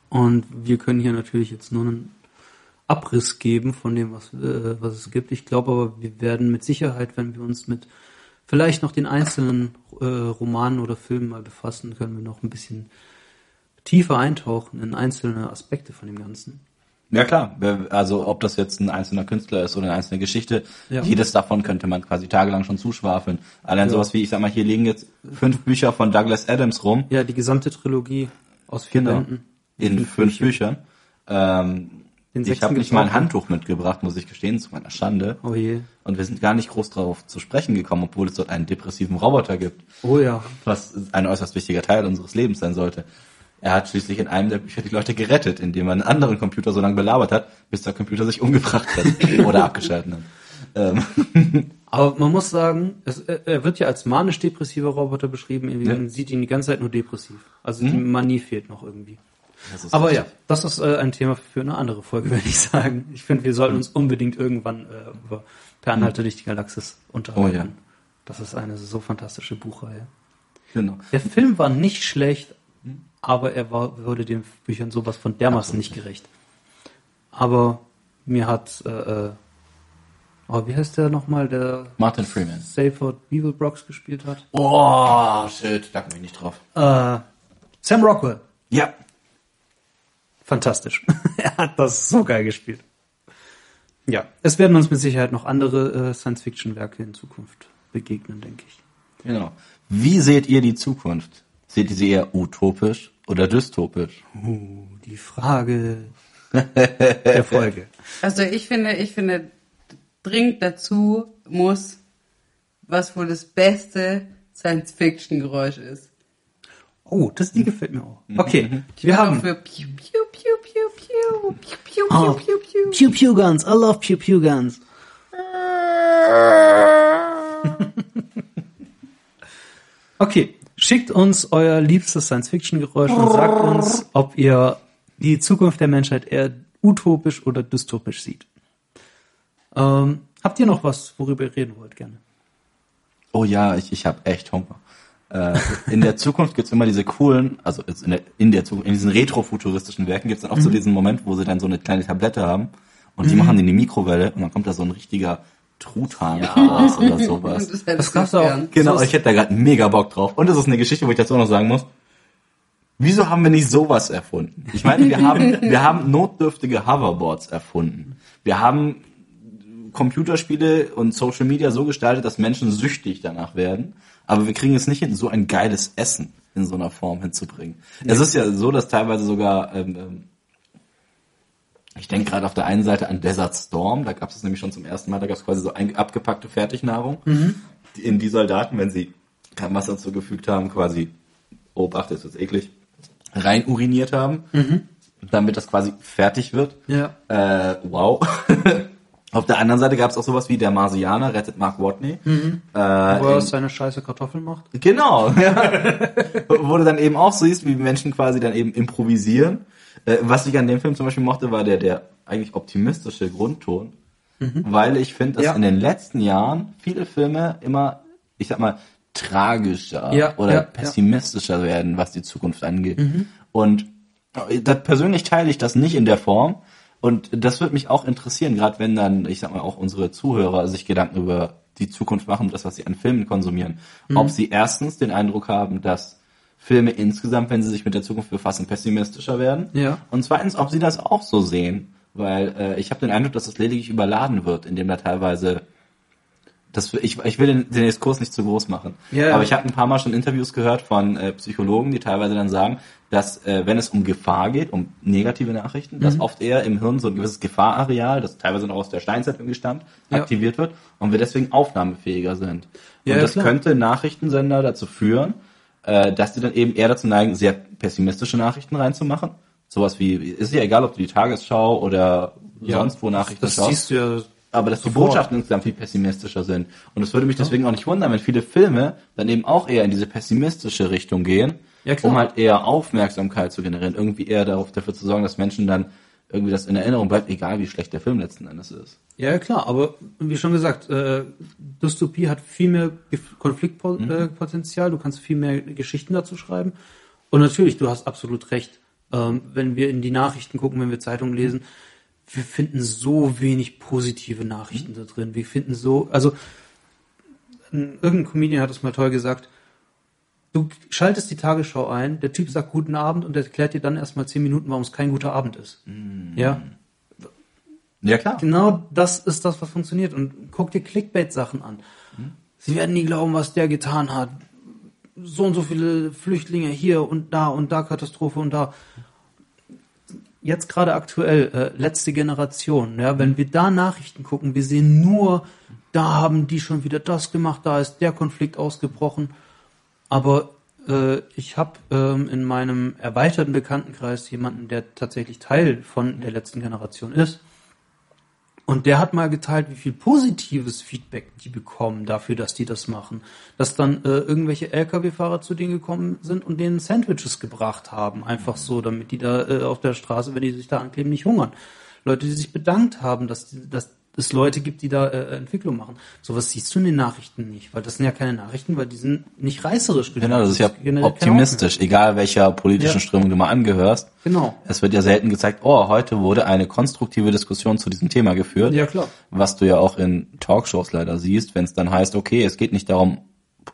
Und wir können hier natürlich jetzt nur einen Abriss geben von dem, was, äh, was es gibt. Ich glaube aber, wir werden mit Sicherheit, wenn wir uns mit vielleicht noch den einzelnen äh, Romanen oder Filmen mal befassen, können wir noch ein bisschen tiefer eintauchen in einzelne Aspekte von dem Ganzen. Ja klar, also ob das jetzt ein einzelner Künstler ist oder eine einzelne Geschichte, Ja. jedes davon könnte man quasi tagelang schon zuschwafeln. Allein sowas wie, ich sag mal, hier liegen jetzt fünf Bücher von Douglas Adams rum, Ja, die gesamte Trilogie aus vier Genau. Bänden. in fünf Büchern. Ähm, ich habe nicht mal ein ne? Handtuch mitgebracht, muss ich gestehen, zu meiner Schande. Oh je. Und wir sind gar nicht groß darauf zu sprechen gekommen, obwohl es dort einen depressiven Roboter gibt. Oh ja. was ein äußerst wichtiger Teil unseres Lebens sein sollte. Er hat schließlich in einem der Bücher die Leute gerettet, indem er einen anderen Computer so lange belabert hat, bis der Computer sich umgebracht hat oder abgeschalten hat. Ähm, Aber man muss sagen, es, er er wird ja als manisch-depressiver Roboter beschrieben. Ja. Man sieht ihn die ganze Zeit nur depressiv. Also die Manie fehlt noch irgendwie. Aber richtig. ja, das ist äh, ein Thema für eine andere Folge, würde ich sagen. Ich finde, wir sollten uns unbedingt irgendwann äh, über Per Anhalter durch die Galaxis unterhalten. Oh ja. Das ist eine so fantastische Buchreihe. Genau. Der Film war nicht schlecht, aber er war, wurde den Büchern sowas von dermaßen nicht gerecht. Aber mir hat, äh, äh, oh, wie heißt der nochmal, der Martin Freeman. Salford Beeblebrox gespielt hat? Oh, shit, da komme ich nicht drauf. Äh, Sam Rockwell. Ja. Fantastisch. er hat das so geil gespielt. Ja, es werden uns mit Sicherheit noch andere äh, Science-Fiction-Werke in Zukunft begegnen, denke ich. Genau. Wie seht ihr die Zukunft? Seht ihr sie eher utopisch oder dystopisch? Uh, die Frage der Folge. Also ich finde, ich finde, dringend dazu muss, was wohl das beste Science-Fiction-Geräusch ist. Oh, das die gefällt mir auch. Okay, Ich wir haben für Piu, Piu, Piu, Piu, Piu, Piu, Piu, Ah. Piu, Piu, Piu. Pew Pew Guns. I love Pew Pew Guns. Okay, schickt uns euer liebstes Science-Fiction-Geräusch und sagt uns, ob ihr die Zukunft der Menschheit eher utopisch oder dystopisch sieht. Ähm, habt ihr noch was, worüber ihr reden wollt, gerne? Oh ja, ich, ich habe echt Hunger. Äh, in der Zukunft gibt's immer diese coolen, also in, der, in der Zukunft, in diesen retrofuturistischen Werken gibt's dann auch so diesen Moment, wo sie dann so eine kleine Tablette haben und die machen die in die Mikrowelle und dann kommt da so ein richtiger Truthahn raus oder sowas. Das, Das gab's auch. gern. Genau, ich hätte da gerade mega Bock drauf. Und das ist eine Geschichte, wo ich dazu auch noch sagen muss. Wieso haben wir nicht sowas erfunden? Ich meine, wir haben, wir haben notdürftige Hoverboards erfunden. Wir haben Computerspiele und Social Media so gestaltet, dass Menschen süchtig danach werden. Aber wir kriegen es nicht hin, so ein geiles Essen in so einer Form hinzubringen. Es ist ja so, dass teilweise sogar, ähm, ähm, ich denke gerade auf der einen Seite an Desert Storm, da gab es nämlich schon zum ersten Mal, da gab es quasi so ein, abgepackte Fertignahrung, die, in die Soldaten, wenn sie kein Wasser zugefügt haben, quasi, oh, achte, ist jetzt eklig, rein uriniert haben, damit das quasi fertig wird. Ja. Äh, wow. Auf der anderen Seite gab es auch sowas wie der Marsianer rettet Mark Watney. Wo Äh, er in- seine scheiße Kartoffeln macht. Genau, ja. Wo du dann eben auch siehst, wie Menschen quasi dann eben improvisieren. Äh, was ich an dem Film zum Beispiel mochte, war der, der eigentlich optimistische Grundton. Weil ich finde, dass Ja. in den letzten Jahren viele Filme immer, ich sag mal, tragischer Ja, oder ja, pessimistischer werden, was die Zukunft angeht. Und äh, das, persönlich teile ich das nicht in der Form. Und das würde mich auch interessieren, gerade wenn dann, ich sag mal, auch unsere Zuhörer sich Gedanken über die Zukunft machen, das, was sie an Filmen konsumieren. Ob sie erstens den Eindruck haben, dass Filme insgesamt, wenn sie sich mit der Zukunft befassen, pessimistischer werden. Ja. Und zweitens, ob sie das auch so sehen. Weil äh, ich habe den Eindruck, dass es lediglich überladen wird, indem da teilweise das, ich, ich will den, den Diskurs nicht zu groß machen. Ja, ja. Aber ich habe ein paar Mal schon Interviews gehört von äh, Psychologen, die teilweise dann sagen, dass äh, wenn es um Gefahr geht, um negative Nachrichten, Mhm. dass oft eher im Hirn so ein gewisses Gefahrareal, das teilweise noch aus der Steinzeit irgendwie stammt, Ja. aktiviert wird und wir deswegen aufnahmefähiger sind. Ja, und ja, das klar. könnte Nachrichtensender dazu führen, äh, dass die dann eben eher dazu neigen, sehr pessimistische Nachrichten reinzumachen. Sowas wie, ist ja egal, ob du die Tagesschau oder sonst wo Nachrichten Das schaust siehst du ja. aber dass die Sofort. Botschaften insgesamt viel pessimistischer sind. Und es würde mich deswegen auch nicht wundern, wenn viele Filme dann eben auch eher in diese pessimistische Richtung gehen, Ja, um halt eher Aufmerksamkeit zu generieren, irgendwie eher darauf dafür zu sorgen, dass Menschen dann irgendwie das in Erinnerung bleibt, egal wie schlecht der Film letzten Endes ist. Ja, klar, aber wie schon gesagt, äh, Dystopie hat viel mehr Konfliktpotenzial, du kannst viel mehr Geschichten dazu schreiben. Und natürlich, du hast absolut recht. Ähm, wenn wir in die Nachrichten gucken, wenn wir Zeitungen lesen, wir finden so wenig positive Nachrichten da drin. Wir finden so, also ein- irgendein Comedian hat es mal toll gesagt, du schaltest die Tagesschau ein, der Typ sagt guten Abend und erklärt dir dann erstmal zehn Minuten, warum es kein guter Abend ist. Ja, Ja, klar. Genau das ist das, was funktioniert. Und guck dir Clickbait-Sachen an. Sie werden nie glauben, was der getan hat. So und so viele Flüchtlinge hier und da und da Katastrophe und da. Jetzt gerade aktuell, äh, letzte Generation, ja, wenn wir da Nachrichten gucken, wir sehen nur, da haben die schon wieder das gemacht, da ist der Konflikt ausgebrochen. Aber äh, ich habe ähm, in meinem erweiterten Bekanntenkreis jemanden, der tatsächlich Teil von der letzten Generation ist. Und der hat mal geteilt, wie viel positives Feedback die bekommen dafür, dass die das machen. Dass dann äh, irgendwelche Lkw-Fahrer zu denen gekommen sind und denen Sandwiches gebracht haben. Einfach so, damit die da äh, auf der Straße, wenn die sich da ankleben, nicht hungern. Leute, die sich bedankt haben, dass, die, dass es Leute gibt, die da äh, Entwicklung machen. Sowas siehst du in den Nachrichten nicht, weil das sind ja keine Nachrichten, weil die sind nicht reißerisch. Genau, das ist ja optimistisch, egal welcher politischen Ja. Strömung du mal angehörst. Genau. Es wird ja selten gezeigt, oh, heute wurde eine konstruktive Diskussion zu diesem Thema geführt. Ja, klar. Was du ja auch in Talkshows leider siehst, wenn es dann heißt, okay, es geht nicht darum,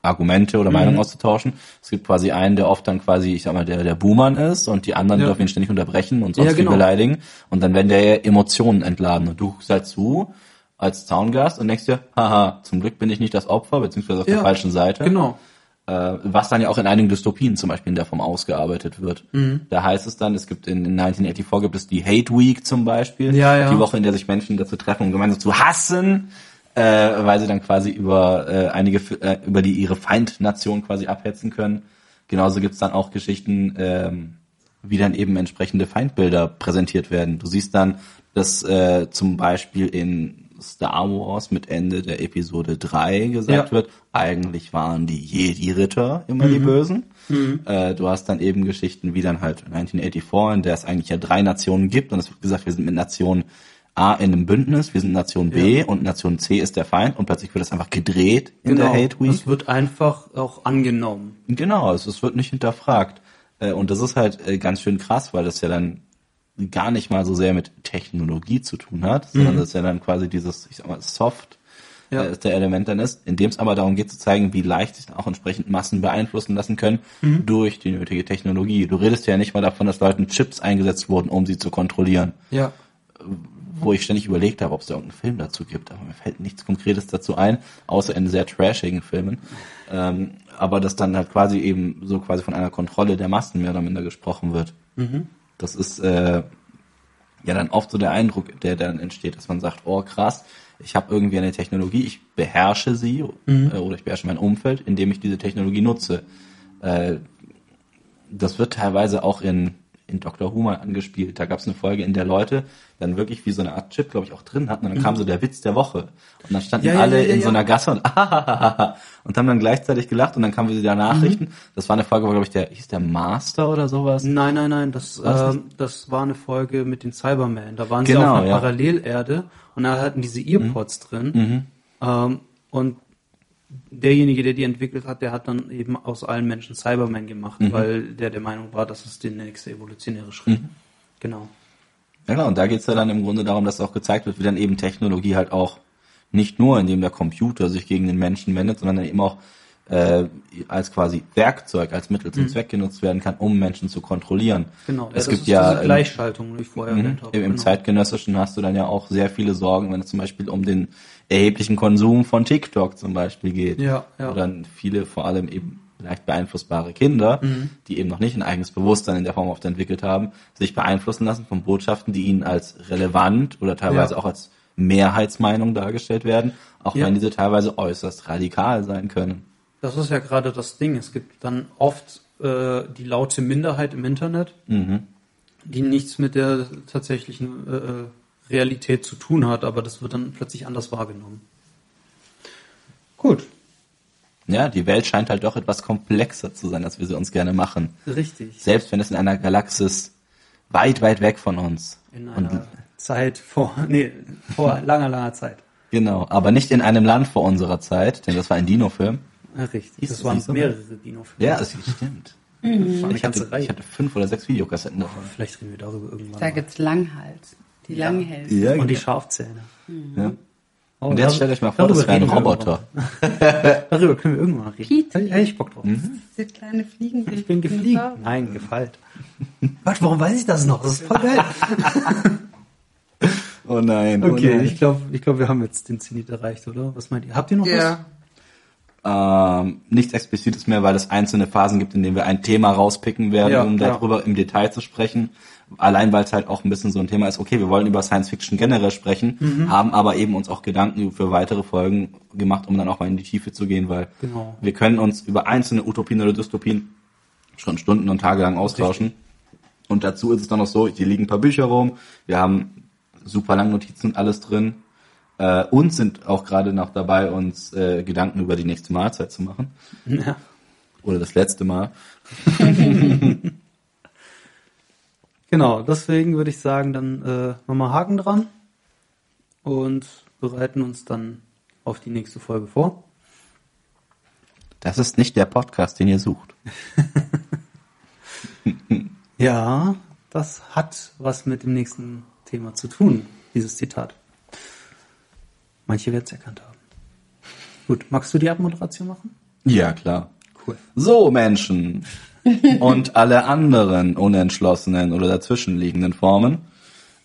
Argumente oder Mhm. Meinungen auszutauschen. Es gibt quasi einen, der oft dann quasi, ich sag mal, der, der Buhmann ist und die anderen Ja. dürfen ihn ständig unterbrechen und sonst Ja, viel genau. beleidigen. Und dann werden der Emotionen entladen und du guckst halt zu als Zaungast und denkst dir, haha, zum Glück bin ich nicht das Opfer, beziehungsweise auf der Ja, falschen Seite Genau. äh, was dann ja auch in einigen Dystopien zum Beispiel in der Form ausgearbeitet wird. Mhm. Da heißt es dann, es gibt in, in 1984 gibt es die Hate Week zum Beispiel, Ja, ja. die Woche, in der sich Menschen dazu treffen, um gemeinsam zu hassen, äh, weil sie dann quasi über äh, einige äh, über die ihre Feindnation quasi abhetzen können. Genauso gibt's dann auch Geschichten, ähm, wie dann eben entsprechende Feindbilder präsentiert werden. Du siehst dann, dass äh, zum Beispiel in Star Wars mit Ende der Episode 3 gesagt Ja. wird, eigentlich waren die Jedi-Ritter immer die Bösen. Äh, du hast dann eben Geschichten wie dann halt 1984, in der es eigentlich ja drei Nationen gibt und es wird gesagt, wir sind mit Nation A in einem Bündnis, wir sind Nation B und Nation C ist der Feind und plötzlich wird das einfach gedreht in der Hate Week. Das wird einfach auch angenommen. Genau, also es wird nicht hinterfragt. Äh, Und das ist halt äh, ganz schön krass, weil das ja dann gar nicht mal so sehr mit Technologie zu tun hat, sondern das ist ja dann quasi dieses, ich sag mal, Soft Ja. äh, der Element dann ist, in dem es aber darum geht zu zeigen, wie leicht sich dann auch entsprechend Massen beeinflussen lassen können durch die nötige Technologie. Du redest ja nicht mal davon, dass Leuten Chips eingesetzt wurden, um sie zu kontrollieren Ja. Wo ich ständig überlegt habe, ob es da irgendeinen Film dazu gibt, aber mir fällt nichts Konkretes dazu ein, außer in sehr trashigen Filmen. Ähm, aber dass dann halt quasi eben so quasi von einer Kontrolle der Massen mehr oder minder gesprochen wird. Das ist äh, ja dann oft so der Eindruck, der dann entsteht, dass man sagt, oh krass, ich habe irgendwie eine Technologie, ich beherrsche sie äh, oder ich beherrsche mein Umfeld, indem ich diese Technologie nutze. Äh, das wird teilweise auch in, in Dr. Who mal angespielt. Da gab es eine Folge, in der Leute dann wirklich wie so eine Art Chip, glaube ich, auch drin hatten. Und dann kam so der Witz der Woche. Und dann standen Ja, alle ja, ja, in so einer Gasse und und haben dann gleichzeitig gelacht und dann kamen wieder Nachrichten. Das war eine Folge, wo, glaube ich, der, hieß der Master oder sowas. Nein, nein, nein, das, Was ähm, das war eine Folge mit den Cybermen. Da waren sie Genau, auf einer. Mhm. Parallelerde und da hatten diese Earpods drin. Ähm, und derjenige, der die entwickelt hat, der hat dann eben aus allen Menschen Cybermen gemacht, Mhm. weil der der Meinung war, das ist der nächste evolutionäre Schritt. Genau. Ja, genau. Und da geht's ja dann im Grunde darum, dass auch gezeigt wird, wie dann eben Technologie halt auch nicht nur, indem der Computer sich gegen den Menschen wendet, sondern dann eben auch äh, als quasi Werkzeug, als Mittel zum Zweck genutzt werden kann, um Menschen zu kontrollieren. Mhm. Genau. Es das gibt ist ja diese Gleichschaltung, die ich vorher Mhm. erwähnt habe. Im, Im genau. zeitgenössischen hast du dann ja auch sehr viele Sorgen, wenn es zum Beispiel um den erheblichen Konsum von TikTok zum Beispiel geht. Ja, ja. Dann viele, vor allem eben leicht beeinflussbare Kinder, Mhm. die eben noch nicht ein eigenes Bewusstsein in der Form oft entwickelt haben, sich beeinflussen lassen von Botschaften, die ihnen als relevant oder teilweise Ja. auch als Mehrheitsmeinung dargestellt werden, auch Ja. wenn diese teilweise äußerst radikal sein können. Das ist ja gerade das Ding. Es gibt dann oft äh, die laute Minderheit im Internet, Mhm. die nichts mit der tatsächlichen äh, äh, Realität zu tun hat, aber das wird dann plötzlich anders wahrgenommen. Gut, Ja, die Welt scheint halt doch etwas komplexer zu sein, als wir sie uns gerne machen. richtig. Selbst wenn es in einer Galaxis weit, weit weg von uns. In Und, einer Zeit vor, nee, vor langer, langer Zeit. genau, aber nicht in einem Land vor unserer Zeit, denn das war ein Dino-Film. Ja, richtig. Das es waren so? mehrere Dino-Filme. Ja, das stimmt. das eine Ich hatte, ich hatte fünf oder sechs Videokassetten davon. Vielleicht reden wir darüber irgendwann. Da mal. gibt's Langhals. Die Langhälse. Ja, Und die Schafzähne. ja. Oh, Und jetzt stellt euch mal vor, das wäre ein Roboter. Darüber können wir irgendwann mal reden. Piet. Hätte ich Bock drauf. Diese kleine Fliegen. Ich bin gefliegen. Nein, gefeit. Gott, warum weiß ich das noch? Das ist voll geil. Oh nein. oh Okay, nein. ich glaube, ich glaub, wir haben jetzt den Zenit erreicht, oder? Was meint ihr? Habt ihr noch Ja. ähm, nichts Explizites mehr, weil es einzelne Phasen gibt, in denen wir ein Thema rauspicken werden, Ja, um klar. darüber im Detail zu sprechen. Allein weil es halt auch ein bisschen so ein Thema ist, okay, wir wollen über Science Fiction generell sprechen, Mhm. haben aber eben uns auch Gedanken für weitere Folgen gemacht, um dann auch mal in die Tiefe zu gehen, weil Genau. wir können uns über einzelne Utopien oder Dystopien schon Stunden und Tage lang austauschen. Und dazu ist es dann noch so, hier liegen ein paar Bücher rum, wir haben super lange Notizen und alles drin. Äh, und sind auch gerade noch dabei, uns äh, Gedanken über die nächste Mahlzeit zu machen. Ja. Oder das letzte Mal. Genau, deswegen würde ich sagen, dann äh, nochmal Haken dran und bereiten uns dann auf die nächste Folge vor. Das ist nicht der Podcast, den ihr sucht. Ja, das hat was mit dem nächsten Thema zu tun, dieses Zitat. Manche werden es erkannt haben. Gut, magst du die Abmoderation machen? Ja, klar. Cool. So, Menschen. Und alle anderen unentschlossenen oder dazwischenliegenden Formen.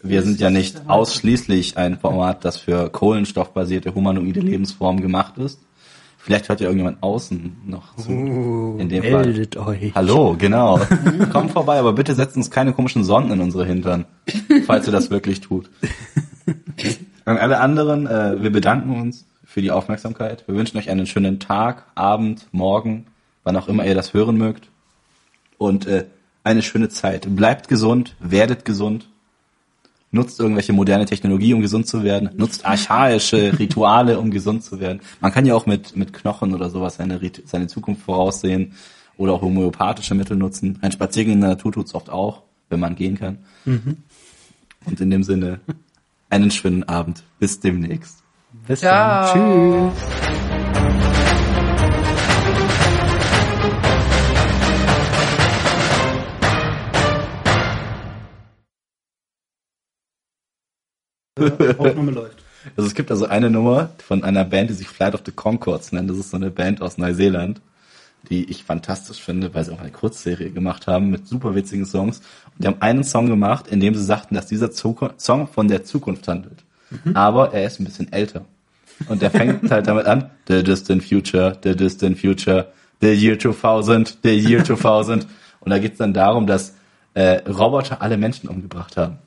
Wir sind ja nicht ausschließlich ein Format, das für kohlenstoffbasierte humanoide Lebensformen gemacht ist. Vielleicht hört ja irgendjemand außen noch zu. In dem Fall. Meldet euch. Hallo, genau. Kommt vorbei, aber bitte setzt uns keine komischen Sonden in unsere Hintern, falls ihr das wirklich tut. An alle anderen, äh, wir bedanken uns für die Aufmerksamkeit. Wir wünschen euch einen schönen Tag, Abend, Morgen, wann auch immer ihr das hören mögt. Und äh, eine schöne Zeit. Bleibt gesund, werdet gesund. Nutzt irgendwelche moderne Technologie, um gesund zu werden. Nutzt archaische Rituale, um gesund zu werden. Man kann ja auch mit, mit Knochen oder sowas seine, seine Zukunft voraussehen oder auch homöopathische Mittel nutzen. Ein Spaziergang in der Natur tut's oft auch, wenn man gehen kann. Und in dem Sinne, einen schönen Abend. Bis demnächst. Bis Ciao. dann. Tschüss. Aufnahme läuft. Also es gibt also eine Nummer von einer Band, die sich Flight of the Concords nennt. Das ist so eine Band aus Neuseeland, die ich fantastisch finde, weil sie auch eine Kurzserie gemacht haben mit super witzigen Songs. Und die haben einen Song gemacht, in dem sie sagten, dass dieser Zuku Song von der Zukunft handelt. Aber er ist ein bisschen älter. Und der fängt halt damit an, the distant future, the distant future, the year 2000, the year 2000. Und da geht's dann darum, dass äh, Roboter alle Menschen umgebracht haben.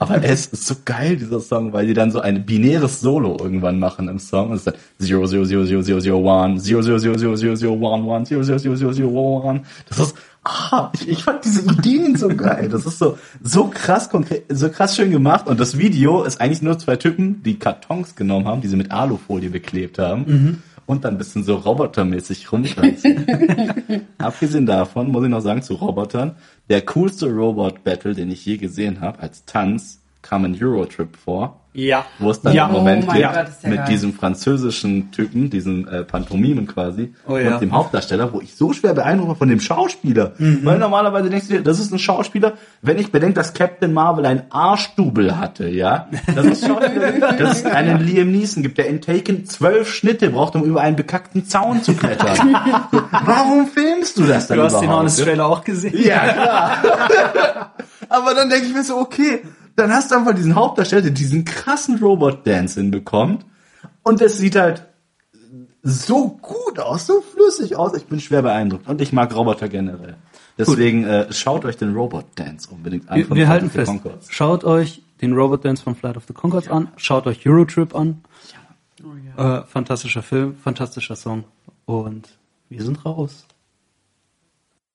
Aber es ist so geil, dieser Song, weil die dann so ein binäres Solo irgendwann machen im Song. Es ist dann 0, 0, 0, 0, 0, 0, 1, 0, 0, 0, 0, 0, 0, 1, 1, 0, 0, 0, 0, 0, 1. Das ist, ah, ich, ich fand diese Ideen so geil. Das ist so, so krass konkret, so krass schön gemacht. Und das Video ist eigentlich nur zwei Typen, die Kartons genommen haben, die sie mit Alufolie beklebt haben. Und dann ein bisschen so robotermäßig rumtanzen. Abgesehen davon muss ich noch sagen zu Robotern, der coolste Robot-Battle, den ich je gesehen habe, als Tanz, kam in Eurotrip vor. Ja. Wo es dann Ja. einen Moment Oh mein gibt der mit geil. diesem französischen Typen, diesem äh, Pantomimen quasi, Oh ja. und dem Hauptdarsteller, wo ich so schwer beeindruckt war von dem Schauspieler. Mhm. Weil normalerweise denkst du dir, das ist ein Schauspieler, wenn ich bedenke, dass Captain Marvel einen Arschdubel hatte, ja. Das ist Schauspieler, dass es einen Liam Neeson gibt, der in Taken zwölf Schnitte braucht, um über einen bekackten Zaun zu klettern. Warum filmst du das dann Du hast den überhaupt? Honest Trailer auch gesehen? Ja, klar. Aber dann denke ich mir so, okay, dann hast du einfach diesen Hauptdarsteller, der diesen krassen Robot-Dance hinbekommt. Und es sieht halt so gut aus, so flüssig aus. Ich bin schwer beeindruckt. Und ich mag Roboter generell. Deswegen äh, schaut euch den Robot-Dance unbedingt an. Wir, von wir halten of the fest. Conchords. Schaut euch den Robot Dance von Flight of the Concords an. Schaut euch Eurotrip an. Äh, fantastischer Film, fantastischer Song. Und wir sind raus.